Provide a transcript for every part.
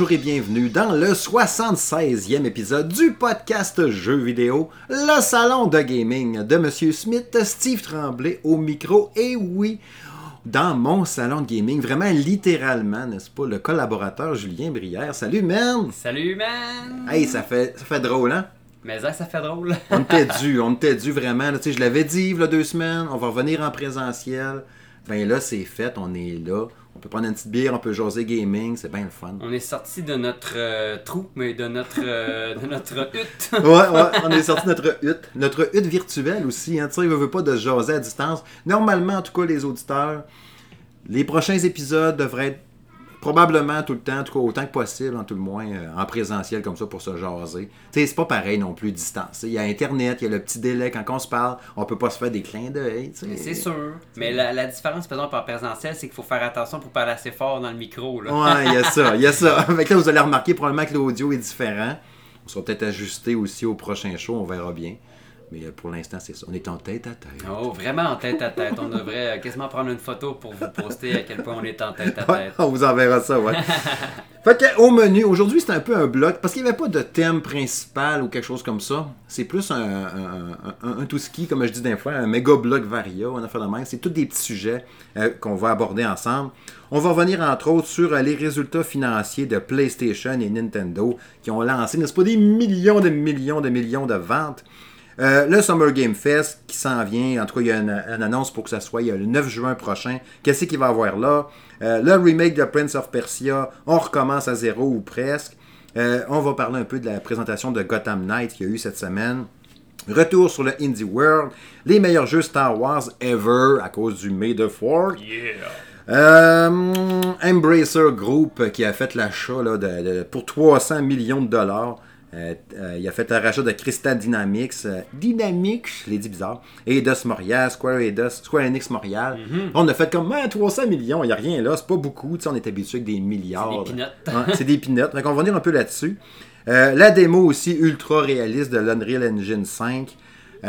Bonjour et bienvenue dans le 76e épisode du podcast Jeux vidéo, le salon de gaming de Monsieur Smith, Steve Tremblay au micro. Et oui, dans mon salon de gaming, vraiment littéralement, n'est-ce pas, le collaborateur Julien Brière. Salut, man! Salut, man! Hey, ça fait, ça fait drôle, hein? Mais ça, ça fait drôle. on était dû, on était dû vraiment. Tu sais, je l'avais dit il y a deux semaines, on va revenir en présentiel. Ben là, c'est fait, on est là. On peut prendre une petite bière, on peut jaser gaming, c'est bien le fun. On est sorti de notre euh, trou, mais de notre, euh, de notre hutte. ouais, ouais, on est sorti de notre hutte. Notre hutte virtuelle aussi, hein. Tu sais, il veut pas de jaser à distance. Normalement, en tout cas, les auditeurs, les prochains épisodes devraient être probablement tout le temps, en tout cas autant que possible, en tout le moins, euh, en présentiel comme ça pour se jaser. Tu sais, c'est pas pareil non plus distance. Il y a Internet, il y a le petit délai quand on se parle, on peut pas se faire des clins d'œil. C'est sûr. Mais la, différence, par exemple, en présentiel, c'est qu'il faut faire attention pour parler assez fort dans le micro. Là. Ouais, il y a ça, il y a ça. Fait là, vous allez remarquer probablement que l'audio est différent. On sera peut-être ajusté aussi au prochain show, on verra bien. Mais euh, pour l'instant, c'est ça. On est en tête à tête. Oh, vraiment en tête à tête. On devrait euh, quasiment prendre une photo pour vous poster à quel point on est en tête à tête. on vous enverra ça, ouais. fait que, au menu, aujourd'hui, c'est un peu un bloc, parce qu'il n'y avait pas de thème principal ou quelque chose comme ça. C'est plus un, un, tout ski, comme je dis des fois, un méga bloc varia, on a fait de même. C'est tous des petits sujets euh, qu'on va aborder ensemble. On va revenir entre autres sur les résultats financiers de PlayStation et Nintendo qui ont lancé, n'est-ce pas, des millions de millions de millions de ventes. Euh, le Summer Game Fest qui s'en vient, en tout cas, il y a une, annonce pour que ça soit le 9 juin prochain. Qu'est-ce qu'il va y avoir là? Euh, Le remake de Prince of Persia, on recommence à zéro ou presque. Euh, on va parler un peu de la présentation de Gotham Knight qu'il y a eu cette semaine. Retour sur le Indie World, les meilleurs jeux Star Wars ever à cause du May the 4 Yeah. Embracer Group qui a fait l'achat pour 300 millions de dollars euh, euh, il a fait un rachat de Crystal Dynamics, euh, Dynamics, je l'ai dit bizarre, et Eidos Montréal, Square, Eidos, Square Enix Montréal. Mhm. On a fait comme 300 millions, il n'y a rien là, c'est pas beaucoup, on est habitué avec des milliards. C'est des pinottes. c'est des pinottes, donc on va venir un peu là-dessus. la démo aussi ultra réaliste de l'Unreal Engine 5. on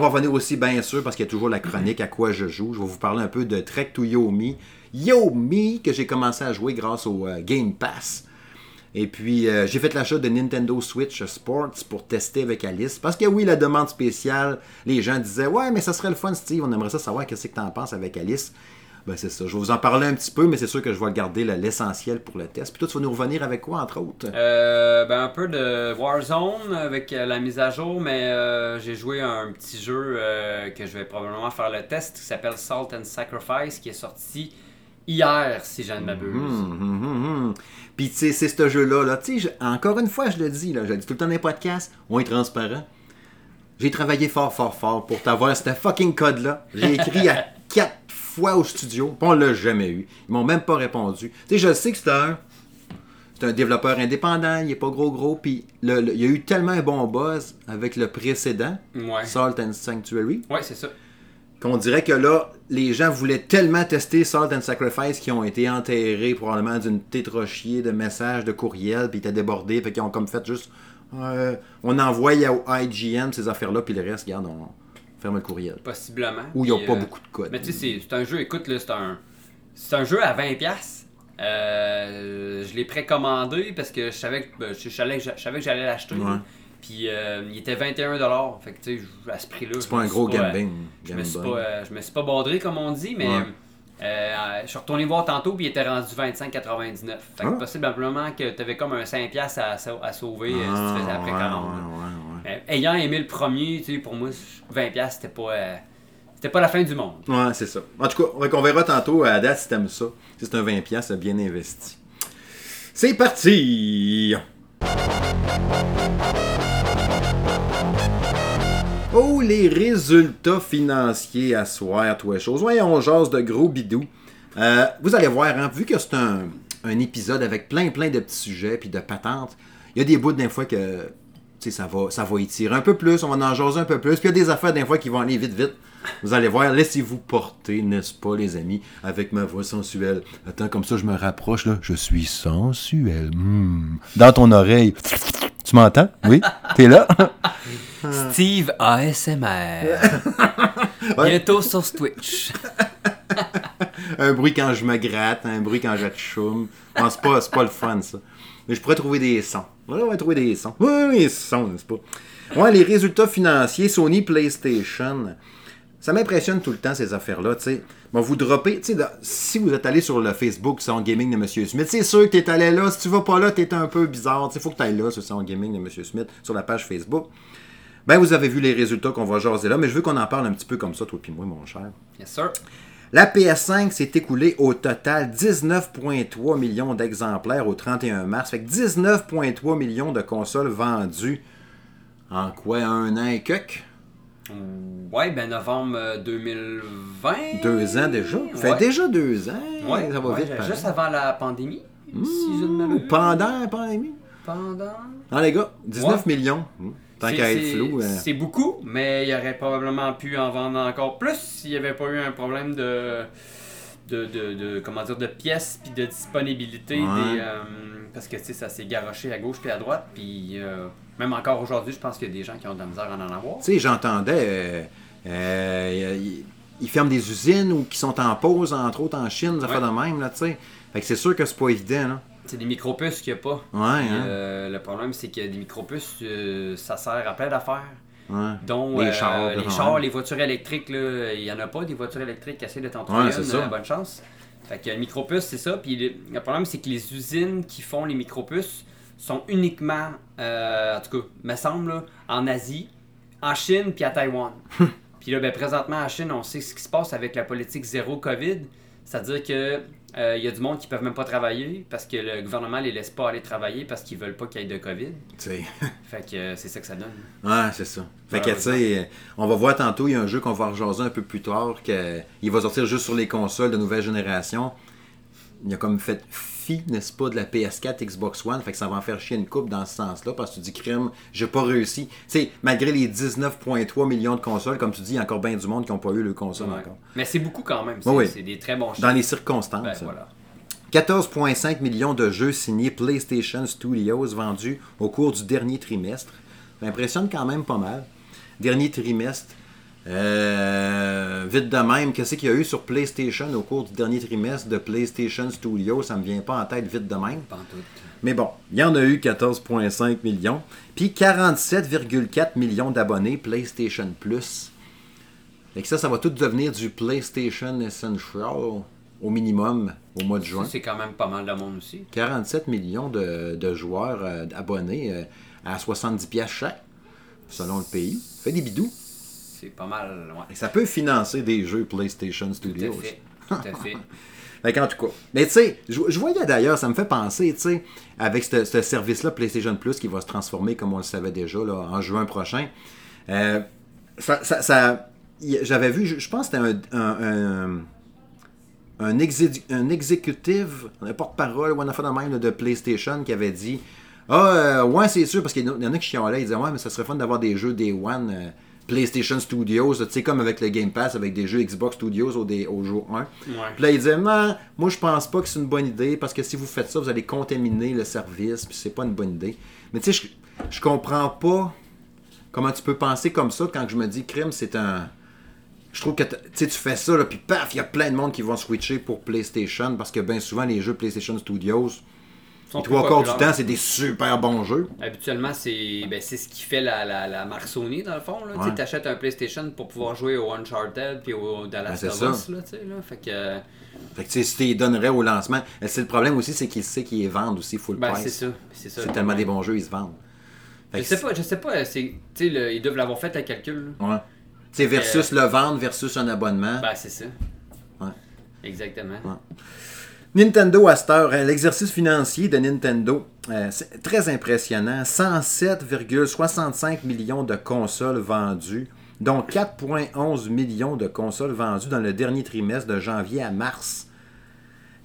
va revenir aussi, bien sûr, parce qu'il y a toujours la chronique à quoi je joue. Je vais vous parler un peu de Trek to Yomi. Yomi, que j'ai commencé à jouer grâce au Game Pass. Et puis, euh, j'ai fait l'achat de Nintendo Switch Sports pour tester avec Alice. Parce que oui, la demande spéciale, les gens disaient Ouais, mais ça serait le fun, Steve. On aimerait ça savoir qu'est-ce que tu en penses avec Alice. Ben, c'est ça. Je vais vous en parler un petit peu, mais c'est sûr que je vais garder l'essentiel pour le test. Puis toi, tu vas nous revenir avec quoi, entre autres? Euh, ben, Un peu de Warzone avec euh, la mise à jour, mais j'ai joué à un petit jeu que je vais probablement faire le test qui s'appelle Salt and Sacrifice, qui est sorti hier, si je ne m'abuse. Hum, hum, puis, tu sais, c'est ce jeu-là. Là. encore une fois, je le dis, là, je le dis tout le temps dans les podcasts, on est transparent. J'ai travaillé fort, fort, fort pour t'avoir ce fucking code-là. J'ai écrit à quatre fois au studio, puis on l'a jamais eu. Ils m'ont même pas répondu. Tu sais, je sais que c'est un, c'est un développeur indépendant, il est pas gros gros, puis il y a eu tellement un bon buzz avec le précédent, Salt and Sanctuary. Ouais, c'est ça qu'on dirait que là, les gens voulaient tellement tester Salt and Sacrifice qu'ils ont été enterrés probablement d'une tétrochier de messages, de courriels, puis ils étaient débordés, fait qu'ils ont comme fait juste. Euh, on envoie au IGN ces affaires-là, puis le reste, regarde, on ferme le courriel. Possiblement. Ou il n'y a pas euh, beaucoup de code. Mais tu sais, c'est un jeu, écoute, là, c'est un, c'est un jeu à 20$. Euh, je l'ai précommandé parce que je savais que, ben, je, savais que j'allais l'acheter. Puis euh, il était 21$. Fait que tu sais, à ce prix-là. C'est pas un gros gambling. je, me suis pas, euh, je me suis pas baudré, comme on dit, mais euh, je suis retourné voir tantôt, puis il était rendu 25,99$. Fait que ah. possiblement que tu avais comme un 5$ à, à sauver si tu ah, faisais après ouais, ayant aimé le premier, tu sais, pour moi, 20$, c'était pas. c'était pas la fin du monde. Ouais, c'est ça. En tout cas, on verra tantôt à date si t'aimes ça. Si c'est un 20$, c'est bien investi. C'est parti! Oh, les résultats financiers à soir, toi chose. Voyons, on jase de gros bidous. Euh, vous allez voir, hein, vu que c'est un, épisode avec plein plein de petits sujets puis de patentes, il y a des bouts d'un fois que ça va, ça va étirer un peu plus, on va en jaser un peu plus. Puis il y a des affaires d'un fois qui vont aller vite vite. Vous allez voir, laissez-vous porter, n'est-ce pas, les amis, avec ma voix sensuelle. Attends, comme ça, je me rapproche, là. Je suis sensuel. Hmm. Dans ton oreille. Tu m'entends? Oui? T'es là? Steve ASMR. Bientôt sur Twitch. un bruit quand je me gratte, un bruit quand je choume. Non, c'est pas, pas le fun, ça. Mais je pourrais trouver des sons. Ouais, on va trouver des sons. Oui, des sons, n'est-ce pas? Ouais, les résultats financiers, Sony PlayStation. Ça m'impressionne tout le temps, ces affaires-là, tu sais. Bon, vous droppez, tu sais, si vous êtes allé sur le Facebook Salon Gaming de M. Smith, c'est sûr que tu es allé là. Si tu vas pas là, tu es un peu bizarre. Il faut que tu ailles là sur le Salon Gaming de M. Smith, sur la page Facebook. Ben, vous avez vu les résultats qu'on va jaser là, mais je veux qu'on en parle un petit peu comme ça, toi et moi, mon cher. Yes, sir. La PS5 s'est écoulée au total 19,3 millions d'exemplaires au 31 mars. Fait que 19,3 millions de consoles vendues en quoi Un an et quelques? Ouais, ben novembre 2020. Euh, deux ans déjà. Fait déjà deux ans. Ouais, ça va vite. Juste avant la pandémie. si je ne Pendant la pandémie. Pendant. Non, les gars, 19 millions. Hmm. Tant qu'à être flou. Euh. C'est beaucoup, mais il aurait probablement pu en vendre encore plus s'il n'y avait pas eu un problème de. De, de, comment dire de pièces puis de disponibilité des, euh, parce que ça s'est garoché à gauche puis à droite puis euh, même encore aujourd'hui je pense qu'il y a des gens qui ont de la misère à en avoir tu sais j'entendais ils ferment des usines ou qui sont en pause entre autres en Chine ça fait de même là tu sais fait que c'est sûr que c'est pas évident là c'est des micropuces qu'il n'y a pas. Ouais, hein. euh, le problème, c'est que des micropuces, euh, ça sert à plein d'affaires. Ouais. Dont les, euh, chars, les chars, les voitures électriques, il n'y en a pas des voitures électriques. Essayez de t'en trouver une, bonne chance. Fait que le micropuce, c'est ça. Puis le, problème, c'est que les usines qui font les micropuces sont uniquement, en tout cas, me semble, en Asie, en Chine puis à Taïwan. puis là, ben, présentement, en Chine, on sait ce qui se passe avec la politique zéro COVID. C'est-à-dire que il euh, y a du monde qui ne peuvent même pas travailler parce que le gouvernement les laisse pas aller travailler parce qu'ils veulent pas qu'il y ait de COVID. fait que euh, c'est ça que ça donne. Ouais, c'est ça. Fait que, tu sais, on va voir tantôt, il y a un jeu qu'on va rejaser un peu plus tard, qu'il va sortir juste sur les consoles de nouvelle génération. Il a comme fait n'est-ce pas, de la PS4, Xbox One. Fait que ça va en faire chier une coupe dans ce sens-là parce que tu dis, crime, j'ai pas réussi. Tu sais, malgré les 19,3 millions de consoles, comme tu dis, il y a encore bien du monde qui n'ont pas eu le console encore. Mais c'est beaucoup quand même. C'est des très bons chiffres. Dans les circonstances. 14,5 millions de jeux signés PlayStation Studios vendus au cours du dernier trimestre. Ça impressionne quand même pas mal. Dernier trimestre, euh, vite de même, qu'est-ce qu'il y a eu sur PlayStation au cours du dernier trimestre de PlayStation Studio? Ça me vient pas en tête vite de même. Mais bon, il y en a eu 14,5 millions. Puis 47,4 millions d'abonnés PlayStation Plus. Et que ça, ça va tout devenir du PlayStation Essential au minimum au mois de juin. C'est quand même pas mal de monde aussi. 47 millions de, joueurs euh, abonnés euh, à 70 pièces chaque, selon le pays. Fait des bidous c'est pas mal. Ouais. ça peut financer des jeux PlayStation Studios. Tout à fait. Tout à fait. en tout cas. Mais tu sais, je, voyais d'ailleurs, ça me fait penser, tu sais, avec ce, service-là, PlayStation Plus, qui va se transformer, comme on le savait déjà, là, en juin prochain. Euh, ça, ça, J'avais vu, je, pense que c'était un, un, un, exécutif, un porte-parole, ou un affaire de même de PlayStation qui avait dit Ah, euh, ouais, c'est sûr, parce qu'il y en a qui chialaient, ils disaient Ouais, mais ça serait fun d'avoir des jeux Day One. PlayStation Studios, tu sais, comme avec le Game Pass, avec des jeux Xbox Studios au, au jour 1. Puis là, il disait, non, moi, je pense pas que c'est une bonne idée, parce que si vous faites ça, vous allez contaminer le service, puis c'est pas une bonne idée. Mais tu sais, je, je comprends pas comment tu peux penser comme ça quand je me dis, crime, c'est un. Je trouve que tu fais ça, là, puis paf, il y a plein de monde qui vont switcher pour PlayStation, parce que bien souvent, les jeux PlayStation Studios, les trois quarts du temps, c'est des super bons jeux. Habituellement, c'est ben, ce qui fait la, la, la marque Sony, dans le fond. Tu achètes un PlayStation pour pouvoir jouer au Uncharted puis au Dallas ben, Us. Là, là, fait que... Fait que si tu les donnerais au lancement, c'est le problème aussi, c'est qu'ils sait qu'ils vendent aussi full ben, price. C'est ça. C'est ça. C'est tellement des bons jeux, ils se vendent. je sais pas, je sais pas, le, ils doivent l'avoir fait à calcul. Ouais. C'est versus le vendre versus un abonnement. Ben, c'est ça. Ouais. Exactement. Nintendo à cette heure, l'exercice financier de Nintendo, euh, c'est très impressionnant. 107,65 millions de consoles vendues, dont 4,11 millions de consoles vendues dans le dernier trimestre de janvier à mars.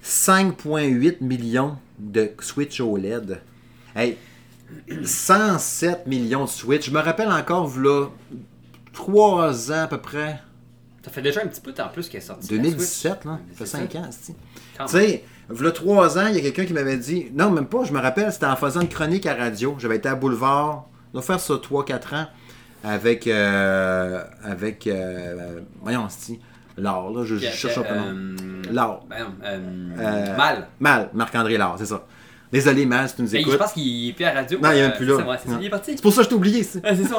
5,8 millions de Switch OLED. Hey, 107 millions de Switch. Je me rappelle encore, voilà, 3 ans à peu près. Ça fait déjà un petit peu de temps plus qu'elle est sortie. 2017, là. Ça fait 5 ans, Tu sais, il y a 3 ans, il y a quelqu'un qui m'avait dit. Non, même pas, je me rappelle, c'était en faisant une chronique à radio. J'avais été à Boulevard. On va faire ça 3-4 ans avec. Euh, avec. Euh, voyons, L'art, là, je, cherche un peu. euh, L'art. ben, euh, Euh, Mal. Mal, Marc-André Lard, c'est ça. Désolé, Mal, si tu nous Mais écoutes. je pense qu'il est plus à la radio. Non, il est euh, même plus là. C'est vrai, c'est ça, Non. il est parti. C'est pour ça que je t'ai oublié. c'est- Ah, c'est ça.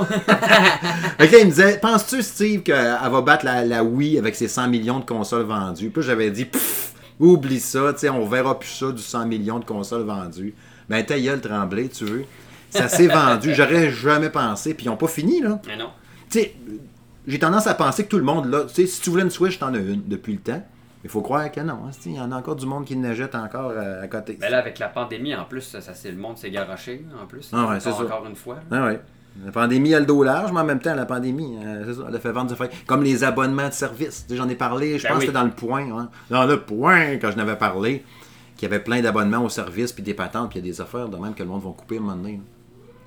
Fait que là, il me disait Penses-tu, Steve, qu'elle va battre la, la Wii avec ses 100 millions de consoles vendues? Puis j'avais dit Pfff, Oublie ça, tu sais, on verra plus ça du 100 millions de consoles vendues. Ben, ta gueule, Tremblay, tu veux. Ça s'est vendu. J'aurais jamais pensé. Puis ils n'ont pas fini, là. Mais non. Tu sais, j'ai tendance à penser que tout le monde, là, tu sais, si tu voulais une Switch, t'en as une depuis le temps. Il faut croire que non. hein, Il y en a encore du monde qui ne jette encore euh, à côté. Mais là, avec la pandémie, en plus, ça, ça, c'est le monde s'est garoché, en plus. Ah ouais, c'est encore, ça. encore une fois. Ah ouais. La pandémie a le dos large, mais en même temps, la pandémie, euh, ça, elle a fait vendre des affaires. Comme les abonnements de services. J'en ai parlé, je Ben pense oui. que c'était dans le point. hein. Dans le point, quand je n'avais parlé, qu'il y avait plein d'abonnements au service, puis des patentes, puis il y a des affaires de même que le monde va couper à un moment donné. là.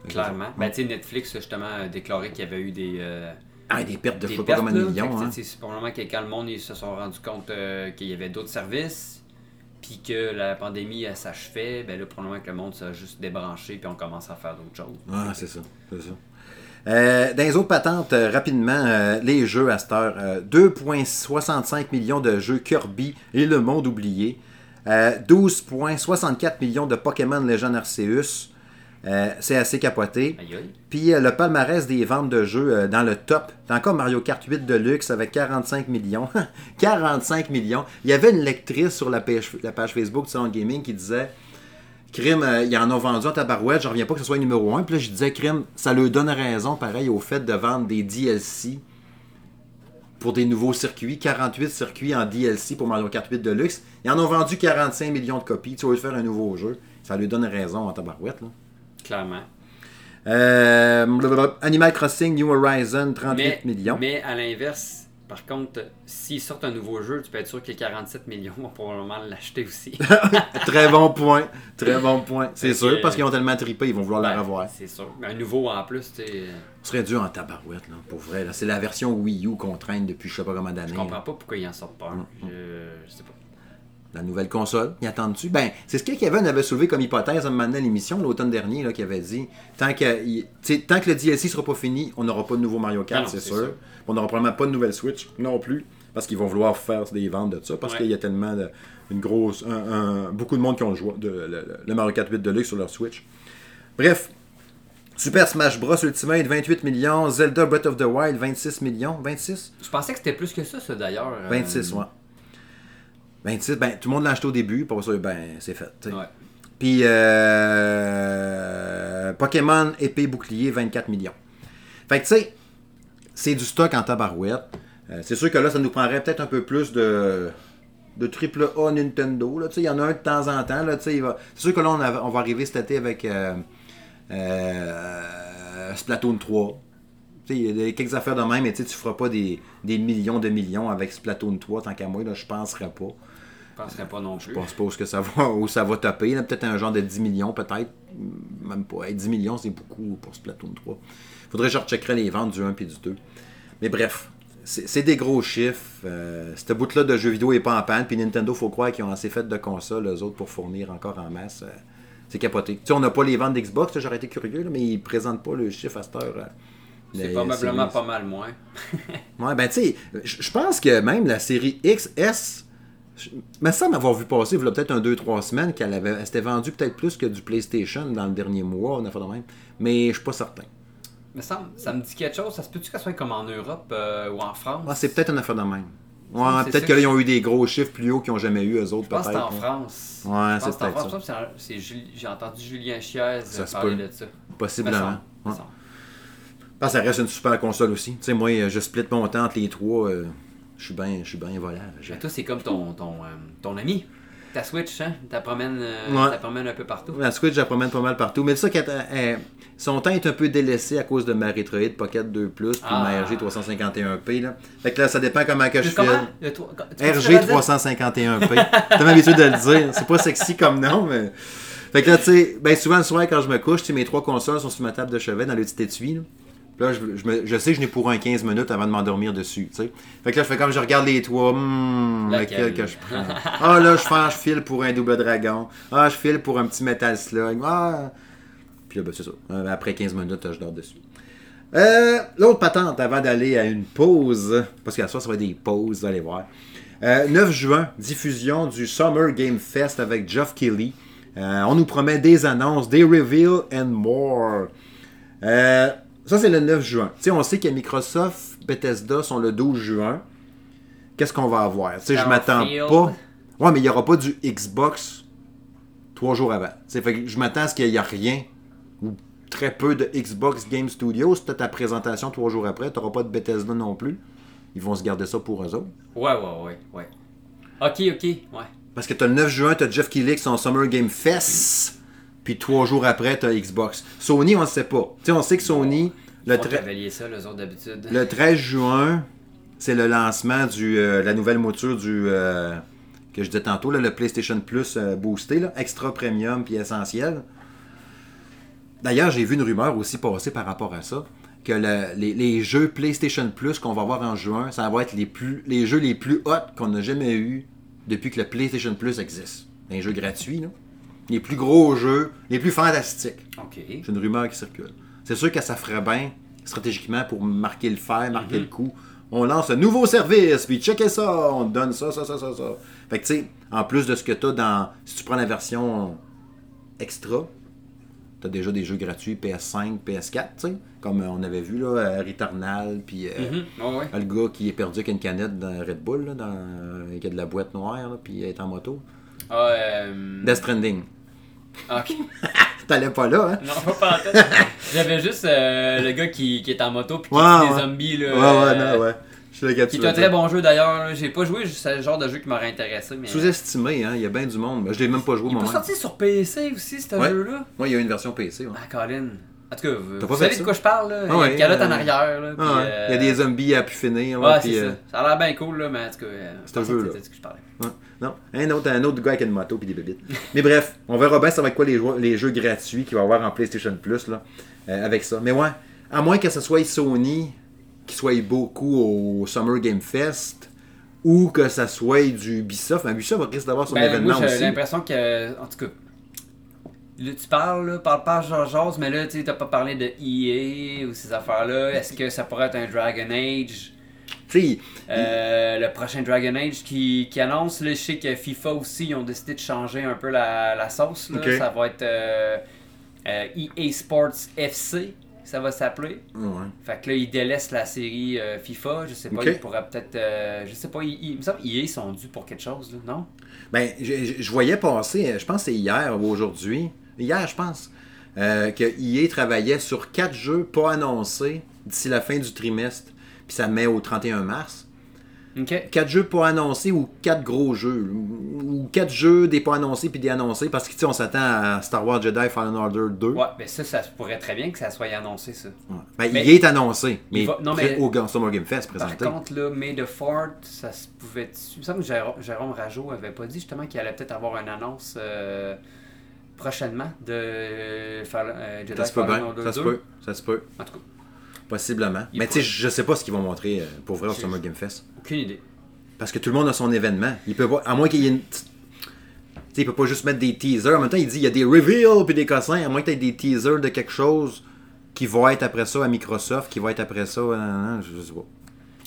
Que Clairement. Ben, tu sais, Netflix, justement, a déclaré qu'il y avait eu des. euh, Ah, des pertes de je sais pas combien de millions. Hein. C'est probablement que quand le monde ils se sont rendu compte euh, qu'il y avait d'autres services, puis que la pandémie s'achevait, ben là, probablement que le monde s'est juste débranché, puis on commence à faire d'autres choses. Ah, c'est ça. C'est ça. Euh, dans les autres patentes, euh, rapidement, euh, les jeux à cette heure. euh, 2,65 millions de jeux Kirby et le monde oublié. Euh, 12,64 millions de Pokémon Legend Arceus. Euh, c'est assez capoté. Puis euh, le palmarès des ventes de jeux euh, dans le top. T'as encore Mario Kart 8 Deluxe avec 45 millions. 45 millions. Il y avait une lectrice sur la page, la page Facebook de Sound Gaming qui disait Crime, ils en ont vendu en tabarouette, je reviens pas que ce soit numéro 1. Puis là, je disais Crime, ça leur donne raison, pareil, au fait de vendre des DLC pour des nouveaux circuits. 48 circuits en DLC pour Mario Kart 8 Deluxe. Ils en ont vendu 45 millions de copies. Tu vas faire un nouveau jeu. Ça lui donne raison en tabarouette. Là. Clairement. Euh. Animal Crossing New Horizon, 38 Mais, millions. mais à l'inverse, par contre, s'ils sortent un nouveau jeu, tu peux être sûr que les 47 millions vont probablement l'acheter aussi. Très bon point. Très bon point. C'est sûr, que- parce qu'ils ont tellement trippé, ils vont vouloir la Ben, revoir. C'est sûr. Mais un nouveau en plus, tu sais. Ce serait dur en tabarouette, là, pour vrai. C'est la version Wii U qu'on traîne depuis je sais pas combien d'années. Je comprends pas pourquoi ils en sortent Mm, pas un. Je, je sais pas. La nouvelle console, y attends-tu? Ben, c'est ce que Kevin avait soulevé comme hypothèse à un moment donné à l'émission, l'automne dernier, là, qui avait dit tant que, il- tant que le DLC sera pas fini, on n'aura pas de nouveau Mario Kart, c'est sûr. sûr. On n'aura probablement pas de nouvelle Switch non plus, parce qu'ils vont vouloir faire des ventes de ça, parce Ouais. qu'il y a tellement de, une grosse, un- un- beaucoup de monde qui ont joie- de, le, Mario Kart 8 Deluxe sur leur Switch. Bref, Super Smash Bros Ultimate 28 millions, Zelda Breath of the Wild 26 millions, 26? Je pensais que c'était plus que ça, ça d'ailleurs. Euh, 26, ouais. 26, ben tout le monde l'a acheté au début, pour ça, ben c'est fait. Puis euh, Pokémon épée bouclier 24 millions. Fait que tu sais, c'est du stock en tabarouette. Euh, c'est sûr que là, ça nous prendrait peut-être un peu plus de de triple A Nintendo. Il y en a un de temps en temps. C'est sûr que là, on, a- on va arriver cet été avec euh, euh, Splatoon 3. Tu sais, Il y a des- quelques affaires de même, mais tu ne feras pas des, des millions de millions avec Splatoon 3, tant qu'à moi, là, je penserais pas. Je penserais pas non plus. Je pense pas où, ce que ça va, où ça va taper. Peut-être un genre de 10 millions, peut-être. Même pas. Hey, 10 millions, c'est beaucoup pour Splatoon 3. Faudrait que je recheckerais les ventes du 1 et du 2. Mais bref, c'est des gros chiffres. Euh, cette bout-là de jeux vidéo est pas en panne. Puis Nintendo, faut croire qu'ils ont assez fait de consoles, eux autres, pour fournir encore en masse. Euh, c'est capoté. Tu sais, on n'a pas les ventes d'Xbox, j'aurais été curieux, là, mais ils présentent pas le chiffre à cette heure. euh, C'est probablement séries. pas mal moins. Ouais, ben tu sais, je pense que même la série XS, me semble avoir vu passer, il y a peut-être un 2-3 semaines, qu'elle avait, elle s'était vendue peut-être plus que du PlayStation dans le dernier mois, on a fait de même. Mais je suis pas certain. Mais ça, me- ça me dit quelque chose. Ça se peut-tu qu'elle soit comme en Europe euh, ou en France? Ouais, c'est peut-être une affaire de même. Ouais, peut-être qu'ils ont eu des gros chiffres plus hauts qu'ils n'ont jamais eu, eux autres, Je pense que peut-être. en ouais. France. Ouais, c'est peut-être ça. J'ai entendu Julien Chiez parler de ça. Possiblement. Ça reste une super console aussi. Tu sais, moi, je split mon temps entre les trois. Euh, je suis bien je suis bien volage. Mais toi, c'est comme ton, ton, euh, ton ami. Ta Switch, hein? Tu la promènes, euh, Ouais. t'as promènes un peu partout. La Switch, je la promène pas mal partout. Mais ça, qu'elle- elle- son temps est un peu délaissé à cause de ma Retroid Pocket 2 Plus puis Ah. ma RG 351P. Là. Fait que là, ça dépend comment que je peux RG le dire? 351P. T'as l'habitude de le dire. C'est pas sexy comme nom, mais. Fait que là, tu sais, ben souvent le soir quand je me couche, tu sais, mes trois consoles sont sur ma table de chevet dans le petit étui. Là. Puis Là, je, je me- je sais que je n'ai pour un 15 minutes avant de m'endormir dessus. tu sais. Fait que là, je fais comme je regarde les. Hmm, Laquelle? lequel que je prends. Ah là, je fais, je file pour un double dragon. Ah, je file pour un petit Metal Slug. Ah. Puis là, ben, c'est ça. Euh, Après 15 minutes, je dors dessus. Euh, L'autre patente avant d'aller à une pause, parce qu'à soir, ça va être des pauses, vous allez voir. Euh, 9 juin, diffusion du Summer Game Fest avec Geoff Kelly. Euh, on nous promet des annonces, des reveals and more. Euh, ça, c'est le 9 juin. Tu sais, on sait que Microsoft, Bethesda sont le 12 juin. Qu'est-ce qu'on va avoir? Tu sais, je m'attends pas. Ouais, mais il n'y aura pas du Xbox trois jours avant. Fait que je m'attends à ce qu'il n'y a rien ou très peu de Xbox Game Studios. Si tu ta présentation trois jours après, tu n'auras pas de Bethesda non plus. Ils vont se garder ça pour eux autres. Ouais, ouais, ouais, ouais. Ok, ok, ouais. Parce que tu as le 9 juin, tu as Jeff Keighley avec son Summer Game Fest. Puis trois jours après, tu as Xbox. Sony, on ne sait pas. Tu sais, on sait que Sony, le, Ils ça, les autres le 13 juin, c'est le lancement de la nouvelle mouture du. euh, que je disais tantôt, là, le PlayStation Plus euh, boosté, là, extra premium puis essentiel. D'ailleurs, j'ai vu une rumeur aussi passer par rapport à ça. Que le- les, les jeux PlayStation Plus qu'on va voir en juin, ça va être les, plus, les jeux les plus hot qu'on a jamais eu depuis que le PlayStation Plus existe. Un jeu gratuit, là. Les plus gros jeux, les plus fantastiques. Ok. C'est une rumeur qui circule. C'est sûr que ça ferait bien, stratégiquement, pour marquer le fer, marquer le coup. On lance un nouveau service, puis checkez ça, on te donne ça, ça, ça, ça, ça. Fait que tu sais, en plus de ce que tu as dans. Si tu prends la version extra, tu as déjà des jeux gratuits PS5, PS4, tu sais, comme on avait vu, là, euh, Returnal, puis euh, Mhm, ouais. le gars qui est perdu avec une canette dans Red Bull, là, dans, qui a de la boîte noire, là, puis il est en moto. Ah, euh... Death Stranding. Ok. T'allais pas là, hein? Non, pas par tête. J'avais juste euh, le gars qui, qui est en moto puis qui Ouais, tue ouais. des zombies. Là, Ouais, ouais, non, ouais. Je lequel Qui est un très bon jeu d'ailleurs. J'ai pas joué, c'est le genre de jeu qui m'aurait intéressé. Mais... Sous-estimé, hein? Il y a bien du monde. Je l'ai même pas joué Il pas moi-même. sorti sur PC aussi, ce Ouais. jeu-là? Ouais, il y a une version PC. ouais. Ah, Colin. En tout cas, vous, vous savez ça? de quoi je parle, là. Ah il y a une calotte euh, en arrière, là. Ah puis, euh, Il y a des zombies à pu finir. Ouais, c'est euh, ça. Ça a l'air bien cool, là, mais en tout cas. C'est un jeu, là. de ce que je parlais. Non, un autre, un autre gars avec une moto puis des bébites. Mais bref, on verra bien ça va être quoi les, jeux- les jeux gratuits qu'il va y avoir en PlayStation Plus là, euh, avec ça. Mais ouais, à moins que ce soit Sony qui soit beaucoup au Summer Game Fest ou que ça soit du Ubisoft. Mais Ubisoft risque d'avoir son Ben, événement moi, j'ai l'impression que. En tout cas. Là, tu parles, là, parle pas George mais là, tu sais, t'as pas parlé de EA ou ces affaires-là. Est-ce que ça pourrait être un Dragon Age? Sais, Euh, le prochain Dragon Age qui, qui annonce, là, je sais que FIFA aussi, ils ont décidé de changer un peu la, la sauce. Là. Ça va être euh, euh, EA Sports FC, ça va s'appeler. ouais. Fait que là, ils délaissent la série FIFA. Je sais pas, ils pourraient peut-être. je sais pas, ils, ils- il me semble EA sont dus pour quelque chose, là, non? Ben, je, je- voyais passer, je pense que c'est hier ou aujourd'hui, hier je pense, que EA travaillait sur quatre jeux pas annoncés d'ici la fin du trimestre, puis ça met au 31 mars. Ok. Quatre jeux pas annoncés ou quatre gros jeux, ou quatre jeux des pas annoncés puis des annoncés, parce que tu sais, on s'attend à Star Wars Jedi Fallen Order 2. Ouais, ben ça, ça pourrait très bien que ça soit annoncé, ça. Ouais. Ben, Mais- il est annoncé, mais, va- non, mais- au Summer Game Fest Par présenté. contre, là, May the Fort, ça se pouvait. Il me semble que Jérôme, Jérôme Rajo avait pas dit justement qu'il allait peut-être avoir une annonce euh, prochainement de euh, Jedi ça se peut Fallen Order ça se 2. peut, ça se peut, En tout cas, possiblement. Il mais tu sais, je sais pas ce qu'ils vont montrer euh, pour vrai au Summer Game Fest. aucune idée. Parce que tout le monde a son événement. Il peut pas, à moins qu'il y ait une. petite- Tu sais, il peut pas juste mettre des teasers. En même temps, il dit il y a des reveals puis des cossins. À moins que tu aies des teasers de quelque chose qui va être après ça à Microsoft, qui va être après ça. nan, je sais pas.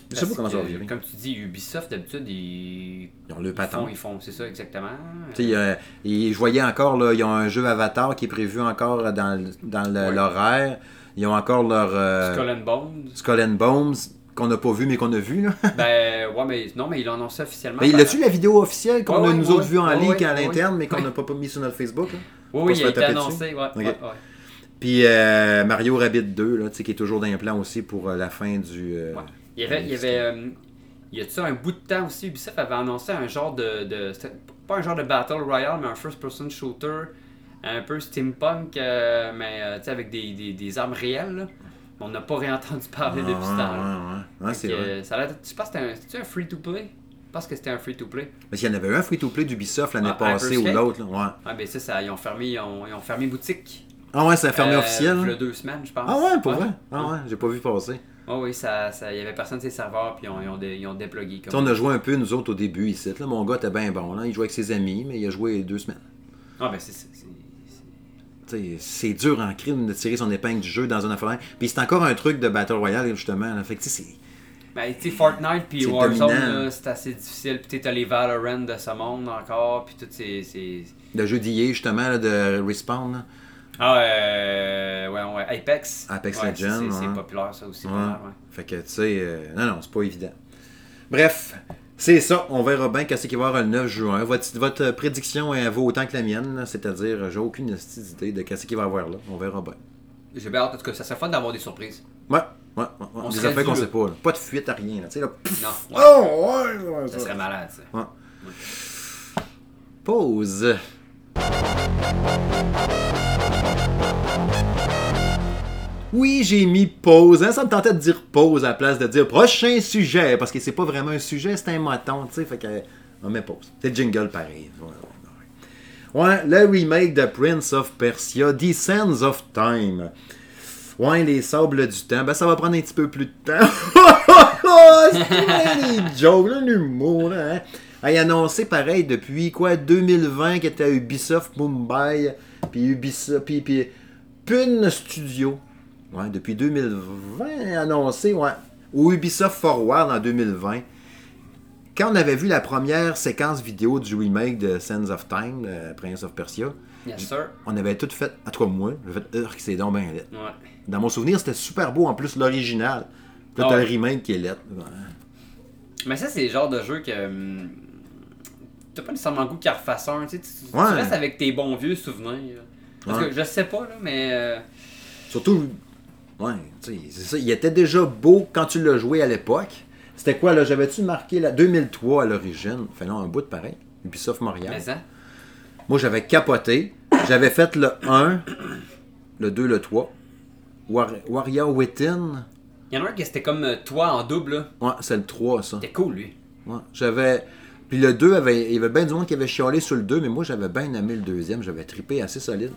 Je sais pas comment ça va. Comme tu dis, Ubisoft, d'habitude, ils, Ils ont le ils font, patent. ils font, c'est ça exactement. Tu sais, euh, et je voyais encore, là, ils ont un jeu Avatar qui est prévu encore dans, dans l'horaire. Ils ont encore leur euh, Skull and Bones. Skull and Bones qu'on n'a pas vu, mais qu'on a vu. Là. ben, ouais, mais non, mais ils l'ont annoncé officiellement. Mais il par- a-tu la vidéo officielle qu'on Ouais, a nous ouais, autres vu en ouais, ligne ouais, à l'interne, mais qu'on n'a pas, mis sur notre Facebook? Là? Oui, oui, il a été annoncé. Ouais. Puis euh, Mario Rabbit 2, là, tu sais, qui est toujours dans les plans aussi pour euh, la fin du. euh, Ouais. Il y avait, il y avait euh, il y a ça un bout de temps aussi, Ubisoft avait annoncé un genre de, de pas un genre de battle royale, mais un first-person shooter, un peu steampunk, euh, mais euh, tu sais avec des, des, des armes réelles. là. On n'a pas réentendu parler depuis ce ouais, temps-là. ouais, ouais. Ouais, c'est vrai. ça a l'air- je pense que c'était un, free-to-play? Je pense que c'était un free-to-play. Parce qu'il y en avait un free-to-play d'Ubisoft l'année Ah, passée ou l'autre. Ouais. Ah ben ça, ça, ils ont fermé, ils ont, ils ont fermé boutique. Ah ouais, c'est la fermée Euh, officielle. Il y hein? a deux semaines, je pense. Ah ouais, pour vrai? Ah ouais, j'ai pas vu passer. Ouais, oui, ça, ça, il y avait personne de ses serveurs, puis ils ont, ils ont, dé- ils ont déplugué. Tu sais, Comme... on a joué un peu, nous autres, au début ici. Là, mon gars était bien bon. Là. Il jouait avec ses amis, mais il a joué deux semaines. Ah ben c'est c'est- dur en crime de tirer son épingle du jeu dans un affaire. Puis c'est encore un truc de Battle Royale, justement. Là. Fait que, c'est. Ben, tu sais, Fortnite puis Warzone, c'est assez difficile. Puis t'as les Valorant de ce monde encore. Puis tout ces. Le jeu d'IA, justement, là, de Respawn. Là. Ah, euh, ouais, ouais, Apex. Apex Legends. C'est populaire, ça aussi. ouais. Fait que, tu sais, euh, non, non, c'est pas évident. Bref, c'est ça. On verra bien qu'est-ce qu'il va y avoir le 9 juin. Votre, votre prédiction elle vaut autant que la mienne, c'est-à-dire, j'ai aucune idée de qu'est-ce qu'il va y avoir là. On verra bien. J'ai bien hâte, parce que ça serait fun d'avoir des surprises. Ouais, ouais, ouais. On des affaires qu'on sait pas. Là. Pas de fuite à rien. Là. Tu sais, là, non. Ouais. Oh, ouais, ça serait malade, ça. Ouais. Pause. Oui, j'ai mis pause. Hein? Ça me tentait de dire pause à la place de dire prochain sujet. Parce que c'est pas vraiment un sujet, c'est un moton. Tu sais, fait que. On met pause. C'est jingle pareil. Ouais, le remake de Prince of Persia, The Sands of Time. Ouais, les sables du temps. Ben, ça va prendre un petit peu plus de temps. c'est les jokes, l'humour, là. Hein? a annoncé pareil depuis quoi 2020 qui était à Ubisoft Mumbai, puis Ubisoft, puis, puis Pun Studio. Ouais, depuis 2020 annoncé, ouais. Ou Ubisoft Forward en 2020. Quand on avait vu la première séquence vidéo du remake de Sands of Time, Prince of Persia, on avait tout fait, en tout cas moi, j'ai fait, c'est donc bien. Ouais. Dans mon souvenir, c'était super beau en plus l'original. Puis là, t'as le remake qui est lettre. Mais ça, c'est le genre de jeu que. Hum, t'as pas nécessairement le goût qu'il refasse un. Tu, tu, restes avec tes bons vieux souvenirs. Parce que je sais pas, là, mais. Euh, Surtout, ouais, tu sais, c'est ça. Il était déjà beau quand tu l'as joué à l'époque. C'était quoi, là? J'avais-tu marqué la 2003 à l'origine? Fait là, un bout de pareil. Ubisoft Montréal. Mais ça? Moi, j'avais capoté. J'avais fait le 1, le 2, le 3. War Warrior Within. Il y en a un qui c'était comme euh, toi en double, là. Ouais, c'est le 3, ça. C'était cool, lui. Ouais, j'avais. Puis le 2, avait, il y avait bien du monde qui avait chialé sur le 2, mais moi j'avais bien aimé le deuxième, j'avais trippé assez solide.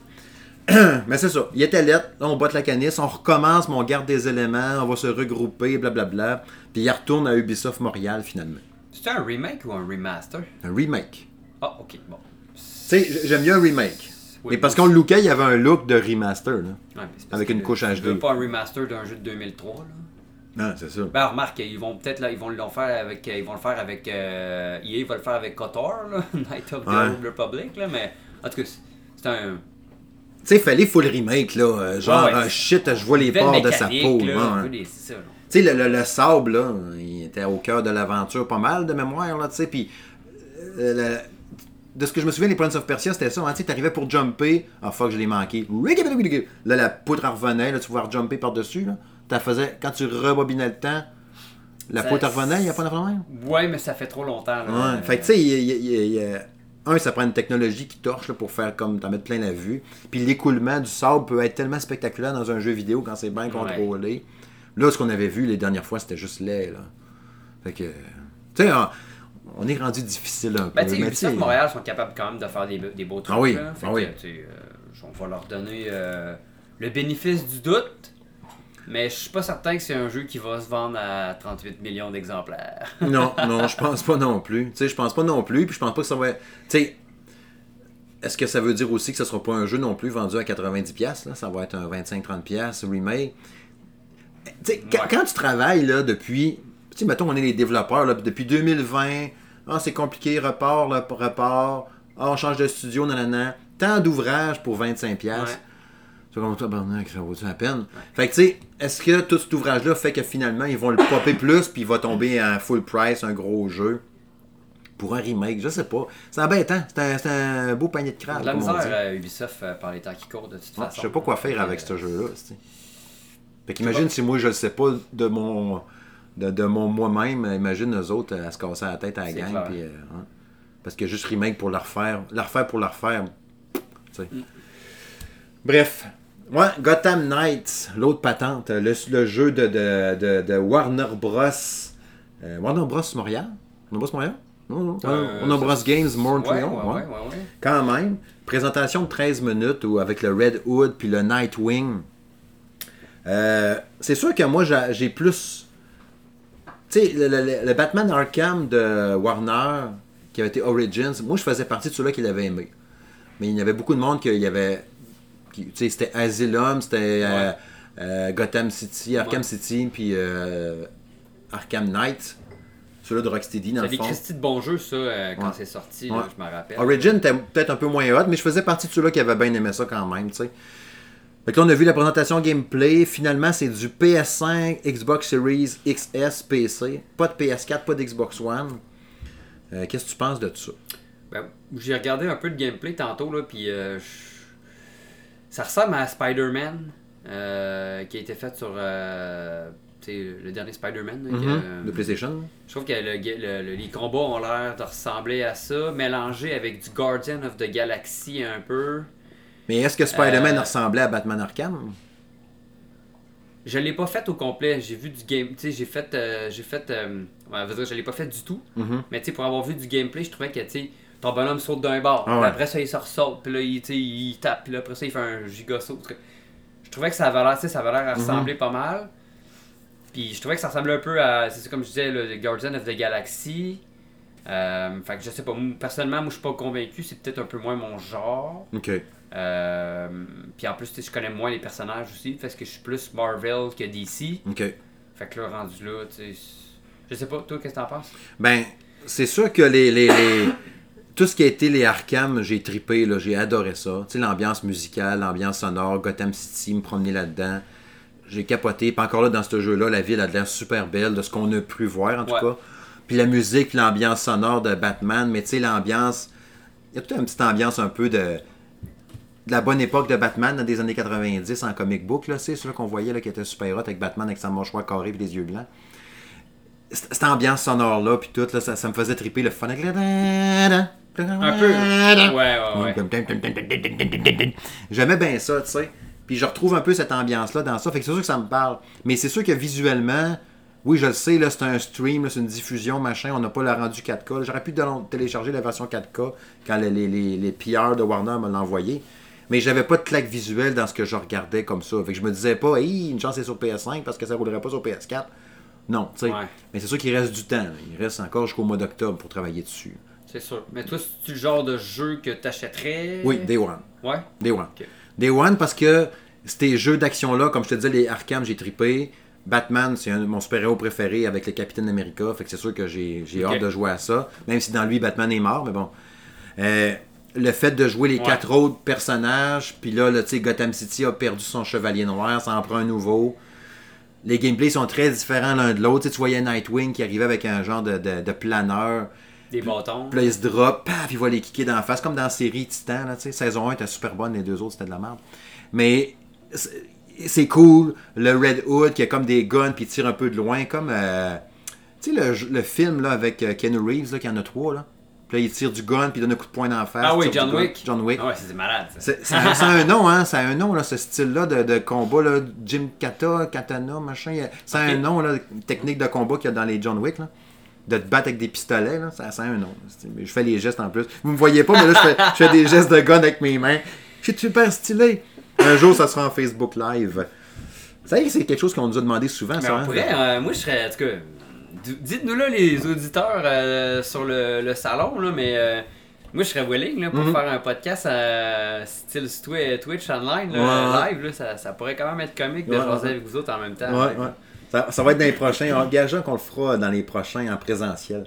mais c'est ça, il était lettre, là on botte la canisse, on recommence, mais on garde des éléments, on va se regrouper, blablabla. Puis il retourne à Ubisoft Montréal finalement. C'était un remake ou un remaster? Un remake. Ah, ok, bon. Tu sais, j'aime bien un remake. mais parce qu'on le lookait, il y avait un look de remaster, là. Ouais, avec une couche HD. Tu pas un remaster d'un jeu de 2003, là non, c'est ça. Ben, remarque, ils vont peut-être là, ils vont le faire avec, ils vont le faire avec, euh, EA va le faire avec KOTOR, là, Night of the Old Republic, là, mais en tout cas, c'est un. Tu sais, fallait full remake, là, euh, genre, ouais, shit, je vois les pores de sa peau. Tu sais, le, le, sable, là, il était au cœur de l'aventure pas mal de mémoire, là, tu sais, puis euh, de ce que je me souviens, les Prince of Persia, c'était ça. Hein, tu arrivais pour jumper. Ah, fuck, je l'ai manqué. Là, la poudre revenait. Là, tu pouvais jumper par-dessus. Là faisais, quand tu rebobinais le temps, la ça, revenait, il n'y a pas de problème? Ouais, mais ça fait trop longtemps. Là. Ouais. Fait que tu sais, un, ça prend une technologie qui torche là, pour faire comme t'en mettre plein la vue. Puis l'écoulement du sable peut être tellement spectaculaire dans un jeu vidéo quand c'est bien contrôlé. Là, ce qu'on avait vu les dernières fois, c'était juste laid. Là. Fait que, tu sais, on, est rendu difficile un ben, peu. Mais Ubisoft Montréal sont capables quand même de faire des, des beaux trucs. Ah oui, là. ah oui. Que, euh, on va leur donner euh, le bénéfice du doute. Mais je suis pas certain que c'est un jeu qui va se vendre à 38 millions d'exemplaires. non, non, je pense pas non plus. Tu sais, je pense pas non plus, puis je pense pas que ça va. Tu sais, est-ce que ça veut dire aussi que ce sera pas un jeu non plus vendu à 90$, là? Ça va être un 25-30$ remake. Tu sais, quand, tu travailles là depuis. Tu sais, mettons, on est les développeurs là, depuis 2020. Ah, c'est compliqué, repart, là, repart. Ah, on change de studio, nanana. Tant d'ouvrages pour 25$. Ouais. C'est comme toi, ça vaut la peine? Fait que, tu sais, est-ce que tout cet ouvrage-là fait que finalement, ils vont le popper plus, puis il va tomber à full price, un gros jeu? Pour un remake, je sais pas. C'est embêtant. C'est un, un, beau panier de crabe. La misère à Ubisoft euh, par les temps qui courent, de toute façon. Je sais pas quoi faire avec ce jeu-là. Fait qu'imagine si moi, je le sais pas de mon de, mon moi-même, imagine eux autres à se casser la tête à la gang. Puis, euh, hein. Parce que juste remake pour la refaire. La refaire pour la refaire. Mm. Bref, Ouais, Gotham Knights, l'autre patente, le, le jeu de, de, de, Warner Bros. Euh, Warner Bros. Montréal? Warner Bros. Montréal? Non, non. Euh, Warner Bros. Games Montreal. Ouais, ouais, ouais, Quand même. Présentation de 13 minutes où, avec le Red Hood puis le Nightwing. Euh, c'est sûr que moi, j'ai plus. Tu sais, le, le, Batman Arkham de Warner, qui avait été Origins, moi, je faisais partie de ceux-là qui l'avaient aimé. Mais il y avait beaucoup de monde qui avait C'était Asylum, c'était Gotham City, Arkham City, puis Arkham Knight. Celui-là de Rocksteady, dans le fond. Christy de bon jeu, ça, quand c'est sorti, je me rappelle. Origin était peut-être un peu moins hot, mais je faisais partie de ceux-là qui avaient bien aimé ça quand même, tu sais. Fait là, on a vu la présentation gameplay. Finalement, c'est du PS5, Xbox Series XS, PC. Pas de PS4, pas d'Xbox One. Euh, qu'est-ce que tu penses de tout ça? Ben, j'ai regardé un peu de gameplay tantôt, là, puis euh, ça ressemble à Spider-Man, euh, qui a été fait sur le dernier Spider-Man. Mm-hmm. de PlayStation. Je trouve que les combats ont l'air de ressembler à ça, mélangé avec du Guardian of the Galaxy un peu. Mais est-ce que Spider-Man euh, ressemblait à Batman Arkham? Je l'ai pas fait au complet. J'ai vu du game. Tu sais, j'ai fait. Euh, j'ai fait. Euh, je l'ai pas fait du tout. Mm-hmm. Mais tu sais, pour avoir vu du gameplay, je trouvais que tu sais, ton bonhomme saute d'un bord. Ah après ça, il se ressaute. Puis là, il, il tape. Puis là, après ça, il fait un giga saut. Je trouvais que ça avait l'air, ça avait l'air à mm-hmm. ressembler pas mal. Puis je trouvais que ça ressemblait un peu à. C'est comme je disais, le Guardian of the Galaxy. Euh, fait que je sais pas. Personnellement, moi, je suis pas convaincu. C'est peut-être un peu moins mon genre. Ok. Euh, puis en plus, je connais moins les personnages aussi, parce que je suis plus Marvel que DC. OK. Fait que là, rendu là, tu sais. Je sais pas, toi, qu'est-ce que t'en penses? Ben, c'est sûr que les, les, tout ce qui a été les Arkham, j'ai tripé, là, j'ai adoré ça. Tu sais, l'ambiance musicale, l'ambiance sonore, Gotham City, me promener là-dedans. J'ai capoté. Puis encore là, dans ce jeu-là, la ville a l'air super belle, de ce qu'on a pu voir, en tout cas. Puis la musique, l'ambiance sonore de Batman, mais tu sais, l'ambiance. Il y a toute une petite ambiance un peu de de la bonne époque de Batman dans des années 90 en comic book, là, c'est celui qu'on voyait là, qui était super hot avec Batman avec sa mâchoire carrée et les yeux blancs. Cette ambiance sonore-là, puis tout, là, ça, ça, me faisait triper le fun Un peu. Ouais, ouais, ouais. J'aimais bien ça, tu sais. Puis je retrouve un peu cette ambiance-là dans ça. Fait que c'est sûr que ça me parle. Mais c'est sûr que visuellement, oui, je le sais, là, c'est un stream, c'est une diffusion, machin. On n'a pas la rendu 4K. J'aurais pu télécharger la version 4K quand les, les, les, les PR de Warner me l'ont envoyé. Mais j'avais pas de claque visuelle dans ce que je regardais comme ça. Fait que je me disais pas, hey, une chance c'est sur PS5 parce que ça roulerait pas sur PS4. Non, tu sais. Mais c'est sûr qu'il reste du temps. Il reste encore jusqu'au mois d'octobre pour travailler dessus. C'est sûr. Mais toi, c'est le genre de jeu que tu achèterais Oui, Day One. Ouais? Day One. Day One parce que ces jeux d'action-là, comme je te disais, les Arkham, j'ai tripé. Batman, c'est mon super-héros préféré avec le Capitaine America. Fait que c'est sûr que j'ai hâte de jouer à ça. Même si dans lui, Batman est mort, mais bon. Euh, le fait de jouer les quatre autres personnages, puis là, sais Gotham City a perdu son chevalier noir, ça en prend un nouveau. Les gameplays sont très différents l'un de l'autre. Tu voyais Nightwing qui arrivait avec un genre de, de, planeur. Des bâtons. Puis là, il se drop, paf, il va les kicker dans la face, comme dans la série Titan. Là, saison 1 était super bonne, les deux autres c'était de la merde. Mais c'est cool. Le Red Hood qui a comme des guns puis tire un peu de loin, comme. Euh, tu sais, le, le, film là, avec euh, Ken Reeves, là, qui en a trois. Là. Puis là, il tire du gun, puis il donne un coup de poing dans la face. Ah oui, John Wick. John Wick. Ah ouais, c'est malade. Ça. C'est un nom, hein. C'est un nom, là, ce style-là de, de, combat, là. Jim Kata, Katana, machin. C'est un nom, là, technique de combat qu'il y a dans les John Wick, là. De te battre avec des pistolets, là. Ça, a un nom. Je fais les gestes en plus. Vous me voyez pas, mais là, je fais, je fais des gestes de gun avec mes mains. Suis super stylé. Un jour, ça sera en Facebook Live. Ça y est, c'est quelque chose qu'on nous a demandé souvent, ça. Hein? Euh, moi, je serais. En tout cas, dites-nous là, les auditeurs, euh, sur le, salon, là, mais euh, moi, je serais willing là, pour mhm. faire un podcast style Twitch online, live. Là, ça, pourrait quand même être comique de jaser avec vous autres en même temps. Ça, va être dans les prochains. Engageant qu'on le fera dans les prochains en présentiel.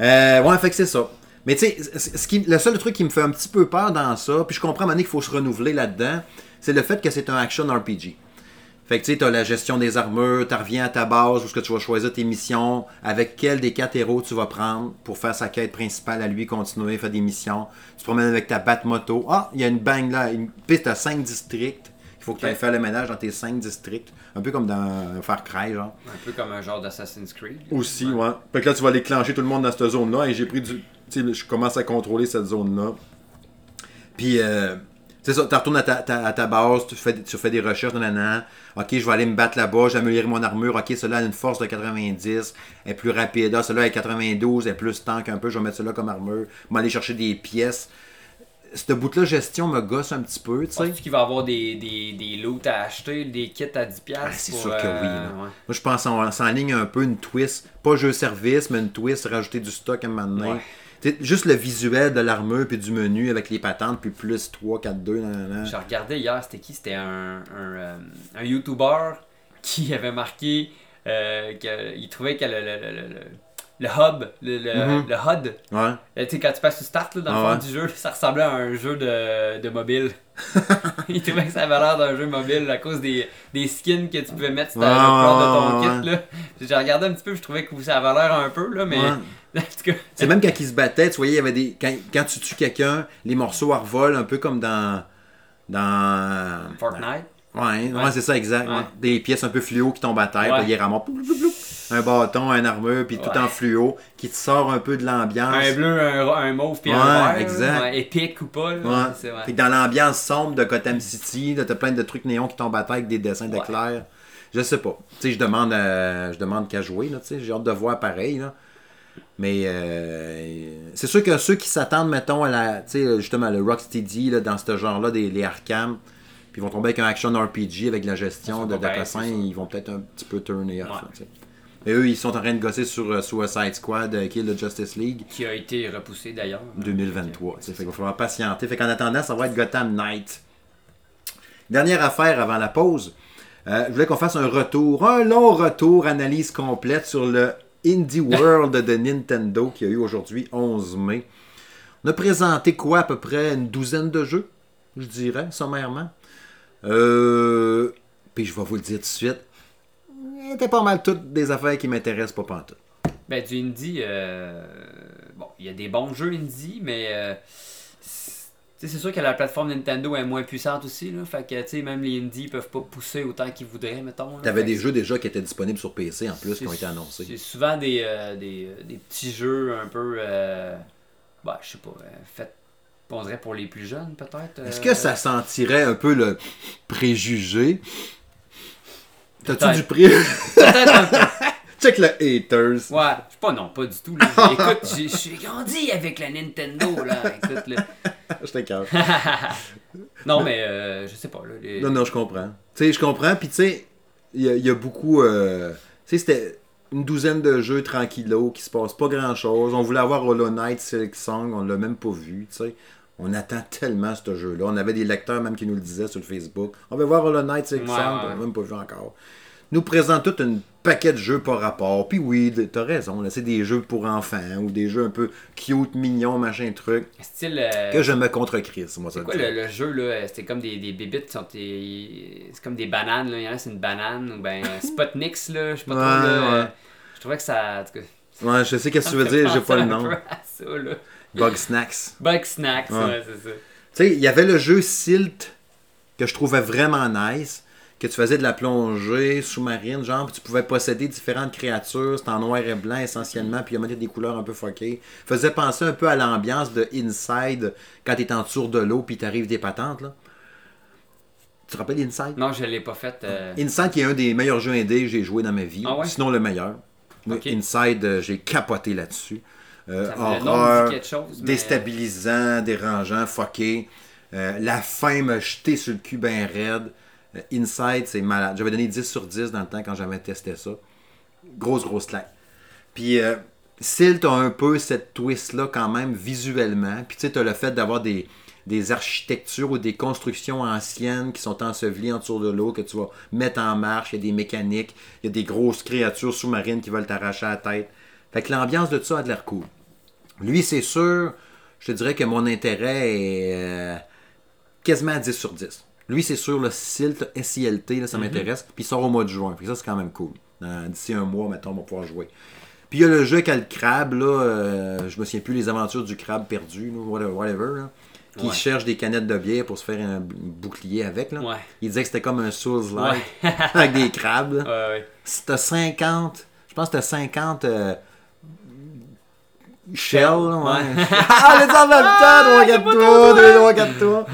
Euh, ouais, fait que c'est ça. Mais tu sais, le seul truc qui me fait un petit peu peur dans ça, puis je comprends maintenant qu'il faut se renouveler là-dedans, c'est le fait que c'est un action RPG. Fait que tu sais, tu as la gestion des armures, tu reviens à ta base où ce que tu vas choisir tes missions, avec quel des quatre héros tu vas prendre pour faire sa quête principale à lui, continuer, faire des missions. Tu te promènes avec ta batte moto. Ah, il y a une bang là, une piste à 5 districts. Il faut que tu ailles faire le ménage dans tes 5 districts. Un peu comme dans Far Cry, genre. Un peu comme un genre d'Assassin's Creed. Aussi, ouais. Fait que là, tu vas déclencher tout le monde dans cette zone-là et j'ai pris du. Tu sais, je commence à contrôler cette zone-là. Puis, euh, c'est ça, tu retournes à ta, base, tu fais, tu fais des recherches, nanana. Ok, je vais aller me battre là-bas, j'améliorer mon armure. Ok, cela a une force de 90, elle est plus rapide. Ah, cela est 92, elle est plus tank un peu, je vais mettre cela comme armure. Je vais aller chercher des pièces. Ce bout-là, gestion me gosse un petit peu. Tu sais. qu'il va y avoir des, des, des loots à acheter, des kits à 10$? Ah, c'est sûr que oui. Euh, Moi, je pense qu'on s'enligne un peu une twist, pas jeu-service, mais une twist, rajouter du stock à un moment donné juste le visuel de l'armure, puis du menu avec les patentes, puis plus 3, 4, 2. J'ai regardé hier, c'était qui? C'était un, un, euh, un, YouTuber qui avait marqué euh, qu'il trouvait que le, le, le, le hub, le, le, mm-hmm. le HUD. Ouais. Euh, tu sais, quand tu passes sur Start, là, dans le ah fond du jeu, ça ressemblait à un jeu de, de mobile. il trouvait que ça avait l'air d'un jeu mobile à cause des, des skins que tu pouvais mettre sur la de ton kit. Là. J'ai regardé un petit peu, je trouvais que ça avait l'air un peu, là, mais. C'est même quand ils se battaient, tu voyais, il y avait des. Quand, quand tu tues quelqu'un, les morceaux revolent un peu comme dans. Dans. Fortnite. Ouais, ouais. c'est ça, exact. Des pièces un peu fluo qui tombent à terre, puis ils ramassent un bâton, un armure, puis tout en fluo, qui te sort un peu de l'ambiance. Un bleu, un, mauve, puis un vert. exact. épique ou pas. Là, Puis dans l'ambiance sombre de Gotham City, t'as plein de trucs néons qui tombent à terre avec des dessins d'éclairs. Je sais pas. Tu sais, je demande, je demande qu'à jouer, là, tu sais, j'ai hâte de voir pareil, là. Mais euh, c'est sûr que ceux qui s'attendent, mettons, à la, justement, le Rocksteady, là, dans ce genre-là, des, les Arkham, puis ils vont tomber avec un action RPG avec la gestion de data ils vont peut-être un petit peu tourner off. Et eux, ils sont en train de gosser sur euh, Suicide Squad, euh, qui est le Justice League. Qui a été repoussé d'ailleurs. 2023. Fait qu'il va falloir patienter. Fait qu'en attendant, ça va être Gotham Knight. Dernière affaire avant la pause. Euh, je voulais qu'on fasse un retour, un long retour, analyse complète sur le Indie World de Nintendo qui a eu aujourd'hui 11 mai. On a présenté quoi à peu près une douzaine de jeux, je dirais, sommairement? Euh, puis je vais vous le dire tout de suite. C'était pas mal toutes des affaires qui m'intéressent pas pantoute. Ben, du indie, euh, bon, il y a des bons jeux indie, mais euh, c'est sûr que la plateforme Nintendo est moins puissante aussi. Là, fait que même les indies peuvent pas pousser autant qu'ils voudraient, mettons. T'avais des jeux déjà qui étaient disponibles sur PC en plus qui ont été annoncés. C'est souvent des, des, des, petits jeux un peu. bah, je sais pas, fait on dirait pour les plus jeunes, peut-être. Est-ce que ça sentirait un peu le préjugé? T'as-tu du prix Peut-être un peu. Check le haters. Ouais, pas non, pas du tout. Écoute, j'ai grandi avec la Nintendo, là. Écoute, là. je t'inquiète. non, mais euh, je sais pas. Là, Non, non, je comprends. Tu sais, je comprends. Puis, tu sais, il y, a beaucoup. Euh... Tu sais, c'était une douzaine de jeux tranquillos qui se passent pas grand chose. On voulait avoir Hollow Knight, Silk Song, on l'a même pas vu, tu sais. On attend tellement ce jeu-là. On avait des lecteurs même qui nous le disaient sur le Facebook. On va voir Hollow Knight, Song, on l'a même pas vu encore. Nous présente tout un paquet de jeux par rapport. Puis oui, t'as raison, c'est des jeux pour enfants ou des jeux un peu cute, mignons, machin truc. Style. Euh, que je me contre Chris, moi ça. C'est quoi le, jeu là? C'était comme des, des bébites, c'est comme des bananes là. Il y en a c'est une banane ou ben Spotnix là, je sais pas trop. Là, Je trouvais que ça. Ouais, je sais ce que tu veux dire, j'ai pas le nom. Bug Snacks. Bug Snacks, ouais, c'est ça. Tu sais, il y avait le jeu Silt que je trouvais vraiment nice que tu faisais de la plongée sous-marine, genre, puis tu pouvais posséder différentes créatures, c'était en noir et blanc essentiellement, puis il y avait des couleurs un peu fuckées. Faisait penser un peu à l'ambiance de Inside quand tu es en tour de l'eau, puis t'arrives des patentes, là. Tu te rappelles Inside? Non, je l'ai pas fait. Euh. Inside qui est un des meilleurs jeux indés que j'ai joué dans ma vie, ah sinon le meilleur. Inside, euh, j'ai capoté là-dessus. Euh, horreur, déstabilisant, dérangeant, fucké. Euh, la faim m'a jeté sur le cul bien raide. Euh, Inside, c'est malade. J'avais donné 10 sur 10 dans le temps quand j'avais testé ça. Grosse, grosse claque. Puis, euh, Silt a un peu cette twist-là quand même visuellement. Puis, tu sais, tu as le fait d'avoir des, des architectures ou des constructions anciennes qui sont ensevelies en dessous de l'eau, que tu vas mettre en marche. Il y a des mécaniques, il y a des grosses créatures sous-marines qui veulent t'arracher la tête. Fait que l'ambiance de tout ça a de l'air cool. Lui, c'est sûr, je te dirais que mon intérêt est euh, quasiment à 10 sur 10. Lui, c'est sûr, le SILT, SILT, ça mhm. m'intéresse. Puis il sort au mois de juin. Puis ça, c'est quand même cool. D'ici un mois, mettons, on va pouvoir jouer. Puis il y a le jeu avec le crabe, là. Euh, je me souviens plus les aventures du crabe perdu, whatever, qui cherche des canettes de bière pour se faire un bouclier avec. Là. Il disait que c'était comme un Souls-like avec des crabes. C'était 50, je pense que c'était 50 euh, Shell, ouais. ah, les en même temps, 3, 4, 3, 2, 3, 4, 3.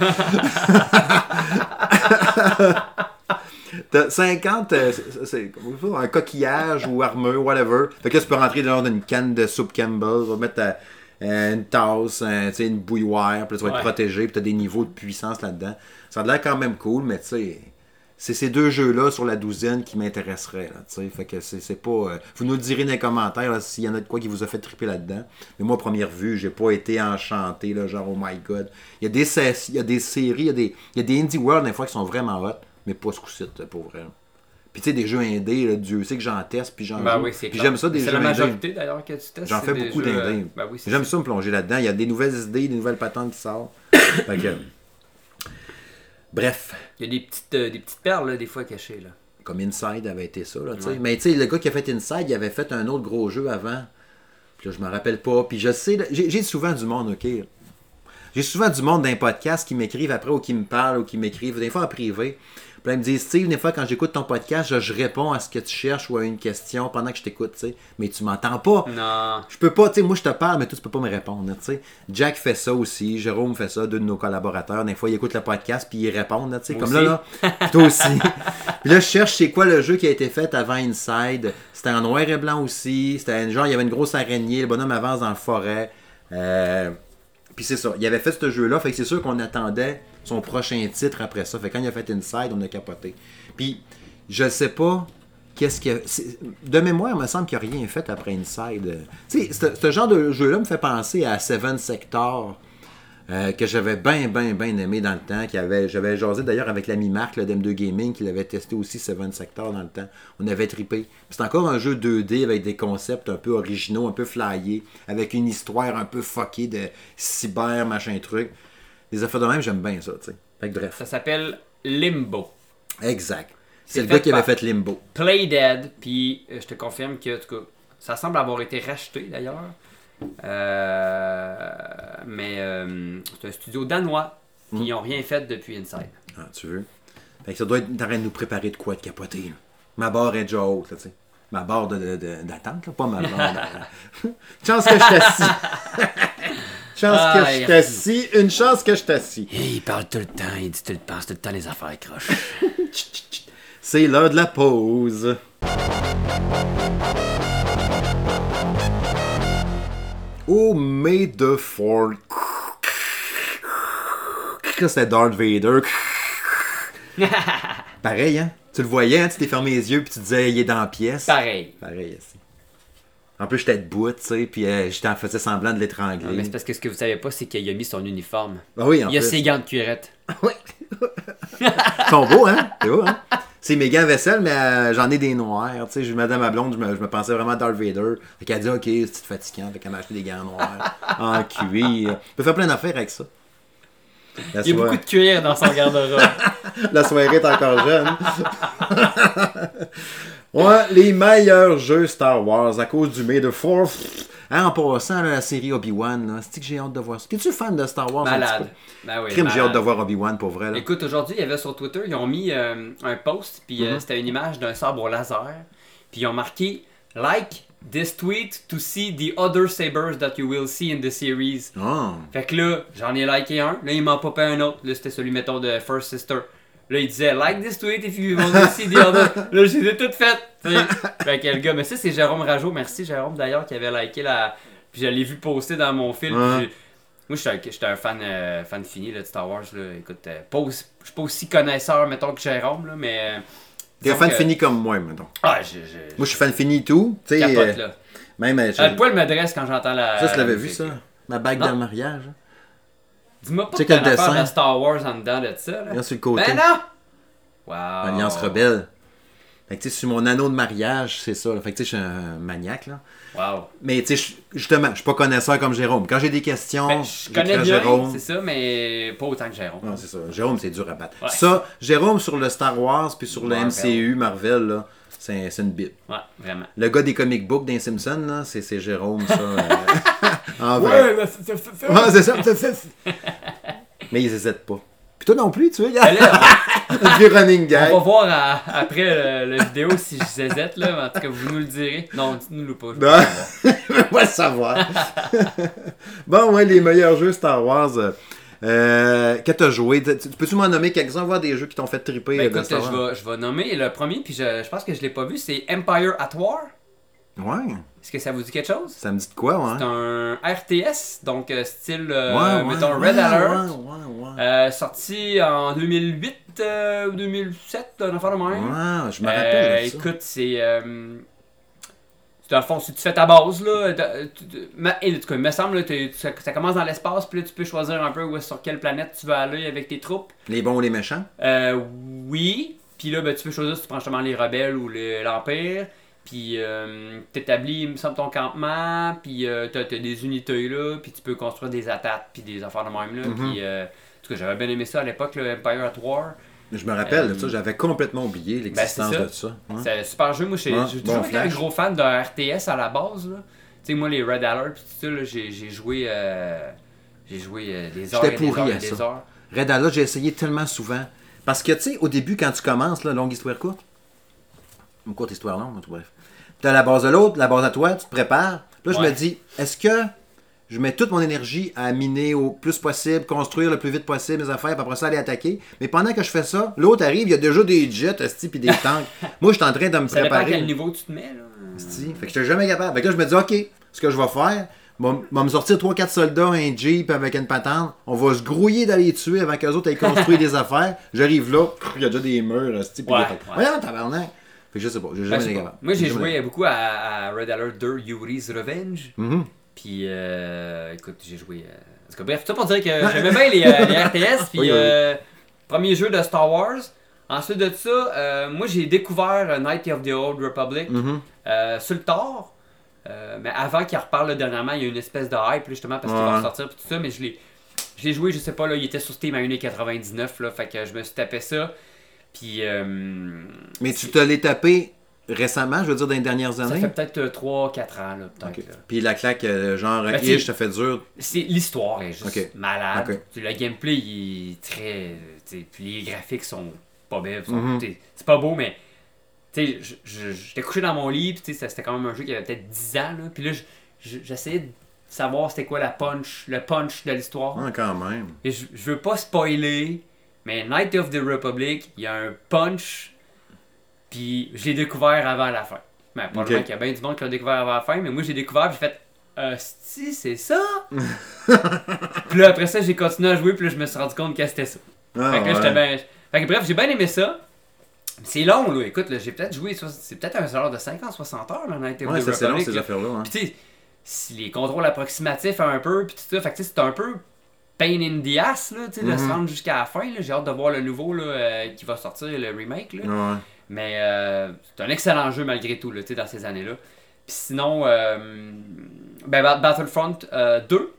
T'as 50, euh, c'est un coquillage ou armure, whatever. Fait que là, tu peux rentrer dans une canne de soupe Campbell, tu vas mettre ta, euh, une tasse, euh, une bouilloire, puis là, tu vas être protégé, puis t'as des niveaux de puissance là-dedans. Ça a l'air quand même cool, mais tu sais, c'est ces deux jeux-là sur la douzaine qui m'intéresseraient. Fait que c'est, c'est pas. euh, vous nous le direz dans les commentaires s'il y en a de quoi qui vous a fait triper là-dedans. Mais moi, première vue, j'ai pas été enchanté, là, genre oh my god. Il y a des, il y a des séries, il y a des, il y a des Indie World des fois qui sont vraiment hot, mais pas ce coup-ci, pour vrai. Puis tu sais, des jeux indés, là, Dieu sait que j'en teste, puis j'en Ben joue. oui, c'est Puis clair. j'aime ça des C'est jeux la indés. majorité d'ailleurs que tu testes. J'en c'est fais beaucoup jeux, d'indés. euh, Ben oui, c'est J'aime ça. ça me plonger là-dedans. Il y a des nouvelles idées, des nouvelles patentes qui sortent. Fait que, Bref, Il y a des petites, euh, des petites perles, là, des fois cachées. Là. comme Inside avait été ça. Là, tu sais. Ouais. Mais tu sais, le gars qui a fait Inside, il avait fait un autre gros jeu avant. Puis là, je me rappelle pas. Puis je sais, j'ai souvent du monde, OK? J'ai souvent du monde d'un podcast qui m'écrivent après ou qui me parlent ou qui m'écrivent, des fois en privé. Puis là, ils me disent, Steve, des fois quand j'écoute ton podcast, je, je réponds à ce que tu cherches ou à une question pendant que je t'écoute, tu sais. Mais tu m'entends pas. Non. Je peux pas, tu sais, moi je te parle, mais toi tu peux pas me répondre, tu sais. Jack fait ça aussi, Jérôme fait ça, deux de nos collaborateurs. Des fois, ils écoutent le podcast puis ils répondent, tu sais. Comme là, là, toi aussi. puis là, je cherche c'est quoi le jeu qui a été fait avant Inside. C'était en noir et blanc aussi. C'était un genre, il y avait une grosse araignée, le bonhomme avance dans la forêt. Euh, Puis c'est ça, il avait fait ce jeu-là, fait que c'est sûr qu'on attendait son prochain titre après ça. Fait quand il a fait Inside, on a capoté. Puis je sais pas qu'est-ce que. De mémoire, il me semble qu'il n'y a rien fait après Inside. Tu sais, ce genre de jeu-là me fait penser à Seven Sector. euh, que j'avais bien, bien, bien aimé dans le temps. J'avais jasé d'ailleurs avec l'ami Marc le d'M2 Gaming qui l'avait testé aussi Seven Sector dans le temps. On avait trippé. C'est encore un jeu 2D avec des concepts un peu originaux, un peu flyés, avec une histoire un peu fuckée de cyber, machin truc. Les affaires de même, j'aime bien ça, tu sais. Fait que bref. Ça s'appelle Limbo. Exact. C'est le gars qui avait fait Limbo. Play Dead, puis euh, je te confirme que, en tout cas, ça semble avoir été racheté d'ailleurs. Euh, mais euh, c'est un studio danois, puis ils n'ont rien fait depuis Inside. Ah, tu veux? Fait que ça doit être en train de nous préparer de quoi de capoter. là. Ma barre est déjà haute, là, tu sais. Ma barre de- de- de- d'attente, là, pas ma barre d'attente. Chance que je t'assis. chance que je t'assis. Une chance que je t'assis. il parle tout le temps, il dit tout le temps, tout le temps les affaires croches. C'est l'heure de la pause. Oh, the Fourth. Ça, c'était Darth Vader. Pareil, hein? Tu le voyais, hein? Tu t'es fermé les yeux puis tu disais, il est dans la pièce. Pareil. Pareil, ici. En plus, j'étais debout, tu sais, puis euh, j'étais en faisais semblant de l'étrangler. Non, mais c'est parce que ce que vous savez pas, c'est qu'il a mis son uniforme. Ah oui, en Il a plus. ses gants de cuirette. Oui. Ils sont beaux, hein? C'est beau, hein? C'est mes gants à vaisselle, mais euh, j'en ai des noirs. Tu sais, je madame ma blonde, je me, je me pensais vraiment à Darth Vader. Fait qu'elle a dit, OK, c'est fatigant. Fait qu'elle m'a acheté des gants noirs en cuir. On peut faire plein d'affaires avec ça. La, Il y a beaucoup de cuir dans son garde-robe. La soirée est encore jeune. Ouais, les meilleurs jeux Star Wars à cause du May the Fourth. Hein, en passant, là, la série Obi-Wan, c'est que j'ai hâte de voir ça? T'es-tu fan de Star Wars? Malade. Ben oui, Crime, j'ai hâte de voir Obi-Wan pour vrai. Là. Écoute, aujourd'hui, il y avait sur Twitter, ils ont mis euh, un post, puis Mm-hmm. euh, c'était une image d'un sabre laser, puis ils ont marqué Like this tweet to see the other sabers that you will see in the series. Oh. Fait que là, j'en ai liké un, là, il m'en popait un autre, là, c'était celui, mettons, de First Sister. Là, il disait Like this tweet if you want to see the other. là, je les ai toutes faites. fait que le gars, mais ça, c'est Jérôme Rajo. Merci, Jérôme, d'ailleurs, qui avait liké la. Puis je l'ai vu poster dans mon fil. puis Ouais. j'ai- moi, j'étais un, un fan, euh, fan fini là, de Star Wars. Là. Écoute, euh, pas aussi- je suis pas aussi connaisseur, mettons, que Jérôme, là, mais. euh, T'es fan que- fini comme moi, mettons. Ah, je, je, Moi, je suis fan fini tout. Tu sais, capote, euh, là. même. euh, Ah, le poil me dresse quand j'entends la. ça, la l'avais vu, ça? Ma bague de mariage. hein? Dis-moi pas Tu sais que t'as affaire dessin? de Star Wars en dedans de ça. Là. Sur le côté. Ben non! Wow. Alliance rebelle. Fait que, tu sais, sur mon anneau de mariage, c'est ça. là. Fait que, tu sais, je suis un maniaque, là. Wow. Mais, tu sais, justement, je suis pas connaisseur comme Jérôme. Quand j'ai des questions, Ben, je connais bien, Jérôme. c'est ça, mais pas autant que Jérôme. Non, c'est ça. Jérôme, c'est dur à battre. Ouais. Ça, Jérôme sur le Star Wars puis sur le Marvel. MCU, Marvel, là, c'est une bite. Ouais, vraiment. Le gars des comic books d'un Simpson, là, c'est c'est Jérôme, ça. en vrai. ben, c'est c'est- c'est- Ouais, c'est ça. Mais ils hésitent pas. Puis toi non plus, tu vois, Ben un vieux running gag. on va voir à- après le, le vidéo si je zézette, là. En tout cas, vous nous le direz. Non, dites-nous le pas. je veux Non. pas savoir. on va le savoir. bon, ouais, les meilleurs jeux Star Wars. euh, Euh, que t'as joué Tu- tu- Peux-tu m'en nommer quelques-uns, voir des jeux qui t'ont fait triper Ben, euh, de écoute, Star je vais, je vais nommer le premier, puis je, je pense que je l'ai pas vu, c'est Empire at War. Ouais. Est-ce que ça vous dit quelque chose? Ça me dit de quoi, ouais? C'est un RTS, donc euh, style, euh, Ouais, ouais, mettons, Red Alert. Euh, sorti en 2008 euh, ou 2007, un affaire de même. Ouais, je me rappelle ça. écoute, c'est. dans le fond, si tu fais ta base, là, et, en tout cas, il me semble, t'es- ça, ça commence dans l'espace, puis là, tu peux choisir un peu où, sur quelle planète tu veux aller avec tes troupes. Les bons ou les méchants? Euh, oui, puis là, ben, tu peux choisir si tu prends justement les rebelles ou le- l'Empire. Puis euh, t'établis, il me semble, ton campement, puis euh, t'as, t'as des unités là, puis tu peux construire des attaques, puis des affaires de même là. Mhm. Puis, euh, en tout cas, j'avais bien aimé ça à l'époque, le Empire at War. Je me rappelle de Euh, ça, j'avais complètement oublié l'existence ben, de ça. C'est un super jeu. Moi, j'ai bon toujours un gros fan de RTS à la base. Là. Tu sais, moi, les Red Alert, puis tout ça, là, j'ai, j'ai joué, euh, j'ai joué euh, des heures J'étais et des pourri heures et des ça. heures. Red Alert, j'ai essayé tellement souvent. Parce que, tu sais, au début, quand tu commences, là, longue histoire courte, une courte histoire longue, en tout bref. Tu as la base de l'autre, la base à toi, tu te prépares. Là, je me dis, est-ce que je mets toute mon énergie à miner au plus possible, construire le plus vite possible mes affaires, puis après ça, aller attaquer? Mais pendant que je fais ça, l'autre arrive, il y a déjà des jets, esti, puis des tanks. Moi, je suis en train de me Ça dépend à préparer. quel niveau tu te mets. Là. esti. Fait que je jamais capable. Fait que là, je me dis, OK, ce que je vais faire, va va me sortir 3-4 soldats, un Jeep avec une patente. On va se grouiller d'aller les tuer avant qu'eux autres aient construit des affaires. J'arrive là, il y a déjà des murs, esti, puis Ouais, des- ouais. Voyons, tabarnak. Fait que je sais pas, j'ai Ben, jamais été capable. Moi, j'ai joué beaucoup à, à Red Alert 2 Yuri's Revenge. Mhm. Puis, euh, écoute, j'ai joué. euh, En tout cas, bref, tout ça pour dire que j'aimais bien les, euh, les RTS. Puis, Oui, oui. euh, premier jeu de Star Wars. Ensuite de ça, euh, moi, j'ai découvert euh, Night of the Old Republic Mhm. euh, sur le tard. Euh, mais avant qu'il reparle dernièrement, il y a une espèce de hype, justement, parce qu'il va ressortir. Puis tout ça, mais je l'ai. Je l'ai joué, je sais pas, là, il était sur Steam à 1,99$, là, fait que je me suis tapé ça. Puis, euh, Mais tu te l'es tapé récemment, je veux dire, dans les dernières ça années? fait peut-être 3-4 ans, là. Puis la claque, euh, genre, Ben, tu- ça fait dur? C'est l'histoire est juste malade. Le gameplay il est très, puis les graphiques sont pas belles, Mhm. c'est pas beau mais tu sais, je- je- j'étais couché dans mon lit, puis tu sais, c'était quand même un jeu qui avait peut-être 10 ans là, puis là je- je- j'essayais de savoir c'était quoi la punch, le punch de l'histoire. Ah, quand même. Et je, je veux pas spoiler, mais Night of the Republic, il y a un punch, puis je l'ai découvert avant la fin. Mais probablement qu'il y a bien du monde qui l'a découvert avant la fin, mais moi j'ai découvert, puis j'ai fait, si c'est ça? puis là après ça, j'ai continué à jouer, puis là je me suis rendu compte que c'était ça. Ah, fait que là, ouais. j'étais bien. Fait que bref, j'ai bien aimé ça. C'est long, là. Écoute, là, j'ai peut-être joué. C'est peut-être un genre de 50-60 heures, là, Night of Ouais, the ça c'est long, Republic, ces là. affaires-là. hein. Puis tu sais, les contrôles approximatifs un peu, puis tout ça, fait que tu sais, c'est un peu pain in the ass, là, tu sais, de se rendre jusqu'à la fin, là. J'ai hâte de voir le nouveau, là, euh, qui va sortir, le remake, là. Ouais. Mais euh, c'est un excellent jeu malgré tout, là, dans ces années-là. Puis sinon, euh, ben, Ba- Battlefront euh, 2,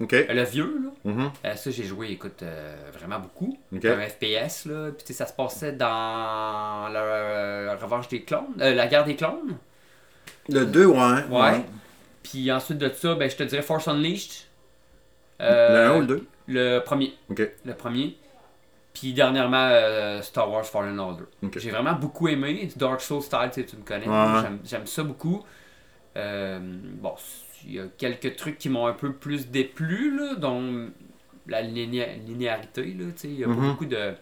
Ok. le vieux, là. Mhm. Euh, ça, j'ai joué, écoute, euh, vraiment beaucoup. Un FPS, là. Puis, ça se passait dans la, euh, Revanche des clones, euh, la guerre des clones. Le 2, ouais. Ouais. Puis ensuite de ça, ben, je te dirais Force Unleashed. Euh, Le 1 ou le 2 Le premier. Le premier. Puis dernièrement, euh, Star Wars Fallen Order. J'ai vraiment beaucoup aimé. Dark Souls style, tu me connais. J'aime- ça beaucoup. Euh, bon, il y a quelques trucs qui m'ont un peu plus déplu, là, dont la linéa- linéarité. Il y a pas Mhm. beaucoup de,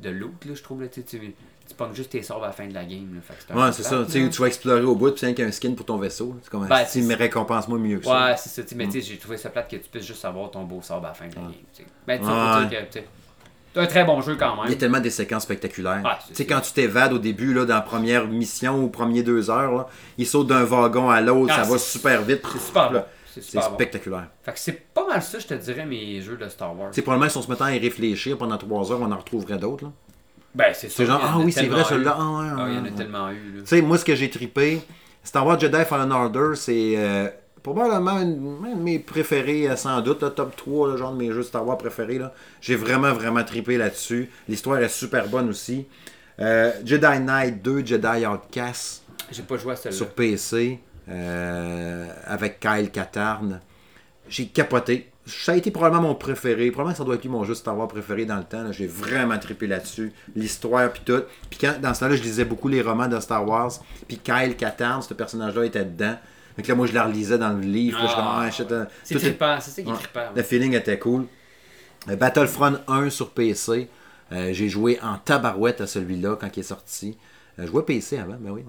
de loot, là, je trouve. Là, tu, sais, tu, pognes juste tes sorts à la fin de la game. Là, fait que un Ouais, c'est ça. Tu vas explorer au bout, puis c'est qu'un skin pour ton vaisseau. C'est comme Ben, si c'est- me récompense-moi mieux que ça. Ouais, c'est ça. Mais tu sais, j'ai trouvé ça plate que tu puisses juste avoir ton beau sort à la fin de la game. tu sais. Ben, tu Ouais. que c'est un très bon jeu quand Il y a même. tellement des séquences spectaculaires. Ouais, c'est tu sais, quand tu t'évades au début, là, dans la première mission ou premiers deux heures, là, il saute d'un wagon à l'autre, Ah, ça va c'est- super vite. C'est super. Là, C'est C'est bon. spectaculaire. Fait que c'est pas mal ça, je te dirais, mes jeux de Star Wars. Sais, probablement, si on se mettait à y réfléchir pendant trois heures, on en retrouverait d'autres. Ben, c'est genre, ah oui, c'est vrai, celui-là. Ah, ouais, Ah, il y en a tellement eu. Tu sais, moi, ce que j'ai trippé, Star Wars Jedi Fallen Order, c'est euh, probablement une- un de mes préférés, euh, sans doute, le top 3, le genre de mes jeux Star Wars préférés. J'ai vraiment, vraiment trippé là-dessus. L'histoire est super bonne aussi. Euh, Jedi Knight 2, Jedi Outcast J'ai pas joué à celui-là. sur PC euh, avec Kyle Katarn. J'ai capoté. Ça a été probablement mon préféré. Probablement que ça doit être mon jeu Star Wars préféré dans le temps. J'ai vraiment trippé là-dessus. L'histoire puis tout. Puis quand, dans ce temps-là, je lisais beaucoup les romans de Star Wars. Puis Kyle Katarn, ce personnage-là, était dedans. Donc là, moi, je la relisais dans le livre. Là, je Ah, ah, C'est trippant, c'est ça qui est Ouais. trippant. le feeling était cool. Euh, Battlefront 1 sur PC. Euh, j'ai joué en tabarouette à celui-là quand il est sorti. Euh, je jouais PC avant, ben oui.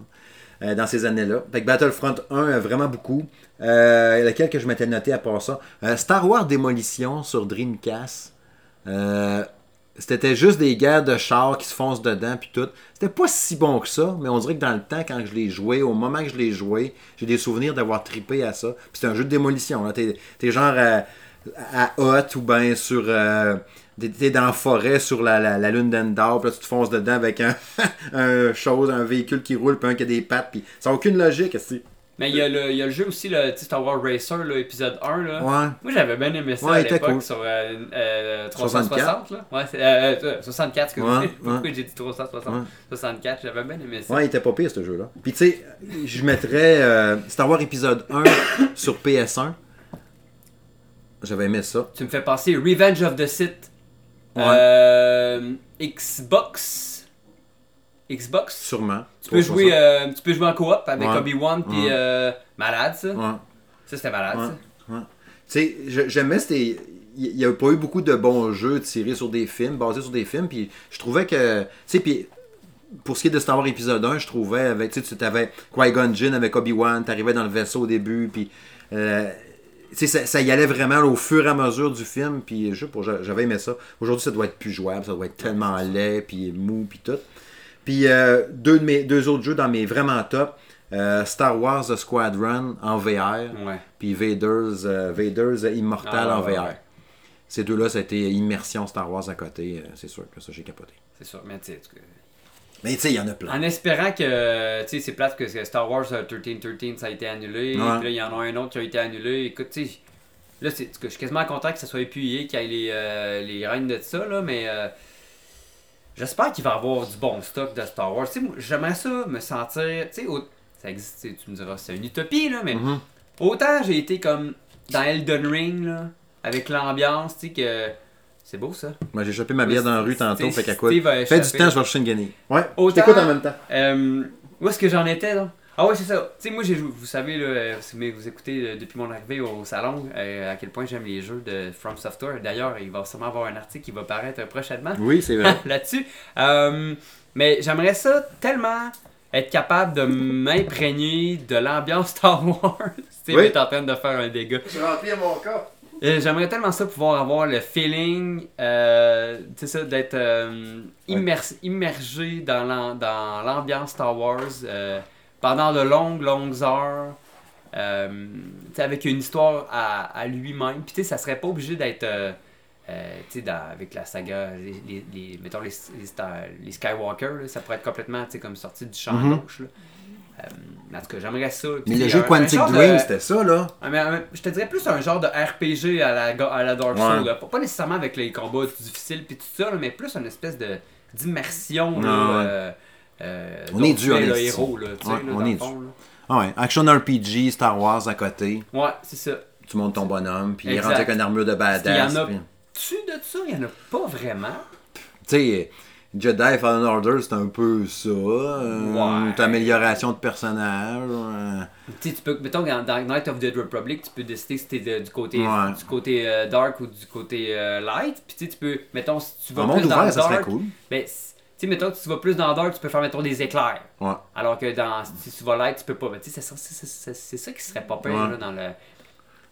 Dans ces années-là. Fait que Battlefront 1, vraiment beaucoup. lequel que je m'étais noté à part ça? Star Wars Démolition sur Dreamcast. C'était juste des guerres de chars qui se foncent dedans, puis tout. C'était pas si bon que ça, mais on dirait que dans le temps, quand je l'ai joué, au moment que je l'ai joué, j'ai des souvenirs d'avoir tripé à ça. Puis c'est un jeu de démolition. T'es, es genre à, Hot ou bien sur. Euh, t'es dans la forêt sur la, la, lune d'Endor, puis là tu te fonces dedans avec un, un chose, un véhicule qui roule, puis un qui a des pattes, puis ça n'a aucune logique. C'est mais il y, a le, il y a le jeu aussi, le Star Wars Racer, l'épisode 1. Là. Ouais. Moi, j'avais bien aimé ça à l'époque sur euh, euh, 360. Là. Ouais, euh, 64, excusez-moi. Pourquoi j'ai dit 360 64, j'avais bien aimé ça. Ouais, il était pas pire ce jeu-là. Puis tu sais, je mettrais euh, Star Wars épisode 1 sur PS1. J'avais aimé ça. Tu me fais passer Revenge of the Sith. Euh, Xbox. Xbox? Sûrement. Tu peux, jouer, euh, tu peux jouer en coop avec Obi-Wan puis euh, malade ça. Ça c'était malade ça. Tu sais, j'aimais c'était il n'y a pas eu beaucoup de bons jeux tirés sur des films, basés sur des films, puis je trouvais que, tu sais, puis pour ce qui est de Star Wars épisode 1, je trouvais, avec, tu sais, tu avais Qui-Gon Jinn avec Obi-Wan, tu arrivais dans le vaisseau au début, puis euh, ça, ça, y allait vraiment au fur et à mesure du film, puis j'avais aimé ça. Aujourd'hui, ça doit être plus jouable, ça doit être tellement laid, puis mou, puis tout. Puis euh, deux, de mes, deux autres jeux dans mes vraiment top. Euh, Star Wars The Squadron en VR. Puis Vader's, euh, Vader's Immortal ah, en VR. Ces deux-là, ça a été immersion Star Wars à côté. c'est sûr que ça, j'ai capoté. C'est sûr, mais tu sais. Mais tu sais, il y en a plein. En espérant que, tu sais, c'est plate que Star Wars 1313 ça a été annulé. Puis là, il y en a un autre qui a été annulé. Écoute, tu sais, là, je suis quasiment content que ça soit épuyé, qu'il y ait les, les règnes de ça, là, mais J'espère qu'il va y avoir du bon stock de Star Wars. J'aimerais ça me sentir. Tu sais, ça existe, tu me diras, c'est une utopie, là, mais mm-hmm. autant j'ai été comme dans Elden Ring, là, avec l'ambiance, tu sais, que. C'est beau ça. Moi j'ai chopé ma bière dans la rue tantôt, fait qu'à quoi? Fais du temps, je vais chercher une guenille. Ouais, autant, je en même temps. Euh, où est-ce que j'en étais là? Ah ouais, c'est ça. Tu sais, moi, vous savez, là, si vous écoutez euh, depuis mon arrivée au salon, euh, à quel point j'aime les jeux de From Software. D'ailleurs, il va sûrement avoir un article qui va paraître prochainement. Oui, c'est vrai. Là-dessus. Euh, mais j'aimerais ça tellement être capable de m'imprégner de l'ambiance Star Wars. tu sais, en train de faire un dégât. Je remplis mon cas. J'aimerais tellement ça pouvoir avoir le feeling, euh, ça, d'être immergé dans l'ambiance Star Wars pendant de longues, longues heures. Euh, avec une histoire à, lui-même. Puis, ça serait pas obligé d'être. Euh, euh, avec la saga, les, les, mettons les, les, Skywalker, ça pourrait être complètement comme sorti du champ mm gauche. En tout cas, j'aimerais ça. mais le jeu Quantic Dream, c'était ça, là. je te dirais plus un genre de RPG à la, à la Dark Souls. Pas, nécessairement avec les combats difficiles puis tout ça, mais plus une espèce de d'immersion. Euh, on est dû, on est héros, là, on est dû. Ah ouais, action RPG, Star Wars à côté. Ouais, c'est ça. Tu montes ton bonhomme, puis il est rendu avec une armure de badass. Il y en a tu de ça, il y en a pas vraiment. Tu sais, Jedi Fallen Order, c'est un peu ça. Euh, ouais. Une amélioration de personnage. Euh. Tu tu peux, mettons, dans Night of the Republic, tu peux décider si t'es du côté, du côté euh, dark ou du côté light. Puis tu peux, mettons, si tu vas plus dans ouvert, dark, ça serait cool. Ben, tu sais, mettons tu vas plus dans Dark, tu peux faire, mettons, des éclairs. Ouais. Alors que dans, si tu vas light, tu peux pas. Tu sais, c'est ça qui serait pas pire, là, dans le...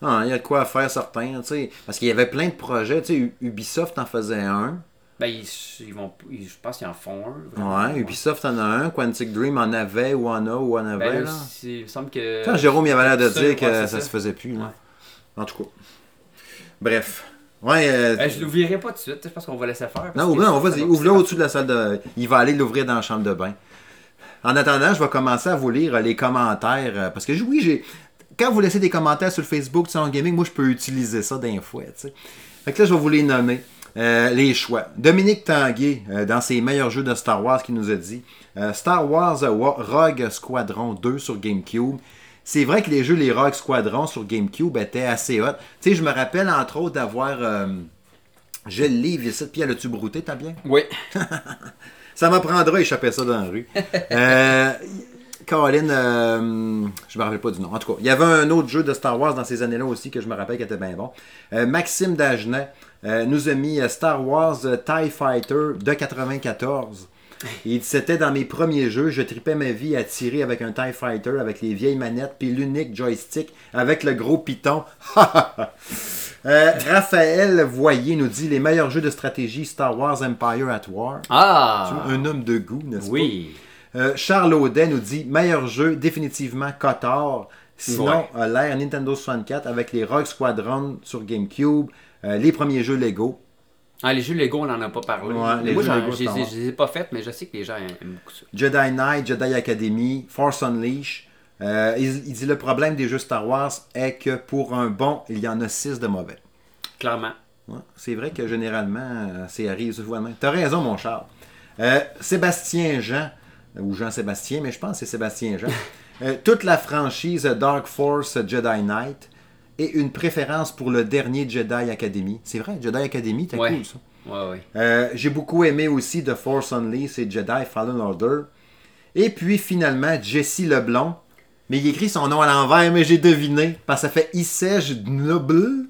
Ah, il y a de quoi faire certains, tu sais. Parce qu'il y avait plein de projets, tu sais, Ubisoft en faisait un. Ben, ils, vont, je pense qu'ils en font un. ouais, Ubisoft en a un, Quantic Dream en avait ou en a ou en avait. Ben, là, il me semble que. Quand Jérôme il avait l'air de dire que ça, se faisait plus. Là. En tout cas. Bref. Ouais, euh, euh, je l'ouvrirai pas tout de suite, je pense qu'on va laisser faire. Non, ouvre, on va ouvre-le au-dessus de la salle de. Il va aller l'ouvrir dans la chambre de bain. En attendant, je vais commencer à vous lire les commentaires. Euh, parce que oui, j'ai. Quand vous laissez des commentaires sur le Facebook de Gaming, moi je peux utiliser ça d'un fois. Fait que là, je vais vous les nommer. Les choix. Dominique Tanguay, dans ses meilleurs jeux de Star Wars, qui nous a dit Star Wars Rogue Squadron 2 sur GameCube c'est vrai que les jeux, les Rock Squadron sur GameCube étaient assez hot. Tu sais, je me rappelle entre autres d'avoir. Euh, je le livre ici, puis elle a-tu brouté, t'as bien Oui. ça m'apprendra à échapper ça dans la rue. euh, Caroline, euh, je me rappelle pas du nom. En tout cas, il y avait un autre jeu de Star Wars dans ces années-là aussi que je me rappelle qui était bien bon. Euh, Maxime Dagenet nous a mis Star Wars TIE Fighter de 94. Il C'était dans mes premiers jeux, je tripais ma vie à tirer avec un TIE Fighter, avec les vieilles manettes, puis l'unique joystick avec le gros piton. Euh, Raphaël Voyer nous dit Les meilleurs jeux de stratégie Star Wars Empire at War. Ah Un homme de goût, n'est-ce Oui. pas? Euh, Charles Audet nous dit Meilleur jeu, définitivement Kotor. Sinon, Ouais. euh, l'ère Nintendo 64 avec les Rogue Squadron sur GameCube, euh, les premiers jeux Lego. Ah, les jeux Lego, on n'en a pas parlé. Ouais, les Moi, jeux Lego, je c'est les ai- pas faites, mais je sais que les gens aiment beaucoup ça. Jedi Knight, Jedi Academy, Force Unleashed. Euh, il, il dit le problème des jeux Star Wars est que pour un bon, il y en a six de mauvais. Clairement. Ouais, c'est vrai que généralement, euh, c'est arrive souvent. T'as raison, mon Charles. Euh, Sébastien Jean, ou Jean-Sébastien, mais je pense que c'est Sébastien Jean. Toute la franchise Dark Force Jedi Knight et une préférence pour le dernier Jedi Academy. C'est vrai, Jedi Academy, t'es Ouais. cool ça. Ouais, ouais. Euh, J'ai beaucoup aimé aussi The Force Unleashed et Jedi Fallen Order. Et puis finalement, Jesse Leblond. Mais il écrit son nom à l'envers, mais j'ai deviné. Parce que ça fait Issej Noble.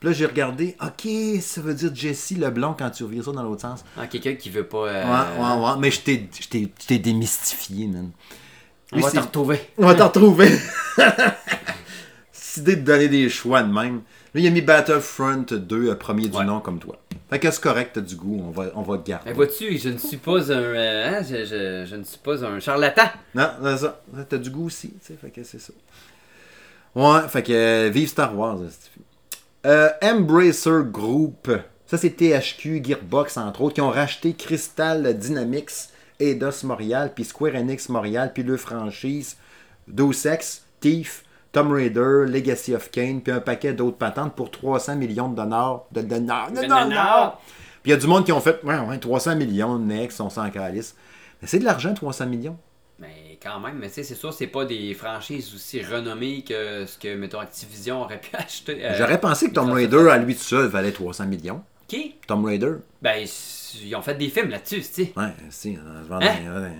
Puis là, j'ai regardé. Ok, ça veut dire Jesse Leblond quand tu ouvres ça dans l'autre sens. Ah, quelqu'un qui veut pas. euh, Ouais, ouais, ouais. Mais je t'ai- démystifié, man. On va c'est- te retrouver. On va t'en retrouver. Décidé de donner des choix de même. Lui, il a mis Battlefront 2, euh, premier du nom comme toi. Fait que c'est correct, t'as du goût, on va, on va te garder. Mais vois-tu, je ne suis pas un. euh, hein, je, je- je ne suis pas un charlatan. Non, c'est ça. T'as du goût aussi, tu sais, fait que c'est ça. Ouais, fait que euh, vive Star Wars. c'est- Euh, Embracer Group. Ça, c'est THQ, Gearbox, entre autres, qui ont racheté Crystal Dynamics, Eidos Montréal, puis Square Enix Montréal, puis le franchise Deus Ex, Thief, Tomb Raider, Legacy of Kane, puis un paquet d'autres patentes pour 300 millions de dollars. De dollars. De dollars. Puis il y a du monde qui ont fait ouais, ouais, 300 millions next, on s'en calisse. Mais c'est de l'argent, 300 millions. Mais quand même, mais tu sais, c'est sûr, c'est pas des franchises aussi renommées que ce que, mettons, Activision aurait pu acheter. euh, J'aurais pensé que Tomb ça, Raider, à lui tout seul, valait 300 millions. Qui? Tomb Raider. Ben, ils ont fait des films là-dessus, tu sais. Ouais, si, Hein?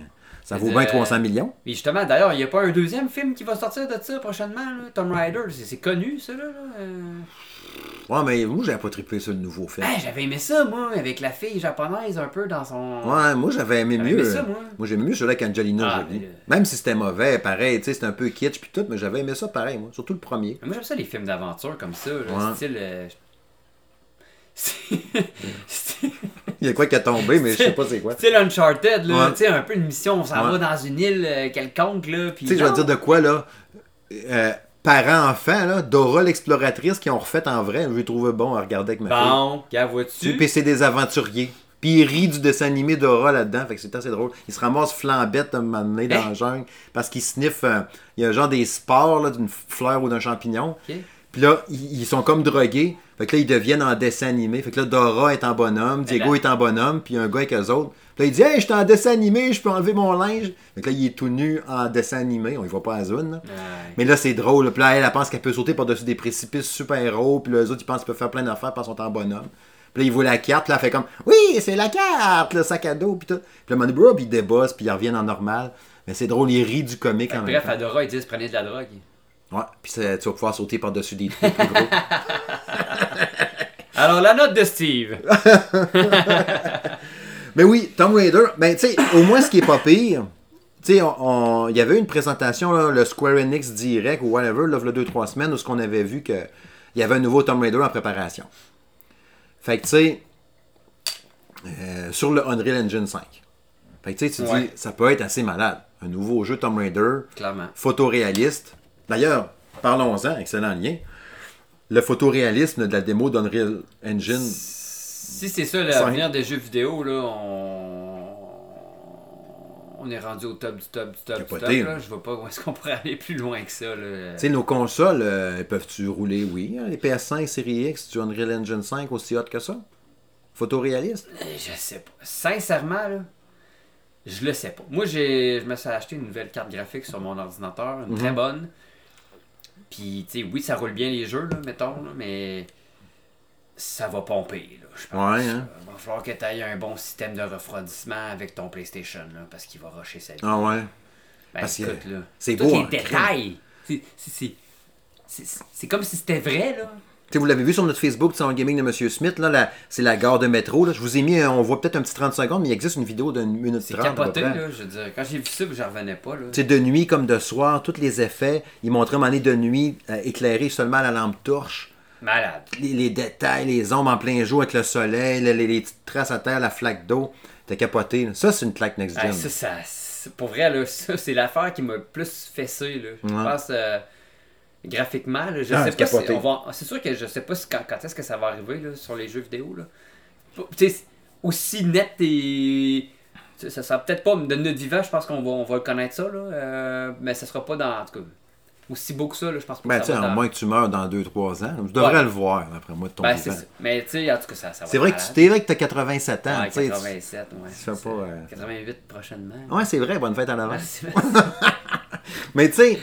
Ça vaut bien euh, 300 millions. Mais justement, d'ailleurs, il n'y a pas un deuxième film qui va sortir de ça prochainement, là, Tomb Raider. C'est connu, ça, là. là, euh. Ouais, mais moi, j'avais pas trippé sur le nouveau film. Hey, j'avais aimé ça, moi, avec la fille japonaise un peu dans son. Ouais, moi, j'avais aimé mieux. aimé ça, moi. j'aimais mieux celui avec Angelina Ah, Jolie. mais, euh, Même si c'était mauvais, pareil, tu sais, c'était un peu kitsch puis tout, mais j'avais aimé ça pareil, moi. Surtout le premier. Moi, j'aime ça, les films d'aventure comme ça, là, Ouais. style. euh, Il y a quoi qui a tombé, mais je sais pas c'est quoi. Style Uncharted, là, Ouais. tu sais, un peu une mission, on s'en Ouais. va dans une île euh, quelconque, là. Tu sais, je vais dire de quoi, là. Euh, Parents-enfants, là, Dora l'exploratrice qui ont refait en vrai, je trouvé bon à regarder avec ma fille. Bon, gars, Tu vois-tu? puis c'est des aventuriers. Puis il rit du dessin animé Dora là-dedans, fait que c'est assez drôle. Il se ramasse flambette un moment donné dans Hein? la jungle parce qu'il sniffe, euh, il y a genre des spores d'une fleur ou d'un champignon. Puis là, ils, ils sont comme drogués. Fait que là, ils deviennent en dessin animé. Fait que là, Dora est en bonhomme, Diego est en bonhomme, puis il un gars avec eux autres. Puis là, il dit Hey, je suis en dessin animé, je peux enlever mon linge. Fait que là, il est tout nu en dessin animé. On y voit pas à zone. là. Ouais. Mais là, c'est drôle. Puis là, elle, elle pense qu'elle peut sauter par-dessus des précipices super hauts. Puis là, les autres, ils pensent qu'ils peuvent faire plein d'affaires parce qu'ils sont en bonhomme. Puis là, ils voient la carte. Puis là, elle fait comme Oui, c'est la carte, le sac à dos. Puis tout. Puis là, bro, puis ils débossent. Puis ils reviennent en normal. Mais c'est drôle, ils rient du comique en même Bref, temps. Adora, ils disent prenez de la drogue. Ouais. Puis tu vas pouvoir sauter par-dessus des trous plus gros. Alors, la note de Steve. Mais oui, Tomb Raider, ben tu sais, au moins ce qui est pas pire, tu sais, on- on- il y avait une présentation, là, le Square Enix Direct ou whatever, là, il y a 2-3 semaines, où ce qu'on avait vu qu'il y avait un nouveau Tomb Raider en préparation. Fait que tu sais, euh, sur le Unreal Engine 5. Fait que tu sais, tu te dis, ça peut être assez malade. Un nouveau jeu Tomb Raider, Clairement. photoréaliste. D'ailleurs, parlons-en, excellent lien. Le photoréalisme de la démo d'Unreal Engine. Si c'est ça l'avenir des jeux vidéo, là, on... on est rendu au top du top du top du top. Là. Je vois pas où est-ce qu'on pourrait aller plus loin que ça. Là. Tu sais, nos consoles, euh, peuvent-tu rouler? Oui. hein, les PS5, Series X, tu as Unreal Engine 5 aussi hot que ça? Photoréaliste? Euh, Je sais pas. Sincèrement, là, je le sais pas. Moi, je me suis acheté une nouvelle carte graphique sur mon ordinateur, une très Mhm. bonne. Puis, tu sais, oui, ça roule bien les jeux, là, mettons, là, mais ça va pomper, là, je pense. Ouais, hein. Il va falloir que tu aies un bon système de refroidissement avec ton PlayStation, là, parce qu'il va rusher sa vie. Ah ouais. Ben, parce que là, c'est beau les détails. C'est comme si c'était vrai, là. Vous l'avez vu sur notre Facebook, c'est gaming de Monsieur Smith, là, c'est la gare de métro. Là. Je vous ai mis, on voit peut-être un petit 30 secondes, mais il existe une vidéo d'une minute 30. C'est capoté, là, je veux dire. Quand j'ai vu ça, je revenais pas. C'est de nuit comme de soir, tous les effets. Ils montraient un de nuit euh, éclairé seulement à la lampe torche. Malade. Les, détails, les ombres en plein jour avec le soleil, les, les, petites traces à terre, la flaque d'eau. T'es capoté. Ça, c'est une claque next gen. ça, ça, pour vrai, là, ça, c'est l'affaire qui m'a plus fessé. Là. Je pense euh, graphiquement. Là, je ah, sais pas si on va... C'est sûr que je sais pas quand, quand est-ce que ça va arriver là, sur les jeux vidéo. Là. aussi net et. Ça sera peut-être pas de notre vivant, je pense qu'on va, on va connaître ça, là, euh, mais ça sera pas dans. En tout cas, aussi beau que ça, là, je pense pas ben, ça va dans... moins que tu meurs dans 2-3 ans. Je devrais le voir, après moi, de ton ben, Mais tu sais, en tout cas, ça, ça va. C'est vrai que tu t'es vrai que tu as 87 ans. Ouais, 87, ouais. Tu fais pas, euh... 88 prochainement. Ouais, c'est vrai, bonne fête en avant. mais tu sais,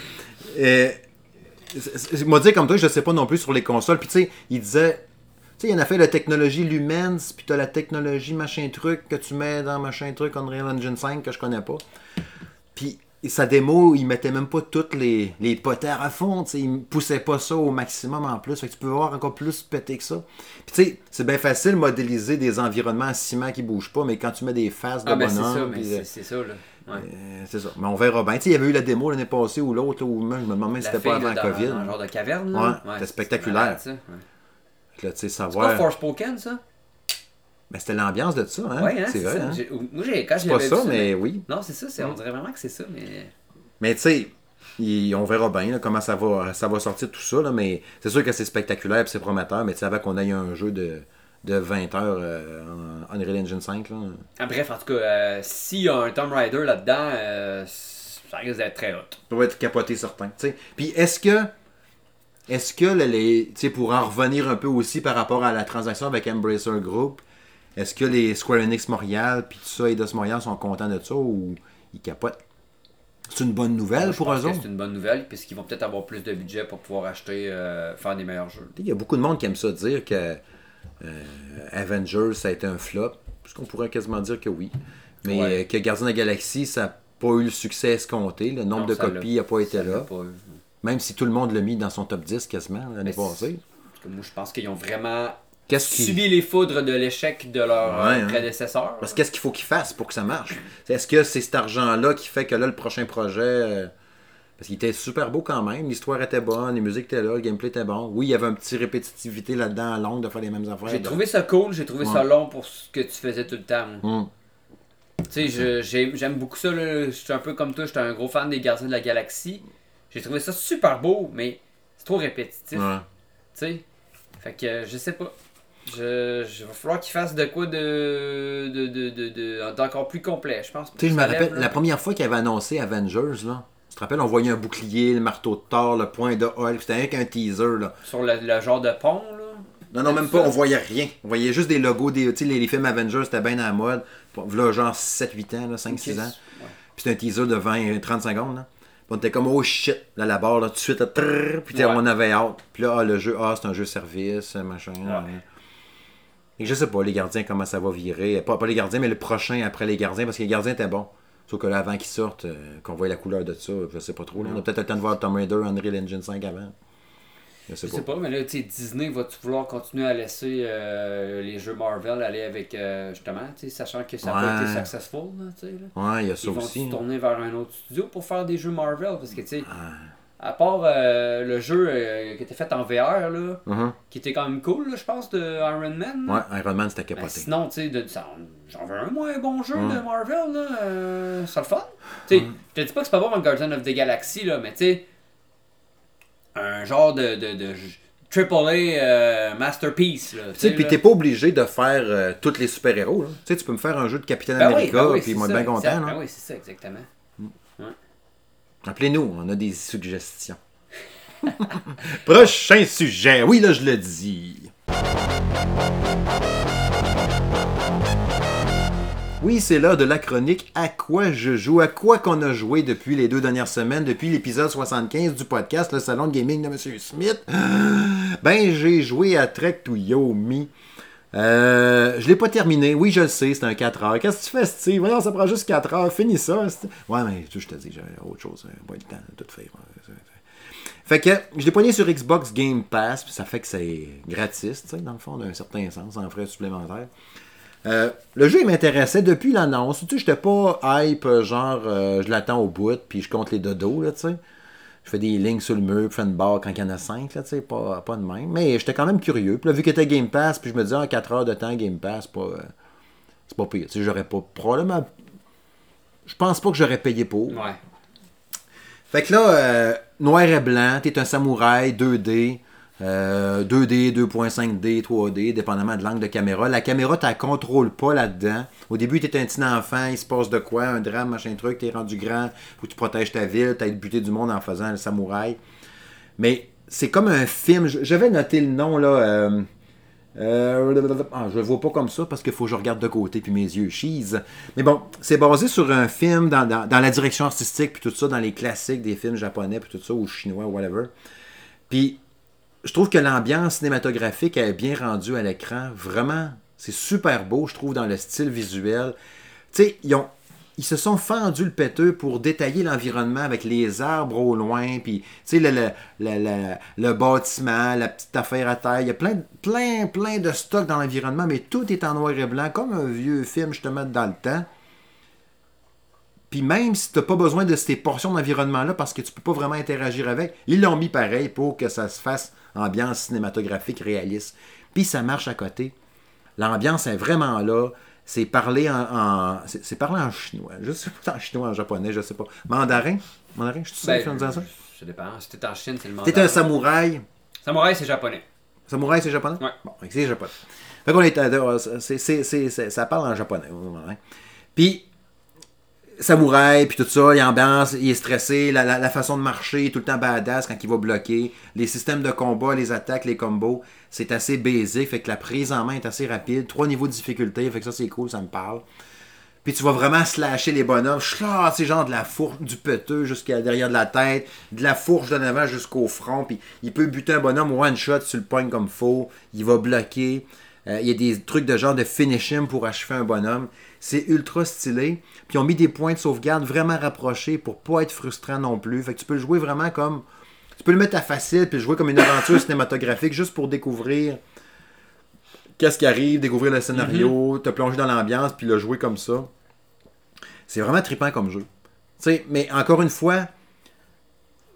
euh, moi dire comme toi, je sais pas non plus sur les consoles. Puis tu sais, il disait. Tu sais, il y en a fait la technologie Lumens, puis tu as la technologie machin truc que tu mets dans machin truc Unreal Engine 5 que je connais pas. Puis sa démo, il mettait même pas toutes les, les potères à fond, il il poussait pas ça au maximum en plus. Fait que tu peux voir encore plus pété que ça. Puis tu sais, c'est bien facile de modéliser des environnements en ciment qui bougent pas, mais quand tu mets des faces de ah, bonhomme... c'est ça, là. Euh, c'est ça. Mais on verra bien. il y avait eu la démo l'année passée ou l'autre, ou même, je me demande même si c'était pas avant la COVID. Un genre de caverne. Ouais, c'était spectaculaire. Sais, savoir... C'est pas Forspoken, ça? Ben, c'était l'ambiance de ça, hein? Oui, hein, c'est vrai. Hein? Moi, quand C'est pas ça, mais oui. Non, c'est ça. On dirait vraiment que c'est ça, mais. Mais tu sais, on verra bien comment ça va, ça va sortir tout ça, là, mais c'est sûr que c'est spectaculaire et c'est prometteur, mais tu sais, avant qu'on ait un jeu de, de 20 heures euh, en Unreal Engine 5. Là. Ah, bref, en tout cas, euh, s'il y a un Tomb Raider là-dedans, euh, ça risque d'être très hot. Ça va être capoté certain. sais. Puis est-ce que est-ce que les, pour en revenir un peu aussi par rapport à la transaction avec Embracer Group, est-ce que les Square Enix Montréal puis tout ça, Eidos Montréal sont contents de ça ou ils capotent? C'est une bonne nouvelle pour eux autres? C'est une bonne nouvelle, puisqu'ils vont peut-être avoir plus de budget pour pouvoir acheter, euh, faire des meilleurs jeux. Il y a beaucoup de monde qui aime ça dire que euh, Avengers, ça a été un flop. Puisqu'on pourrait quasiment dire que oui. Mais euh, que Gardien de la Galaxie, ça n'a pas eu le succès escompté. Le nombre de copies n'a pas été là. Même si tout le monde l'a mis dans son top 10 quasiment l'année passée. moi, je pense qu'ils ont vraiment subi les foudres de l'échec de leur euh, hein. prédécesseur. Parce qu'est-ce qu'il faut qu'ils fassent pour que ça marche? Est-ce que c'est cet argent-là qui fait que là, le prochain projet. Parce qu'il était super beau quand même, l'histoire était bonne, les musiques étaient là, le gameplay était bon. Oui, il y avait un petit répétitivité là-dedans, longue de faire les mêmes affaires. J'ai trouvé ça cool, j'ai trouvé ça long pour ce que tu faisais tout le temps. Hmm. Tu sais, j'aime beaucoup ça. Je suis un peu comme toi, j'étais un gros fan des Gardiens de la Galaxie. J'ai trouvé ça super beau, mais c'est trop répétitif. Tu sais, fait que je sais pas. Je, je va falloir qu'il fasse de quoi de, de, de, de, d'encore plus complet, je pense. Tu sais, je me rappelle, la première fois qu'il avait annoncé Avengers, là, tu te rappelles, on voyait un bouclier, le marteau de Thor, le point de Hulk, c'était rien qu'un teaser. Là. Sur le, genre de pont, là? Non, non, même pas, on voyait rien. On voyait juste des logos, des, les, les films Avengers, c'était bien à la mode. Là, genre 7-8 ans, 5-6 ans. Puis c'était un teaser de 20-30 secondes. Là. on était comme, oh shit, là, la barre, là, tout de suite, là, puis on avait hâte. Puis là, ah, le jeu, ah, c'est un jeu service, machin. Et je sais pas, les gardiens, comment ça va virer. Pas, pas les gardiens, mais le prochain après les gardiens, parce que les gardiens étaient bons. Sauf que là, avant qu'ils sortent, euh, qu'on voit la couleur de ça, je sais pas trop. On a peut-être le temps de voir Tomb Raider Unreal Engine 5 avant. Je sais, sais pas. mais là, tu sais, Disney, va-tu vouloir continuer à laisser euh, les jeux Marvel aller avec, euh, justement, sachant que ça pas été successful, tu sais. Ouais, il y a ça Ils aussi. Ils vont tourner vers un autre studio pour faire des jeux Marvel, parce que, tu sais, à part euh, le jeu euh, qui était fait en VR, là, uh-huh. qui était quand même cool, je pense, de Iron Man. Ouais, Iron Man, c'était capoté. Ben, sinon, tu sais, j'en veux un moins bon jeu de Marvel, là. Euh, ça le fun. Tu sais, je te dis pas que c'est pas bon dans Guardian of the Galaxy, là, mais tu sais, un genre de, de, de AAA masterpiece. Tu sais, puis t'es pas obligé de faire tous les super-héros. Tu sais, tu peux me faire un jeu de Capitaine ben America, ben puis moi, bien content. Ben oui, c'est ça, exactement. Appelez-nous, on a des suggestions. Prochain sujet. Oui, là, je le dis. Oui, c'est l'heure de la chronique À quoi je joue, à quoi qu'on a joué depuis les deux dernières semaines, depuis l'épisode 75 du podcast Le Salon de Gaming de M. Smith? Ben, j'ai joué à Trek to Yomi. Euh, je l'ai pas terminé. Oui, je le sais, c'est un 4 heures. Qu'est-ce que tu fais, Steve? Voyons, ça prend juste 4 heures. Finis ça. Ouais, mais je te dis, j'avais autre chose. Pas le temps de tout faire. Fait que je l'ai poigné sur Xbox Game Pass, puis ça fait que c'est gratis, dans le fond, d'un certain sens, en frais supplémentaires. Euh, le jeu, il m'intéressait depuis l'annonce. Tu sais, j'étais pas hype, genre, euh, je l'attends au bout, puis je compte les dodos, là, tu sais. Je fais des lignes sur le mur, puis fais une barre quand il y en a 5, là, tu sais, pas, pas de même. Mais j'étais quand même curieux. Puis là, vu que était Game Pass, puis je me disais, en 4 heures de temps, Game Pass, pas, euh, c'est pas pire. Tu sais, j'aurais pas, probablement, je pense pas que j'aurais payé pour. Ouais. Fait que là, noir et blanc, t'es un samouraï 2D. 2D, 2.5D, 3D, dépendamment de l'angle de caméra. La caméra, tu la contrôles pas là-dedans. Au début, tu un petit enfant, il se passe de quoi, un drame, machin truc, tu es rendu grand, faut que tu protèges ta ville, tu as buté du monde en faisant le samouraï. Mais c'est comme un film. J'avais noté le nom, là. Euh, euh, ah, je le vois pas comme ça parce qu'il faut que je regarde de côté puis mes yeux cheese. Mais bon, c'est basé sur un film dans, dans, la direction artistique puis tout ça, dans les classiques des films japonais puis tout ça, ou chinois, whatever. Puis je trouve que l'ambiance cinématographique est bien rendue à l'écran. Vraiment, c'est super beau, je trouve, dans le style visuel. Tu sais, ils, se sont fendus le péteux pour détailler l'environnement avec les arbres au loin, puis, tu sais, le, le, le, le, bâtiment, la petite affaire à terre. Il y a plein, plein, plein de stock dans l'environnement, mais tout est en noir et blanc, comme un vieux film, justement, dans le temps. Puis même si tu n'as pas besoin de ces portions d'environnement-là parce que tu peux pas vraiment interagir avec, ils l'ont mis pareil pour que ça se fasse ambiance cinématographique réaliste. Puis ça marche à côté. L'ambiance est vraiment là. C'est parlé en, c'est parlé en chinois. Je sais pas en chinois, en japonais, je sais pas. Mandarin? Mandarin, je suis sûr ben, dire ça? Ça dépend. Si t'es en Chine, c'est le mandarin. T'es un samouraï. Samouraï, c'est japonais. Samouraï, c'est japonais? Ouais. Bon, c'est japonais. Fait qu'on est, c'est, c'est, ça parle en japonais. Puis samouraï, puis tout ça, il ambiance, il est stressé, la, façon de marcher, tout le temps badass quand il va bloquer, les systèmes de combat, les attaques, les combos, c'est assez basique, fait que la prise en main est assez rapide, trois niveaux de difficulté, fait que ça c'est cool, ça me parle. Puis tu vas vraiment slasher les bonhommes, c'est genre de la fourche du peteux jusqu'à derrière de la tête, de la fourche de l'avant jusqu'au front, puis il peut buter un bonhomme one shot, tu le pognes comme faux, il va bloquer. Euh, il y a des trucs de genre de finishing pour achever un bonhomme. C'est ultra stylé. Puis ils ont mis des points de sauvegarde vraiment rapprochés pour pas être frustrant non plus. Fait que tu peux le jouer vraiment comme. Tu peux le mettre à facile puis le jouer comme une aventure cinématographique juste pour découvrir qu'est-ce qui arrive, découvrir le scénario, mm-hmm. te plonger dans l'ambiance puis le jouer comme ça. C'est vraiment trippant comme jeu. sais mais encore une fois,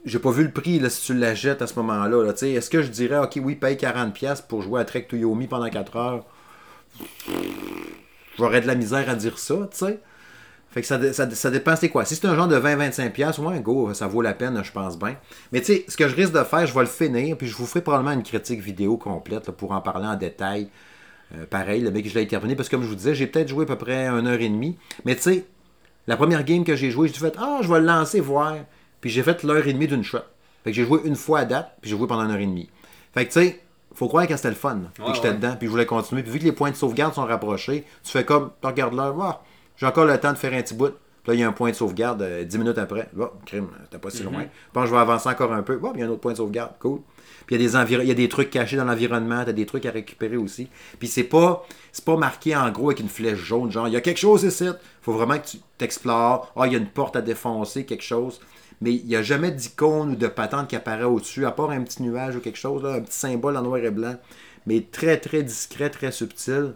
j'ai pas vu le prix là, si tu la jettes à ce moment-là. Est-ce que je dirais, ok, oui, paye 40$ pour jouer à Trek to Yomi pendant 4 heures? J'aurais de la misère à dire ça, tu sais. Fait que ça, ça, ça dépend c'est quoi. Si c'est un genre de 20-25$, moins go, ça vaut la peine, je pense bien. Mais tu sais, ce que je risque de faire, je vais le finir, puis je vous ferai probablement une critique vidéo complète pour en parler en détail. Euh, pareil, le mec, je l'ai terminé, parce que comme je vous disais, j'ai peut-être joué à peu près une heure et demie. Mais tu sais, la première game que j'ai joué, j'ai fait Ah, je vais le lancer, voir. Puis j'ai fait l'heure et demie d'une shot. Fait que j'ai joué une fois à date, puis j'ai joué pendant une heure et demie. Fait que tu sais, faut croire que c'était le fun. puis j'étais dedans, puis je voulais continuer. Puis vu que les points de sauvegarde sont rapprochés, tu fais comme, tu regardes l'heure, ah, j'ai encore le temps de faire un petit bout. Puis là, il y a un point de sauvegarde 10 euh, minutes après. Oh, crime, t'es pas si mm-hmm. loin. Puis je vais avancer encore un peu. Oh, il y a un autre point de sauvegarde. Cool. Puis il y, a des il y a des trucs cachés dans l'environnement, t'as des trucs à récupérer aussi. Puis c'est pas c'est pas marqué en gros avec une flèche jaune, genre il y a quelque chose ici. Faut vraiment que tu t'explores. Ah, il y a une porte à défoncer, quelque chose mais il n'y a jamais d'icône ou de patente qui apparaît au-dessus, à part un petit nuage ou quelque chose, un petit symbole en noir et blanc, mais très très discret, très subtil.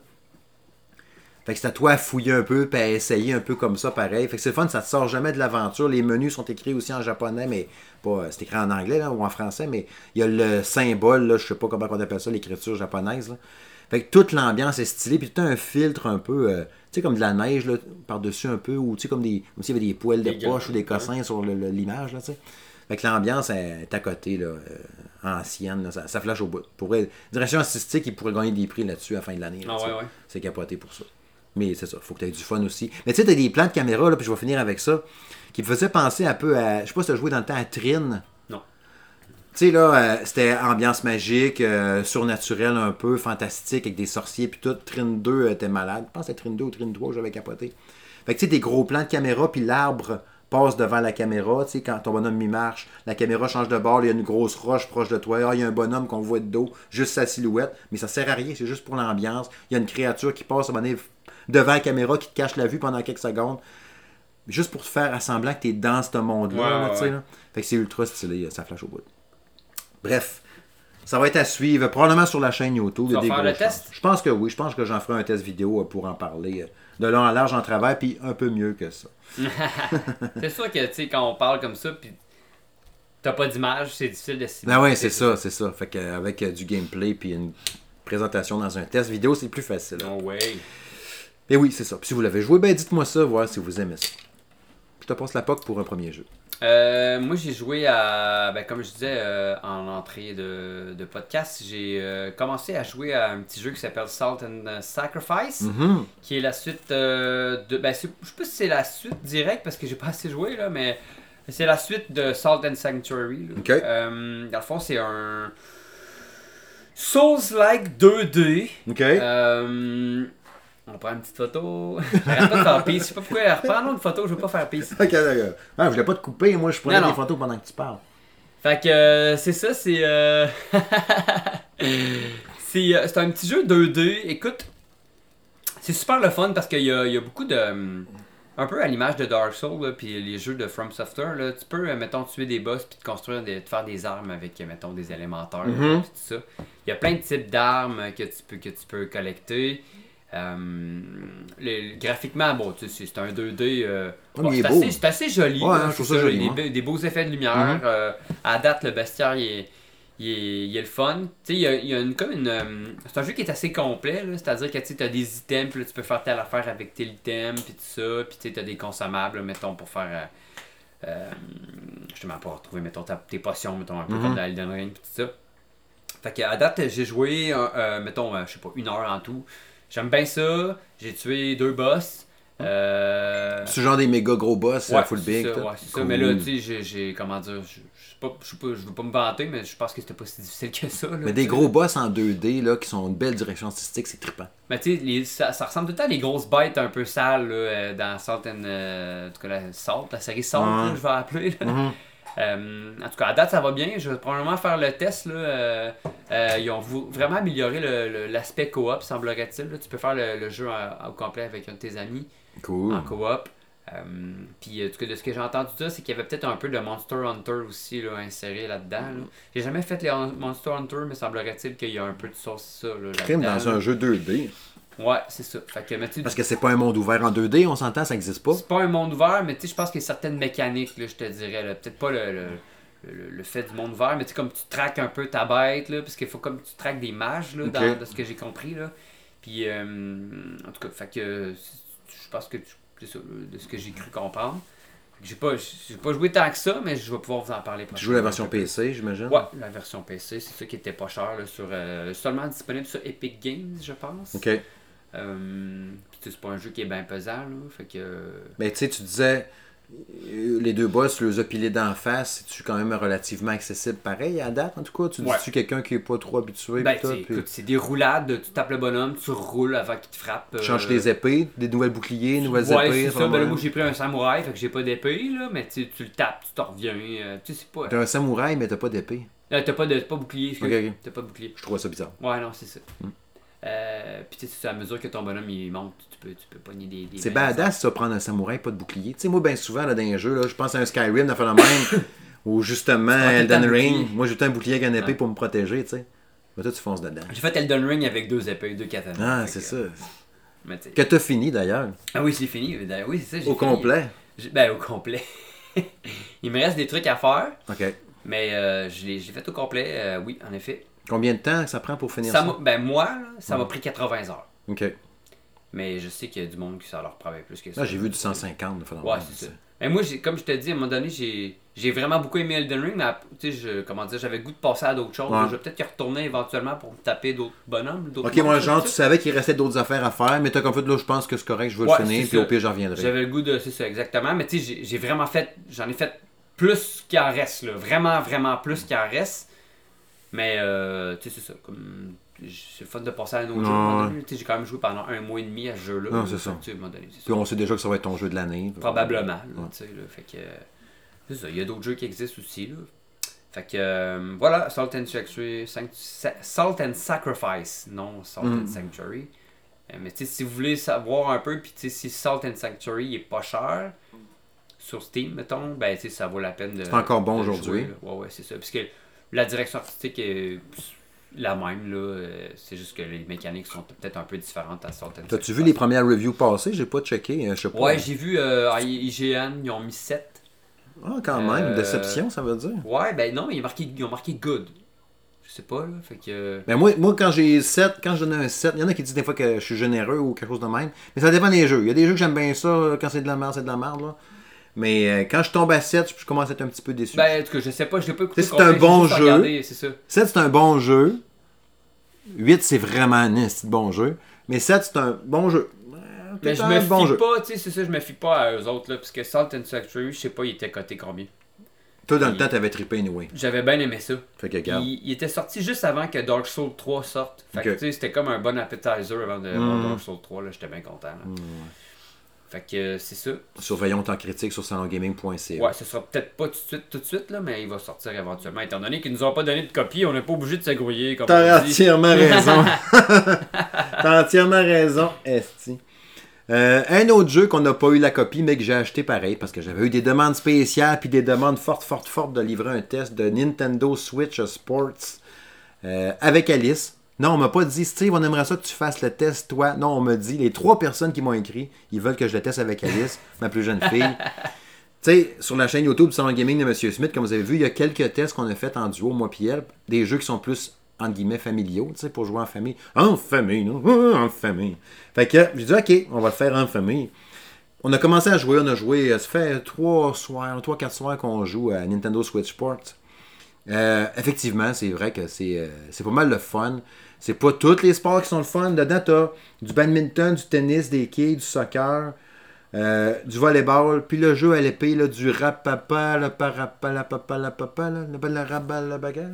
Fait que c'est à toi à fouiller un peu, puis à essayer un peu comme ça, pareil. Fait que c'est fun, ça te sort jamais de l'aventure. Les menus sont écrits aussi en japonais, mais pas. C'est écrit en anglais ou en français, mais il y a le symbole, là, je sais pas comment on appelle ça, l'écriture japonaise. Fait que toute l'ambiance est stylée, puis as un filtre un peu. Euh, tu sais, comme de la neige là, par-dessus un peu, ou tu sais, comme des. Comme s'il y avait des poils de poche ou des cossins sur l'image, là, tu sais. Fait que l'ambiance est à côté, là, euh, ancienne, ça, ça, flash au bout. Pour direction artistique, il pourrait gagner des prix là-dessus à la fin de l'année. Ah, ouais, ouais. C'est capoté pour ça. Mais c'est ça, faut que tu aies du fun aussi. Mais tu sais, t'as des plans de caméra, là, puis je vais finir avec ça, qui me faisaient penser un peu à. Je sais pas si tu as joué dans le temps à Trine. Tu sais, là, euh, c'était ambiance magique, euh, surnaturelle un peu, fantastique, avec des sorciers, puis tout. Trine 2 était malade. Je pense que Trine 2 ou Trine 3, j'avais capoté. Fait que tu sais, des gros plans de caméra, puis l'arbre passe devant la caméra, tu sais, quand ton bonhomme mi-marche, la caméra change de bord, il y a une grosse roche proche de toi, ah, il y a un bonhomme qu'on voit de dos, juste sa silhouette, mais ça sert à rien, c'est juste pour l'ambiance. Il y a une créature qui passe devant la caméra, qui te cache la vue pendant quelques secondes, juste pour te faire assembler que tu es dans ce monde-là. Fait que c'est ultra stylé, ça flash au bout. Bref, ça va être à suivre, probablement sur la chaîne YouTube. Tu vas faire le test? Je pense que oui, je pense que j'en ferai un test vidéo pour en parler de long en large en travers, puis un peu mieux que ça. c'est sûr que, tu sais, quand on parle comme ça, puis t'as pas d'image, c'est difficile de s'y Ben oui, c'est ça, c'est ça. Fait qu'avec du gameplay, puis une présentation dans un test vidéo, c'est plus facile. Oh ouais. Et oui, c'est ça. Puis si vous l'avez joué, ben dites-moi ça, voir si vous aimez ça. Je te passe la POC pour un premier jeu. Euh, moi, j'ai joué à, ben, comme je disais euh, en entrée de, de podcast, j'ai euh, commencé à jouer à un petit jeu qui s'appelle Salt and Sacrifice, Mhm. qui est la suite de. Ben, je sais pas si c'est la suite directe parce que j'ai pas assez joué, là, mais c'est la suite de Salt and Sanctuary. là. Ok. Dans le fond, c'est un. Souls-like 2D. OK. On prend une petite photo. J'arrête pas de faire peace. Je sais pas pourquoi. Reprends une photo, je veux pas faire peace. Ok, d'accord. Ah, je voulais pas te couper, moi je prenais des photos pendant que tu parles. Fait que euh, c'est ça, c'est. euh, c'est euh, c'est un petit jeu 2D. Écoute, c'est super le fun parce qu'il y a, y a beaucoup de. hum, Un peu à l'image de Dark Souls, puis les jeux de From Software, là, tu peux, mettons, tuer des boss puis te construire, des, te faire des armes avec, mettons, des élémentaires, Mhm. puis tout ça. Il y a plein de types d'armes que tu peux, que tu peux collecter. Euh, le- graphiquement, bon, tu sais, c'est un 2D. euh, Oh, bon, est c'est assez, assez joli. Ouais, hein, je trouve c'est ça joli, Des, beaux effets de lumière. Mhm. euh, à date, le bestiaire, il est, il est, il est le fun. Tu sais, il y a, il y a une, comme une. c'est un jeu qui est assez complet, c'est-à-dire que tu as des items, puis là, tu peux faire telle affaire avec tel item, puis tout ça, puis tu as des consommables, mettons, pour faire. justement, pour retrouver, mettons, ta- tes potions, mettons, un peu Mhm. comme dans Elden Ring, puis tout ça. Fait que à date, j'ai joué, mettons, je sais pas, une heure en tout. J'aime bien ça. J'ai tué deux boss. Euh, C'est genre des méga gros boss, Ouais, full big. ça, ouais, c'est ça. Mais là, tu sais, j'ai- comment dire, je, je veux pas me vanter, mais je pense que c'était pas si difficile que ça. là, Mais des gros boss en 2D là, qui sont une belle direction artistique, c'est trippant. Mais tu sais, ça, ça ressemble tout le temps à des grosses bêtes un peu sales là, euh, dans Salt and, euh, en tout cas, la Salt, la série Salt, je vais appeler. là. Mhm. Euh, en tout cas, à date, ça va bien. Je vais probablement faire le test. Là. Euh, euh, ils ont vraiment amélioré l'aspect coop, semblerait-il. Tu peux faire le, le jeu en- au complet avec un de tes amis Cool. en coop. Puis, en tout cas, de ce que j'ai entendu dire, c'est qu'il y avait peut-être un peu de Monster Hunter aussi là, inséré là-dedans. là. J'ai jamais fait les Monster Hunter, mais semblerait-il qu'il y a un peu de sauce ça. Là, Crime dans un jeu 2D. Ouais, c'est ça. Fait que, mais Parce que c'est pas un monde ouvert en 2D, on s'entend, ça existe pas. c'est pas un monde ouvert, mais tu sais, je pense qu'il y a certaines mécaniques, là, je te dirais. là. Peut-être pas le, le, le- le fait du monde ouvert, mais tu sais, comme tu traques un peu ta bête, là, parce qu'il faut comme tu traques des mages, là, dans- de ce que j'ai compris. Là. Puis, euh, en tout cas, fait que je pense que c'est ça, de ce que j'ai cru comprendre. J'ai pas, j'ai pas joué tant que ça, mais je vais pouvoir vous en parler. Tu joues la version. PC, j'imagine? Ouais, la version PC, c'est ça qui était pas cher, là, sur, euh, seulement disponible sur Epic Games, je pense. Ok. Euh, puis tu sais, c'est pas un jeu qui est bien pesant, là, fait que... Mais tu sais, tu disais, euh, les deux boss, tu les as pilés d'en face, c'est-tu quand même relativement accessible pareil à date, en tout cas? Tu Ouais. dis-tu quelqu'un qui est pas trop habitué? Ben, puis c'est des roulades, tu tapes le bonhomme, tu roules avant qu'il te frappe. tu changes euh, les épées, des nouvelles boucliers, nouvelles Ouais, épées. c'est ça. Ben, là, vraiment. moi, j'ai pris un samouraï, fait que j'ai pas d'épée, là, mais tu le tapes, tu t'en reviens. euh, tu sais, c'est pas. T'as un samouraï, mais t'as pas d'épée. Euh, t'as pas de pas bouclier, excuse. Ok, ok. T'as pas de bouclier. Je trouve ça bizarre. Ouais, non, c'est ça. Hmm. Euh, puis tu à mesure que ton bonhomme il monte, tu peux, tu peux pogner des. des C'est badass, ça, prendre un samouraï, pas de bouclier. Tu sais, moi, bien souvent, là, dans les jeux, là, je pense à un Skyrim, le même, ou justement Elden Ring. Moi, j'ai tout un bouclier avec une épée Ouais. pour me protéger, tu sais. Mais toi, tu fonces dedans. J'ai fait Elden Ring avec deux épées, deux katanas. Ah, c'est ça. Que t'as fini, d'ailleurs. Ah oui, c'est fini. Oui, c'est ça. j'ai Au fini. complet. J'ai- Ben, au complet. il me reste des trucs à faire. OK. Mais euh, je l'ai j'ai fait au complet, euh, oui, en effet. Combien de temps ça prend pour finir Ça ben moi, là, ça m'a pris 80 heures. OK. Mais je sais qu'il y a du monde qui ça leur prend plus que ça. Là, j'ai vu du 150. de Ouais, c'est ça. Mais moi, comme je te dis, à un moment donné, j'ai j'ai vraiment beaucoup aimé Elden Ring, mais je- comment dire, j'avais le goût de passer à d'autres choses. Ouais. Je vais peut-être y retourner éventuellement pour me taper d'autres bonhommes. d'autres Ok, moi, genre, tu savais qu'il restait d'autres affaires à faire, mais t'as comme fait, là, je pense que c'est correct, je veux Ouais, le finir, puis ça. au pire, je reviendrai. J'avais le goût de. C'est ça, exactement. Mais tu sais, j'ai- j'ai vraiment fait. J'en ai fait plus qu'il en reste, là. Vraiment, vraiment plus qu'il en reste. Mais, euh, tu sais, c'est ça. Comme. C'est le fun de passer à un autre jeu. à un moment ouais. donné. Tu sais, J'ai quand même joué pendant un mois et demi à ce jeu-là. Non, c'est ça. tu sais, à un moment donné, c'est Puis ça. on sait déjà que ça va être ton jeu de l'année. Probablement. là, Ouais. tu sais, là. Fait que. euh, C'est ça. Il y a d'autres jeux qui existent aussi, là. Fait que. euh, voilà, Salt and, Sanctuary, Sanct- Sa- Salt and Sacrifice, non Salt Mm. and Sanctuary. Euh, Mais tu sais, si vous voulez savoir un peu, puis tu sais, si Salt and Sanctuary il est pas cher, sur Steam, mettons, ben tu sais, ça vaut la peine de. C'est encore bon de le aujourd'hui. jouer, là. Ouais, ouais, c'est ça. Parce que La direction artistique est la même, là. euh, C'est juste que les mécaniques sont peut-être un peu différentes à certaines T'as-tu vu les premières reviews passées? J'ai pas checké. hein, Je sais pas. Ouais, j'ai vu euh, à IGN, ils ont mis 7. Ah, quand même. Euh, Déception, ça veut dire. Ouais, ben non, mais ils ont marqué, ils ont marqué good. Je sais pas, là. Fait que. Mais moi, moi, quand j'ai 7, quand je donne un 7, il y en a qui disent des fois que je suis généreux ou quelque chose de même. Mais ça dépend des jeux. Il y a des jeux que j'aime bien ça, quand c'est de la merde, c'est de la merde. Là. Mais euh, quand je tombe à 7, je commence à être un petit peu déçu. Ben, en tout cas, je sais pas, je l'ai pas écouté. C'est un bon jeu. regardé, C'est ça. 7, c'est un bon jeu. 8, c'est vraiment un bon jeu. Mais 7, c'est un bon jeu. Mais je me bon fie jeu. pas, tu sais, c'est ça, je me fie pas à eux autres, là. Parce que Salt and Factory, je sais pas, il était coté combien. Toi, dans le temps, t'avais trippé anyway. J'avais bien aimé ça. Fait que, regarde. Il, il était sorti juste avant que Dark Souls 3 sorte. Fait que tu sais, c'était comme un bon appetizer avant de Mm. voir Dark Souls 3, là. J'étais bien content, là. Fait que euh, c'est ça. Surveillons ton critique sur salongaming.ca. Ouais, ce sera peut-être pas tout de suite, tout de suite, là, mais il va sortir éventuellement. Étant donné qu'ils nous ont pas donné de copie, on n'est pas obligé de se grouiller, comme T'as entièrement raison. T'as entièrement raison, Esti. Euh, un autre jeu qu'on n'a pas eu la copie, mais que j'ai acheté pareil, parce que j'avais eu des demandes spéciales, puis des demandes fortes, fortes, fortes de livrer un test de Nintendo Switch Sports euh, avec Alice. Non, on m'a pas dit, Steve, on aimerait ça que tu fasses le test, toi. Non, on m'a dit, les trois personnes qui m'ont écrit, ils veulent que je le teste avec Alice, ma plus jeune fille. Tu sais, sur la chaîne YouTube Salon Gaming de M. Smith, comme vous avez vu, il y a quelques tests qu'on a fait en duo, moi et elle, des jeux qui sont plus, entre guillemets, familiaux, tu sais, pour jouer en famille. En famille, non? En famille. Fait que j'ai dit, OK, on va le faire en famille. On a commencé à jouer, on a joué, euh, ça fait trois soirs, trois, quatre soirs qu'on joue à Nintendo Switch Sports. Euh, effectivement, c'est vrai que c'est euh, c'est pas mal le fun. C'est pas tous les sports qui sont le fun. Dedans, t'as du badminton, du tennis, des quilles, du soccer, euh, du volleyball, puis le jeu à l'épée, là, du rapapa, le parapa, la papa, la papa, là, le la rabat, la bagarre,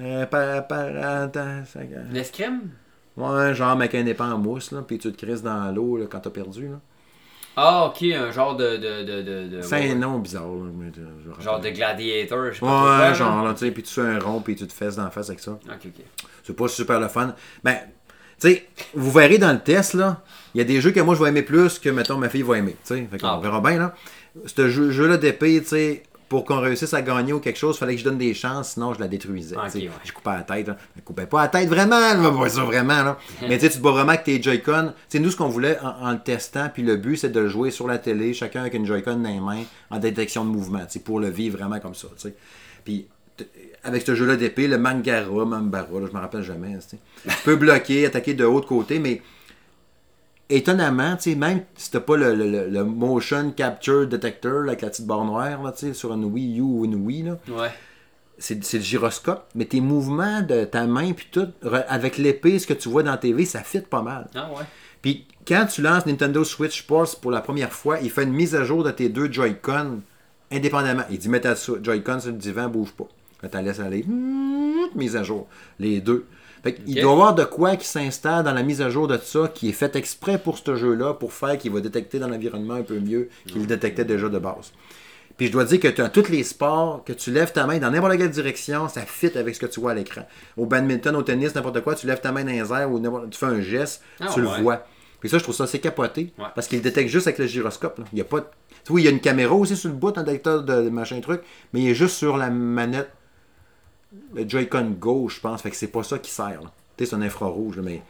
euh, attends, ça- L'escrime? Ouais, genre avec un épée en mousse, là, puis tu te crises dans l'eau là, quand t'as perdu. Là. Ah, ok, un genre de. de, de, de, C'est ouais, un nom bizarre. Là, mais, euh, je Genre de gladiator, je sais pas Ouais, quoi, genre, là, tu sais, puis tu fais un rond, puis tu te fesses dans la face avec ça. Ok, ok. C'est pas super le fun. Ben, tu sais, vous verrez dans le test, là, il y a des jeux que moi je vais aimer plus que, mettons, ma fille va aimer. Tu sais, fait qu'on Ah. verra bien, là. Ce jeu- jeu-là d'épée, tu sais, pour qu'on réussisse à gagner ou quelque chose, il fallait que je donne des chances, sinon je la détruisais. Ouais. Je coupais la tête. Là. Je coupais pas la tête vraiment, là, pas ça vraiment. Là. Mais tu sais, tu te vois vraiment que tes Joy-Con. Tu sais, nous, ce qu'on voulait en, en le testant, puis le but, c'est de le jouer sur la télé, chacun avec une Joy-Con dans les mains, en détection de mouvement, tu sais, pour le vivre vraiment comme ça. tu sais. Puis avec ce jeu-là d'épée, le Mangara, Mambara, là, je me rappelle jamais. tu sais. Tu peux bloquer, attaquer de haut de côté, mais étonnamment, même si t'as pas le, le- motion capture detector là, avec la petite barre noire là, sur une Wii U ou une Wii, là, Ouais. c'est c'est le gyroscope, mais tes mouvements de ta main puis tout, avec l'épée, ce que tu vois dans la TV, ça fit pas mal. Ah, ouais. Puis quand tu lances Nintendo Switch Sports pour la première fois, il fait une mise à jour de tes deux Joy-Con indépendamment. Il dit mets ta Joy-Con sur le divan, bouge pas. Là, t'en laisses aller. Hum, Mise à jour. Les deux. Fait Il doit y avoir de quoi qui s'installe dans la mise à jour de ça, qui est fait exprès pour ce jeu-là, pour faire qu'il va détecter dans l'environnement un peu mieux qu'il le détectait déjà de base. Puis je dois dire que tu as tous les sports, que tu lèves ta main dans n'importe quelle direction, ça fit avec ce que tu vois à l'écran. Au badminton, au tennis, n'importe quoi, tu lèves ta main dans les airs ou tu fais un geste, Ah tu le vois. Puis ça, je trouve ça assez capoté. Ouais. Parce qu'il détecte juste avec le gyroscope. là. Il y a pas de- Tu vois, il y a une caméra aussi sur le bout, un détecteur de machin truc, mais il est juste sur la manette, le Joy-Con gauche, je pense. Fait que c'est pas ça qui sert. là. Tu sais, c'est un infrarouge, là, mais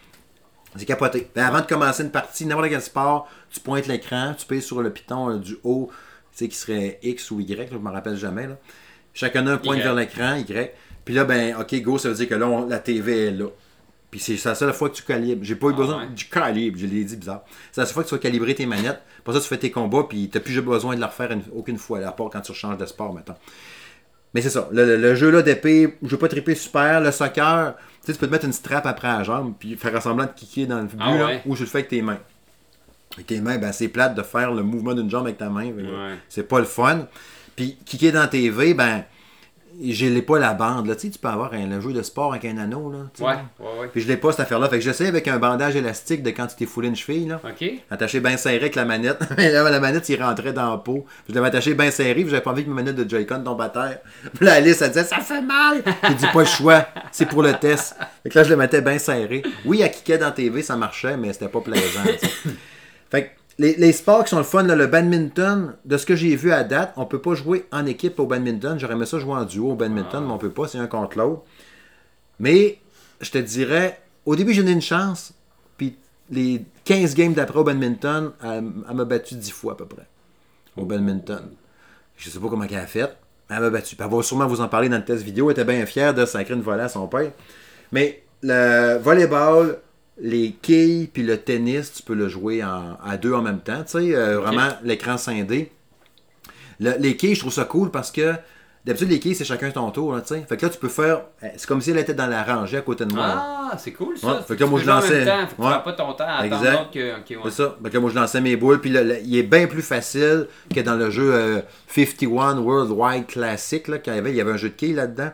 c'est capoté. Ben, avant de commencer une partie, n'importe quel sport, tu pointes l'écran, tu payes sur le piton euh, du haut, tu sais, qui serait X ou Y, là, je me rappelle jamais. Là. Chacun a un pointe Y. vers l'écran, Y. Puis là, ben, OK, go, ça veut dire que là, on- la TV est là. Puis c'est la seule fois que tu calibres. J'ai pas eu Ah besoin ouais. du calibre, je l'ai dit bizarre. C'est la seule fois que tu vas calibrer tes manettes. Pour ça, tu fais tes combats, puis t'as plus besoin de le refaire une- aucune fois, à part quand tu changes de sport maintenant. Mais c'est ça, le, le- le jeu là d'épée, je veux pas triper super, le soccer, tu sais, tu peux te mettre une strap après la jambe, puis faire semblant de kicker dans le but, Ah là, ouais. ou je le fais avec tes mains. Avec tes mains, ben c'est plate de faire le mouvement d'une jambe avec ta main. Ouais. C'est pas le fun. Puis kicker dans TV, ben, je l'ai pas la bande. Là. Tu sais, tu peux avoir un, le jeu de sport avec un anneau. Là, tu sais. Ouais, ouais, ouais. Puis je l'ai pas cette affaire-là. Fait que j'essaie avec un bandage élastique de quand tu t'es foulé une cheville. Là. Ok. Attaché bien serré avec la manette. Là, la manette, il rentrait dans la peau. Je l'avais attaché bien serré, puis j'avais pas envie que ma manette de Joy-Con tombe à terre. Puis là, Alice, elle disait, ça fait mal. J'ai dit, pas le choix. C'est pour le test. Fait que là, je le mettais bien serré. Oui, à kicker dans TV, ça marchait, mais c'était pas plaisant. Fait que les, sports qui sont le fun, le badminton, de ce que j'ai vu à date, on peut pas jouer en équipe au badminton. J'aurais aimé ça jouer en duo au badminton, mais on peut pas, c'est un contre l'autre. Mais je te dirais, au début, j'ai donné une chance, puis les 15 games d'après au badminton, elle, m'a battu 10 fois à peu près. Au badminton. Je sais pas comment elle a fait. Elle m'a battu. elle va sûrement vous en parler dans le test vidéo. Elle était bien fière de sacrer une volée à son père. Mais le volleyball, les quilles puis le tennis, tu peux le jouer à deux en même temps. Tu sais, euh, vraiment l'écran scindé. les quilles, je trouve ça cool parce que d'habitude, les quilles, c'est chacun ton tour. sais. fait que là, tu peux faire. Eh, c'est comme si elle était dans la rangée à côté de moi. Ah, c'est cool ça. fait que là, moi, je lançais. Temps, pas ton temps à exact. que. C'est ça. Fait que là, moi, je lançais mes boules. Puis là, il est bien plus facile que dans le jeu 51 euh, Worldwide Classic. Là, quand il y avait, il y avait un jeu de quilles là-dedans.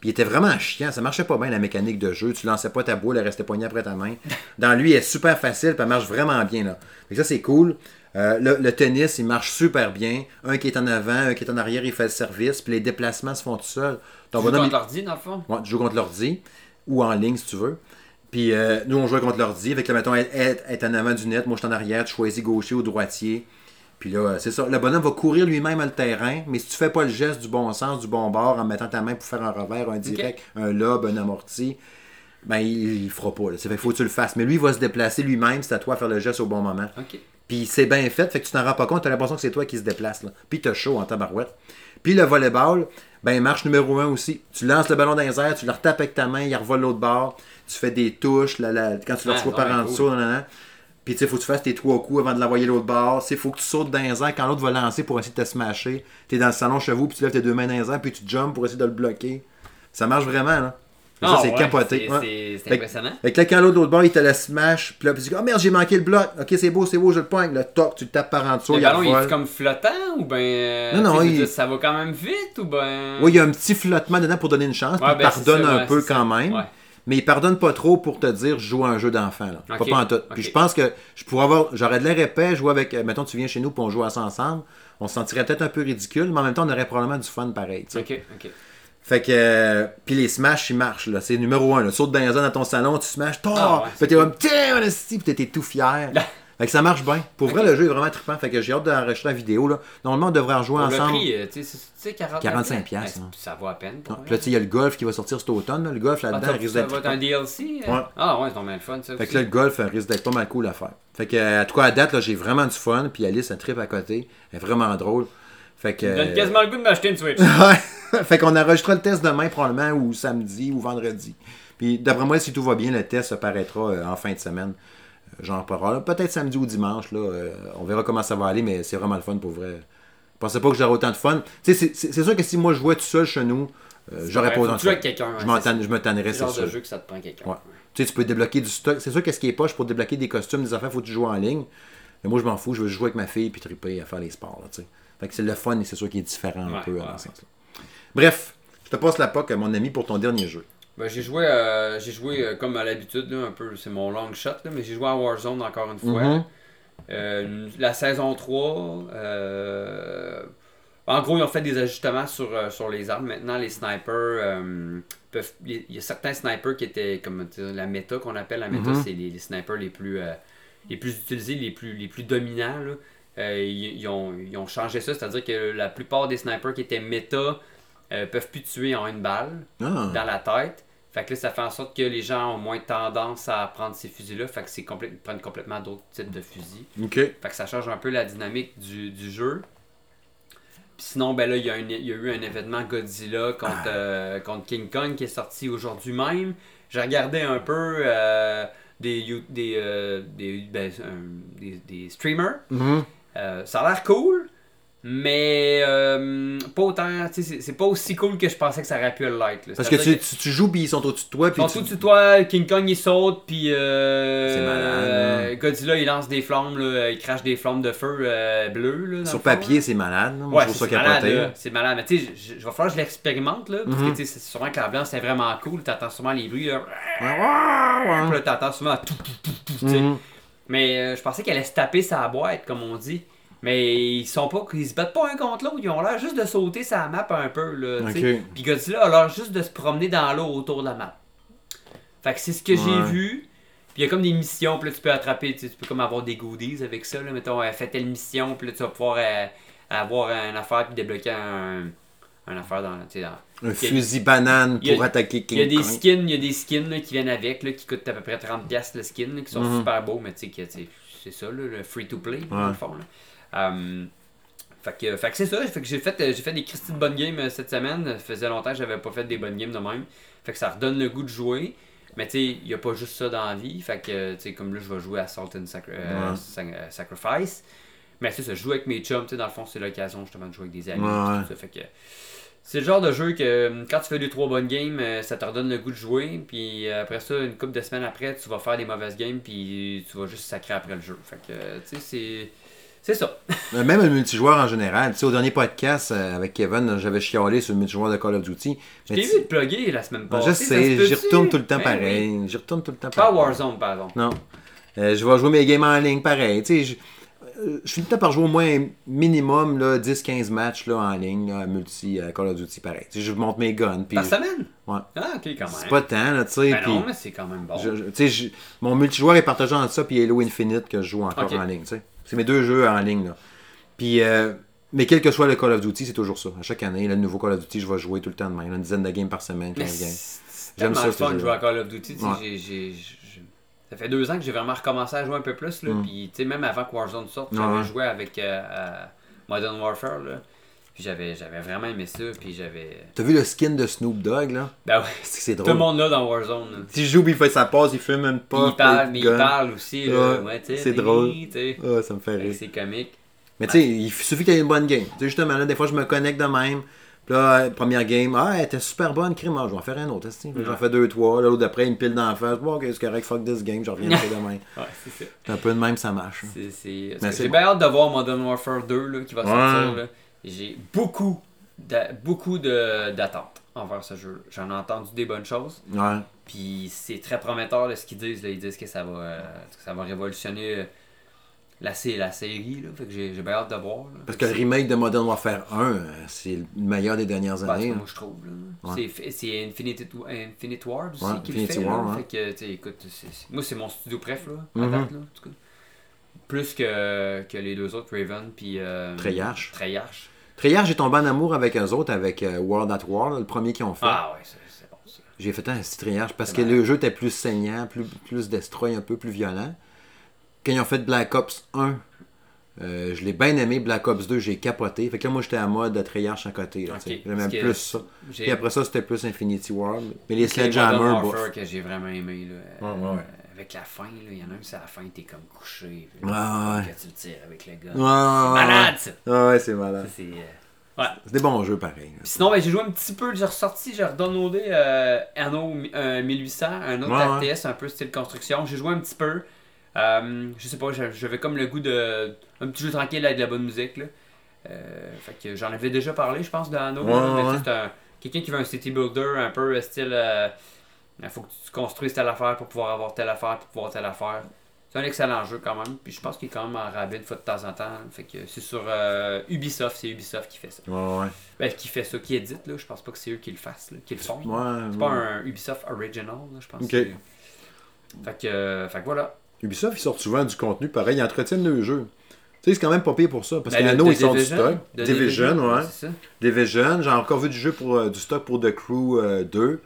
Puis il était vraiment chiant, ça marchait pas bien la mécanique de jeu. Tu lançais pas ta boule, elle restait poignée après ta main. Dans lui, elle est super facile, puis elle marche vraiment bien. Là. Fait ça, c'est cool. Euh, le, tennis, il marche super bien. Un qui est en avant, un qui est en arrière, il fait le service. Puis les déplacements se font tout seuls. Tu joues contre l'ordi, dans le fond? Ouais, tu joues contre l'ordi. Ou en ligne, si tu veux. Puis euh, nous, on jouait contre l'ordi. Fait que, mettons, être, être, en avant du net. Moi, je suis en arrière. Tu choisis gaucher ou droitier. Puis là, c'est ça. Le bonhomme va courir lui-même le terrain, mais si tu fais pas le geste du bon sens, du bon bord, en mettant ta main pour faire un revers, un direct, un lob, un amorti, ben il, il fera pas. Il faut que tu le fasses. Mais lui, il va se déplacer lui-même, c'est à toi de faire le geste au bon moment. Puis c'est bien fait, fait que tu t'en rends pas compte, tu as l'impression que c'est toi qui se déplace. Là. Puis as chaud en tabarouette. Puis le volleyball, ben marche numéro un aussi. Tu lances le ballon dans les airs, tu le retapes avec ta main, il revole l'autre bord, tu fais des touches, quand tu le reçois par en dessous, puis tu sais, faut que tu fasses tes trois coups avant de l'envoyer l'autre bord. Il faut que tu sautes dans les airs quand l'autre va lancer pour essayer de te smasher. Tu es dans le salon chez vous, puis tu lèves tes deux mains dans les airs, puis tu jumps pour essayer de le bloquer. Ça marche vraiment, là. ça, ah, c'est capoté. C'est impressionnant. Fait que quand l'autre l'autre bord, il te la smash, puis là, puis tu dis, oh merde, j'ai manqué le bloc. Ok, c'est beau, c'est beau, je le pointe. Le toc, tu le tapes par en dessous. Le ballon, il est comme flottant ou ben. Euh, non, non, il... ça va quand même vite ou ben? Oui, il y a un petit flottement dedans pour donner une chance, puis il ben, pardonne un peu quand même mais il pardonne pas trop pour te dire je joue à un jeu d'enfant. Là. Pas, en tout. Puis je pense que je pourrais avoir. J'aurais de l'air épais, jouer avec. Euh, mettons, tu viens chez nous pour on joue ensemble. On se sentirait peut-être un peu ridicule, mais en même temps, on aurait probablement du fun pareil. Ok, ok. Fait que. Euh, puis les smash, ils marchent. là. C'est numéro un. Là. Saute dans, dans ton salon, tu smash. Ah, t'es comme. Tiens, puis t'es tout fier. Fait que ça marche bien. Pour vrai, le jeu est vraiment trippant. Fait que j'ai hâte d'enregistrer la vidéo. Là. Normalement, on devrait en jouer ensemble. Le prix, tu sais, 45 pièces. Ça vaut à peine. Puis là, tu sais, il y a le golf qui va sortir cet automne. Le golf là-dedans ah, risque d'être. Ça va être un DLC. Hein? Ouais. Ah ouais, c'est le fun. Ça fait que là, le golf risque d'être pas mal cool à faire. Fait que, à tout cas, à date, j'ai vraiment du fun. Puis Alice, elle trip à côté. Elle est vraiment drôle. Fait que. donne quasiment le goût de m'acheter une Switch. fait qu'on enregistrera le test demain, probablement, ou samedi, ou vendredi. Puis d'après moi, si tout va bien, le test se paraîtra euh, en fin de semaine. Genre, peut-être samedi ou dimanche, là, euh, on verra comment ça va aller, mais c'est vraiment le fun pour vrai. Je pensais pas que j'aurais autant de fun. C'est sûr que si moi je jouais tout seul chez nous, euh, j'aurais pas autant de fun. Je, je me tannerais, c'est sûr. de jeu que ça te prend quelqu'un. Tu sais, tu peux débloquer du stock. C'est sûr que ce qui est poche pour débloquer des costumes, des affaires, faut que tu joues en ligne. Mais moi, je m'en fous, je veux jouer avec ma fille puis triper à faire les sports. Là, fait que c'est le fun et c'est sûr qu'il est différent un peu dans ce sens-là. Bref, je te passe la POC à mon ami pour ton dernier jeu. Ben, j'ai joué, euh, j'ai joué euh, comme à l'habitude, un peu, c'est mon long shot, mais j'ai joué à Warzone encore une fois. Mhm. Euh, la saison 3, en gros, ils ont fait des ajustements sur, sur les armes. Maintenant, les snipers peuvent. Il y a certains snipers qui étaient comme la méta qu'on appelle. La méta, mhm. c'est les, snipers les plus, les plus utilisés, les plus, les plus dominants. ils, ont, ils, ont, changé ça, c'est-à-dire que la plupart des snipers qui étaient méta peuvent plus tuer en une balle ah. dans la tête. Fait que là, ça fait en sorte que les gens ont moins tendance à prendre ces fusils-là. Fait que c'est complètement ils prennent complètement d'autres types de fusils. OK. Fait que ça change un peu la dynamique du, jeu. Puis sinon, ben là, il y, a eu un événement Godzilla contre, ah. euh, contre King Kong qui est sorti aujourd'hui même. J'ai regardé un peu euh, des, des, euh, ben, des, des, streamers. Mm-hmm. ça a l'air cool. Mais euh, pas autant, c'est pas aussi cool que je pensais que ça aurait pu l'être. Parce que tu, tu, joues puis ils sont au-dessus de toi. Puis ils sont au-dessus de toi, King Kong il saute puis euh, c'est malade. Godzilla il lance des flammes, là, il crache des flammes de feu euh, bleues. Là, Sur papier c'est malade. ouais, c'est malade. C'est malade. Mais tu sais, je vais falloir que je l'expérimente là. Parce que mm-hmm. c'est sûrement que l'ambiance c'est vraiment cool. T'entends souvent les bruits. Là, puis là t'entends souvent tout, tout, tout, mm-hmm. Mais euh, je pensais qu'elle allait se taper sa boîte, comme on dit. Mais ils sont pas. Ils se battent pas un contre l'autre, ils ont l'air juste de sauter sa map un peu. Là, Puis Godzilla a l'air juste de se promener dans l'eau autour de la map. Fait que c'est ce que j'ai vu. Puis il y a comme des missions, puis là, tu peux attraper, tu, peux comme avoir des goodies avec ça. Là, mettons, euh, fais telle mission, puis là, tu vas pouvoir euh, avoir une affaire, puis débloquer un, un affaire dans. dans Un fusil banane a- pour attaquer King il y a des Kong. skins, il y a des skins là, qui viennent avec, là, qui coûtent à peu près 30$ le skin, là, qui sont Mhm. super beaux, mais tu sais, c'est ça, là, le free-to-play, dans le fond. Là. Um, fait que, fait que c'est ça, fait que j'ai fait, euh, j'ai fait des Christy de bonnes games euh, cette semaine. Ça faisait longtemps que j'avais pas fait des bonnes games de même. Fait que ça redonne le goût de jouer. Mais tu sais, il n'y a pas juste ça dans la vie. Fait que, tu sais, comme là, je vais jouer à Salt and Sacri- euh, Ouais. Euh, Sacrifice. Mais c'est ça, je joue avec mes chums, tu sais, dans le fond, c'est l'occasion justement de jouer avec des amis. Ouais. tout ça. Fait que c'est le genre de jeu que euh, quand tu fais 2-3 bonnes games, euh, ça te redonne le goût de jouer. Puis euh, après ça, une couple de semaines après, tu vas faire des mauvaises games. Puis tu vas juste sacrer après le jeu. Fait que, euh, tu sais, c'est. C'est ça. Mais Même le multijoueur en général. Tu sais, au dernier podcast euh, avec Kevin, j'avais chialé sur le multijoueur de Call of Duty. Je t'ai vu te plugger la semaine passée. je sais, j'y peut-tu? retourne tout le temps Ben pareil. J'y retourne tout le temps Pas pareil. Warzone, pardon. Non. Euh, je vais jouer mes games en ligne pareil. Tu sais, je, euh, je finis le temps par jouer au moins minimum là, 10-15 matchs là, en ligne, là, multi Call of Duty pareil. Tu sais, je monte mes guns. Par semaine? Ouais. Ah, ok, quand même. c'est pas tant, là, tu sais. Ben non, mais c'est quand même bon. je- je- tu sais, je- mon multijoueur est partagé entre ça puis Halo Infinite que je joue encore en ligne. tu sais. C'est mes deux jeux en ligne. Là. Puis, euh, mais quel que soit le Call of Duty, c'est toujours ça. À chaque année, le nouveau Call of Duty, je vais jouer tout le temps de même. Une dizaine de games par semaine, Mais 15 games. c'est c'est J'aime ça, le ce fun de jouer à Call of Duty. Ça fait deux ans que j'ai vraiment recommencé à jouer un peu plus. Là, Mm. Puis, même avant que Warzone sorte, j'avais ouais. joué avec euh, Modern Warfare. Là. Puis j'avais j'avais vraiment aimé ça. Puis j'avais. T'as vu le skin de Snoop Dogg, là? Ben ouais. C'est c'est Tout drôle. le monde là dans Warzone. là. Si je joue, il fait sa passe, il fume une Puis pas. il parle, mais il parle aussi. Là, Ouais, ouais, tu sais, c'est drôle. tu sais. Ah, ça me fait que rire. C'est comique. Mais tu sais, il suffit qu'il y ait une bonne game. Tu sais, justement, là, des fois, je me connecte de même. Puis là, euh, première game, ah, elle était super bonne, crime, ah, je vais en faire un autre. J'en Ouais. fais deux, trois. Là, l'autre d'après, il me pile dans la face. Bon, ok, c'est correct, fuck this game, je reviens de demain. Ouais, c'est ça. C'est un peu de même, ça marche. C'est- c'est- parce Mais que c'est J'ai bien hâte de voir Modern Warfare 2 là, qui va sortir. Ouais. là. J'ai beaucoup, beaucoup de- d'attentes envers ce jeu. J'en ai entendu des bonnes choses. Ouais. Puis c'est très prometteur de ce qu'ils disent. là. Ils disent que ça va, euh, que ça va révolutionner euh, la, la série. Là. Fait que j'ai bien hâte de voir. là. Parce que le remake de Modern Warfare 1, euh, c'est le meilleur des dernières tout années. là. moi je trouve. Ouais. C'est- Infinite, Infinite Ward aussi Ouais, qui Infinity le fait. Ouais. Fait que, écoute, moi c'est mon studio préf là, à Mhm. date, là, en tout cas. Plus que, que les deux autres, Raven puis euh, Treyarch. Treyarch. Treyarch, j'ai tombé en amour avec eux autres, avec euh, World at War, là, le premier qu'ils ont fait. Ah ouais, c'est c'est bon ça. J'ai fait un petit Treyarch parce C'est que le jeu était plus saignant, plus, plus destroy, un peu plus violent. Quand ils ont fait Black Ops 1, euh, je l'ai bien aimé. Black Ops 2, j'ai capoté. Fait que là, moi, j'étais à mode de Treyarch à côté. J'aimais plus ça. Puis après ça, c'était plus Infinity War. Mais les c'est Sledgehammer, bof. que j'ai vraiment aimé. Là, Ouais, ouais, ouais. Euh, avec la fin, là, il y en a un qui, à la fin, t'es comme couché. puis Ouais, ouais. Que tu le tires avec le gars. Ouais, ouais. Malade ça! Ah ouais, c'est Ça, malade. c'est. euh, Ouais. C'est des bons jeux, pareil. là. Sinon, ben, j'ai joué un petit peu, j'ai ressorti, j'ai redownloadé euh, Anno euh, 1800, un autre Ouais, RTS un peu style construction. J'ai joué un petit peu. Euh, je sais pas, j'avais comme le goût de. Un petit jeu tranquille avec de la bonne musique. Là. Euh, fait que j'en avais déjà parlé, je pense, de Anno. Là, mais c'est un- quelqu'un qui veut un city builder un peu euh, style. Il faut que tu construises telle affaire pour pouvoir avoir telle affaire pour pouvoir telle affaire. C'est un excellent jeu quand même. Puis je pense qu'il est quand même en rabais une fois de temps en temps. Fait que c'est sur euh, Ubisoft, c'est Ubisoft qui fait ça. Ouais, ouais. Ben, qui fait ça, qui édite, là. Je pense pas que c'est eux qui le fassent, là, qui le font. Ouais, C'est pas un Ubisoft Original, là, je pense. Ok. que Fait que, euh, fait que voilà. Ubisoft, ils sortent souvent du contenu pareil. Ils entretiennent le jeu. Tu sais, c'est quand même pas pire pour ça. Parce Ben, qu'Anno, ils sortent du Division, stock. de Division, ouais. Division, j'ai encore vu du jeu pour euh, du stock pour The Crew euh, 2.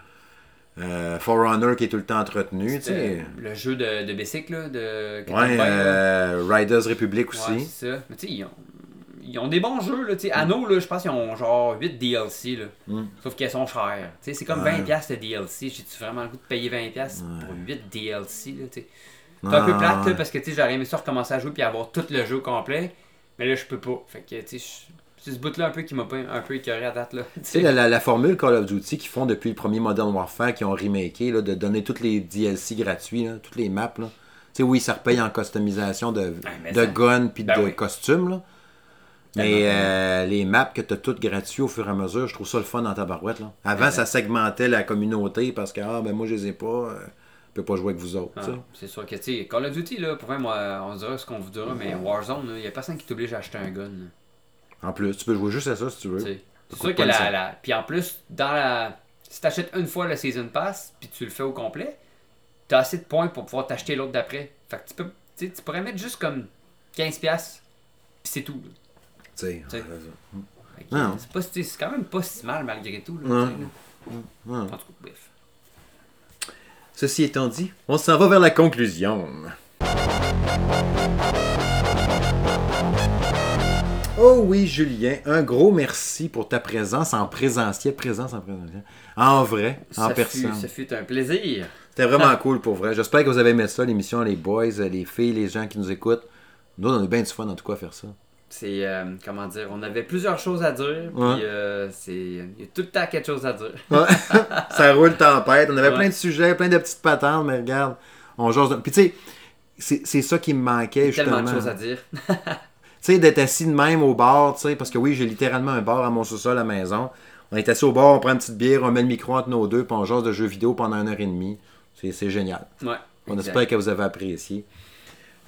Euh, Forerunner qui est tout le temps entretenu, tu C'était sais. Le jeu de, de bicycle, là, de Ouais, euh, Riders Republic Ouais, aussi. c'est ça. Mais tu sais, ils ont, ils ont des bons jeux, là. Tu sais, Anno, là, je pense qu'ils ont genre 8 DLC, là. Mm. Sauf qu'elles sont chères. Tu sais, c'est comme Ouais. 20$ piastres de DLC. J'ai-tu vraiment le goût de payer 20$ piastres Ouais. pour 8 DLC, là. C'est un peu plate, là, parce que tu sais, j'aurais aimé ça recommencer à jouer puis avoir tout le jeu complet. Mais là, je peux pas. Fait que, tu sais, c'est ce bout-là un peu qui m'a un peu écœuré à date, là. Tu sais, la, la- la formule Call of Duty qu'ils font depuis le premier Modern Warfare, qui ont remaké, là, de donner toutes les DLC gratuits, là, toutes les maps. Là. Tu sais, oui, ça repaye en customisation de, mais de ça- guns puis Ben de oui. costumes. Là. Mais Tellement. euh, les maps que tu as toutes gratuites au fur et à mesure, je trouve ça le fun dans ta barouette. Là. Avant, Ben, ça segmentait la communauté parce que ah, ben, moi, je les ai pas. euh, je peux pas jouer avec vous autres. Ah, c'est sûr que, tu Call of Duty, là, pour vrai, moi, on dira ce qu'on vous dira, mais Warzone, il y a personne qui t'oblige à acheter un gun. là. En plus, tu peux jouer juste à ça si tu veux. C'est sûr que la, Puis en plus, dans la. Si t'achètes une fois le Season Pass, puis tu le fais au complet, tu as assez de points pour pouvoir t'acheter l'autre d'après. Fait que tu peux, tu pourrais mettre juste comme 15$, puis c'est tout. Tu sais, c'est quand même pas si mal malgré tout. Là, En tout cas, bref. Ceci étant dit, on s'en va vers la conclusion. Oh oui, Julien, un gros merci pour ta présence en présentiel, présence en présentiel, en vrai, en personne. ça fut un plaisir. C'était vraiment cool pour vrai. J'espère que vous avez aimé ça, l'émission, les boys, les filles, les gens qui nous écoutent. Nous, on a bien du fun en tout cas à faire ça. C'est, euh, comment dire, on avait plusieurs choses à dire, puis euh, c'est, il y a tout le temps quelque chose à dire. ça roule tempête. On avait plein de sujets, plein de petites patentes, mais regarde, on jase. Puis tu sais, c'est, ça qui me manquait justement. Tellement de choses à dire. tu sais, d'être assis de même au bar, tu sais, parce que oui, j'ai littéralement un bar à mon sous-sol à la maison. On est assis au bar, on prend une petite bière, on met le micro entre nos deux, puis on jase de jeux vidéo pendant une heure et demie. C'est, génial. Ouais, on espère que vous avez apprécié.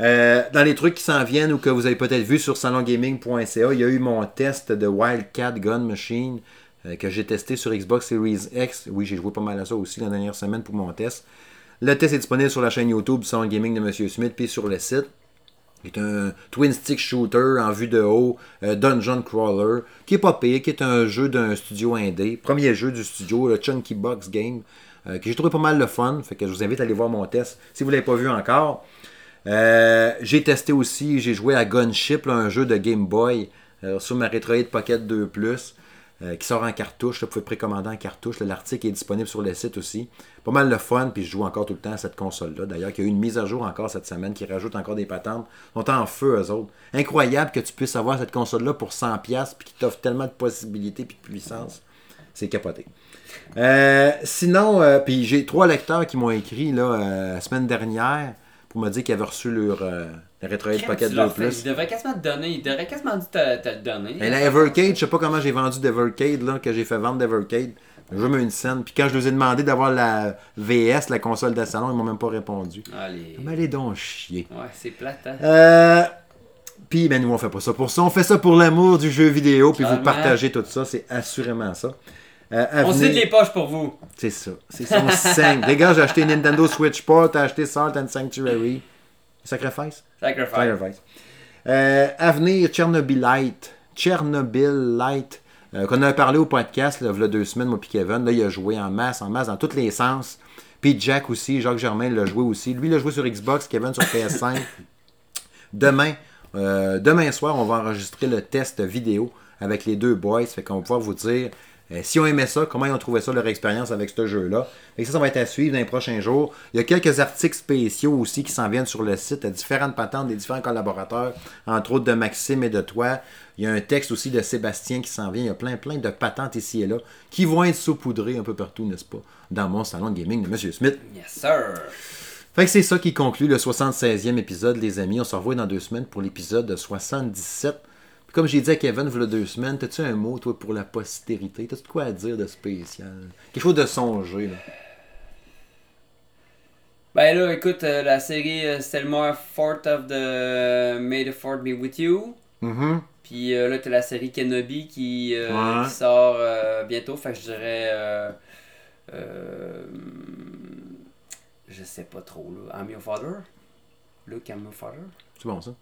Euh, dans les trucs qui s'en viennent ou que vous avez peut-être vu sur salongaming.ca, il y a eu mon test de Wildcat Gun Machine euh, que j'ai testé sur Xbox Series X. Oui, j'ai joué pas mal à ça aussi la dernière semaine pour mon test. Le test est disponible sur la chaîne YouTube Salon Gaming de M. Smith puis sur le site. C'est un twin stick shooter en vue de haut, euh, dungeon crawler, qui est pas pire, qui est un jeu d'un studio indé, premier jeu du studio, le Chunky Box Game, que j'ai trouvé pas mal le fun. Fait que je vous invite à aller voir mon test si vous l'avez pas vu encore. Euh, j'ai testé aussi, j'ai joué à Gunship, un jeu de Game Boy euh, sur ma Retroid Pocket 2 Plus. Euh, qui sort en cartouche. Vous pouvez précommander en cartouche. L'article est disponible sur le site aussi. Pas mal de fun, puis je joue encore tout le temps à cette console-là. D'ailleurs, il y a eu une mise à jour encore cette semaine qui rajoute encore des patentes. Ils sont en feu, eux autres. Incroyable que tu puisses avoir cette console-là pour 100$, puis qui t'offre tellement de possibilités puis de puissance. C'est capoté. sinon, puis j'ai trois lecteurs qui m'ont écrit là, la semaine dernière pour me dire qu'ils avaient reçu leur, 2 Plus. Il devrait quasiment te donner, il devrait quasiment te, le donner. Et la Evercade, je sais pas comment j'ai vendu d'Evercade, là, que j'ai fait vendre d'Evercade. J'ai mis une scène. Puis quand je leur ai demandé d'avoir la VS, la console de salon, ils m'ont même pas répondu. Allez. Mais allez donc chier. Ouais, c'est plate, hein. Euh. Puis, ben, nous, on fait pas ça pour ça. On fait ça pour l'amour du jeu vidéo. Puis, vous partagez tout ça. C'est assurément ça. Euh, on se les poches pour vous. C'est ça. C'est ça. On saigne. Les gars, j'ai acheté Nintendo Switch Port, t'as acheté Salt and Sanctuary. Sacrifice? Sacrifice. Sacrifice. Euh, Avenir Chernobylite. Chernobylite. Euh, qu'on a parlé au podcast, là, il y a deux semaines, moi puis Kevin. Là, il a joué en masse, en masse, dans tous les sens. Puis Jack aussi, Jacques Germain l'a joué aussi. Lui, il a joué sur Xbox, Kevin sur PS5. demain, euh, demain soir, on va enregistrer le test vidéo avec les deux boys. Fait qu'on va pouvoir vous dire euh, si on aimait ça, comment ils ont trouvé ça, leur expérience avec ce jeu-là. Et ça, ça va être à suivre dans les prochains jours. Il y a quelques articles spéciaux aussi qui s'en viennent sur le site, à différentes patentes des différents collaborateurs, entre autres de Maxime et de toi. Il y a un texte aussi de Sébastien qui s'en vient. Il y a plein, plein de patentes ici et là qui vont être saupoudrées un peu partout, n'est-ce pas, dans mon salon de gaming de M. Smith. Yes, sir. Fait que c'est ça qui conclut le 76e épisode, les amis. On se revoit dans deux semaines pour l'épisode 77. Comme j'ai dit à Kevin, il y a deux semaines, as-tu un mot, toi, pour la postérité? T'as-tu quoi à dire de spécial? Quelque chose de songer, là. Ben là, écoute, euh, la série, euh, c'était le Fort of the May the Fort Be With You. Mm-hmm. Puis euh, là, t'as la série Kenobi qui, qui sort bientôt. Fait que je dirais. je sais pas trop, là. I'm Your Father Luke, I'm Your Father C'est bon, ça.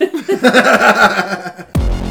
Ha ha ha ha ha!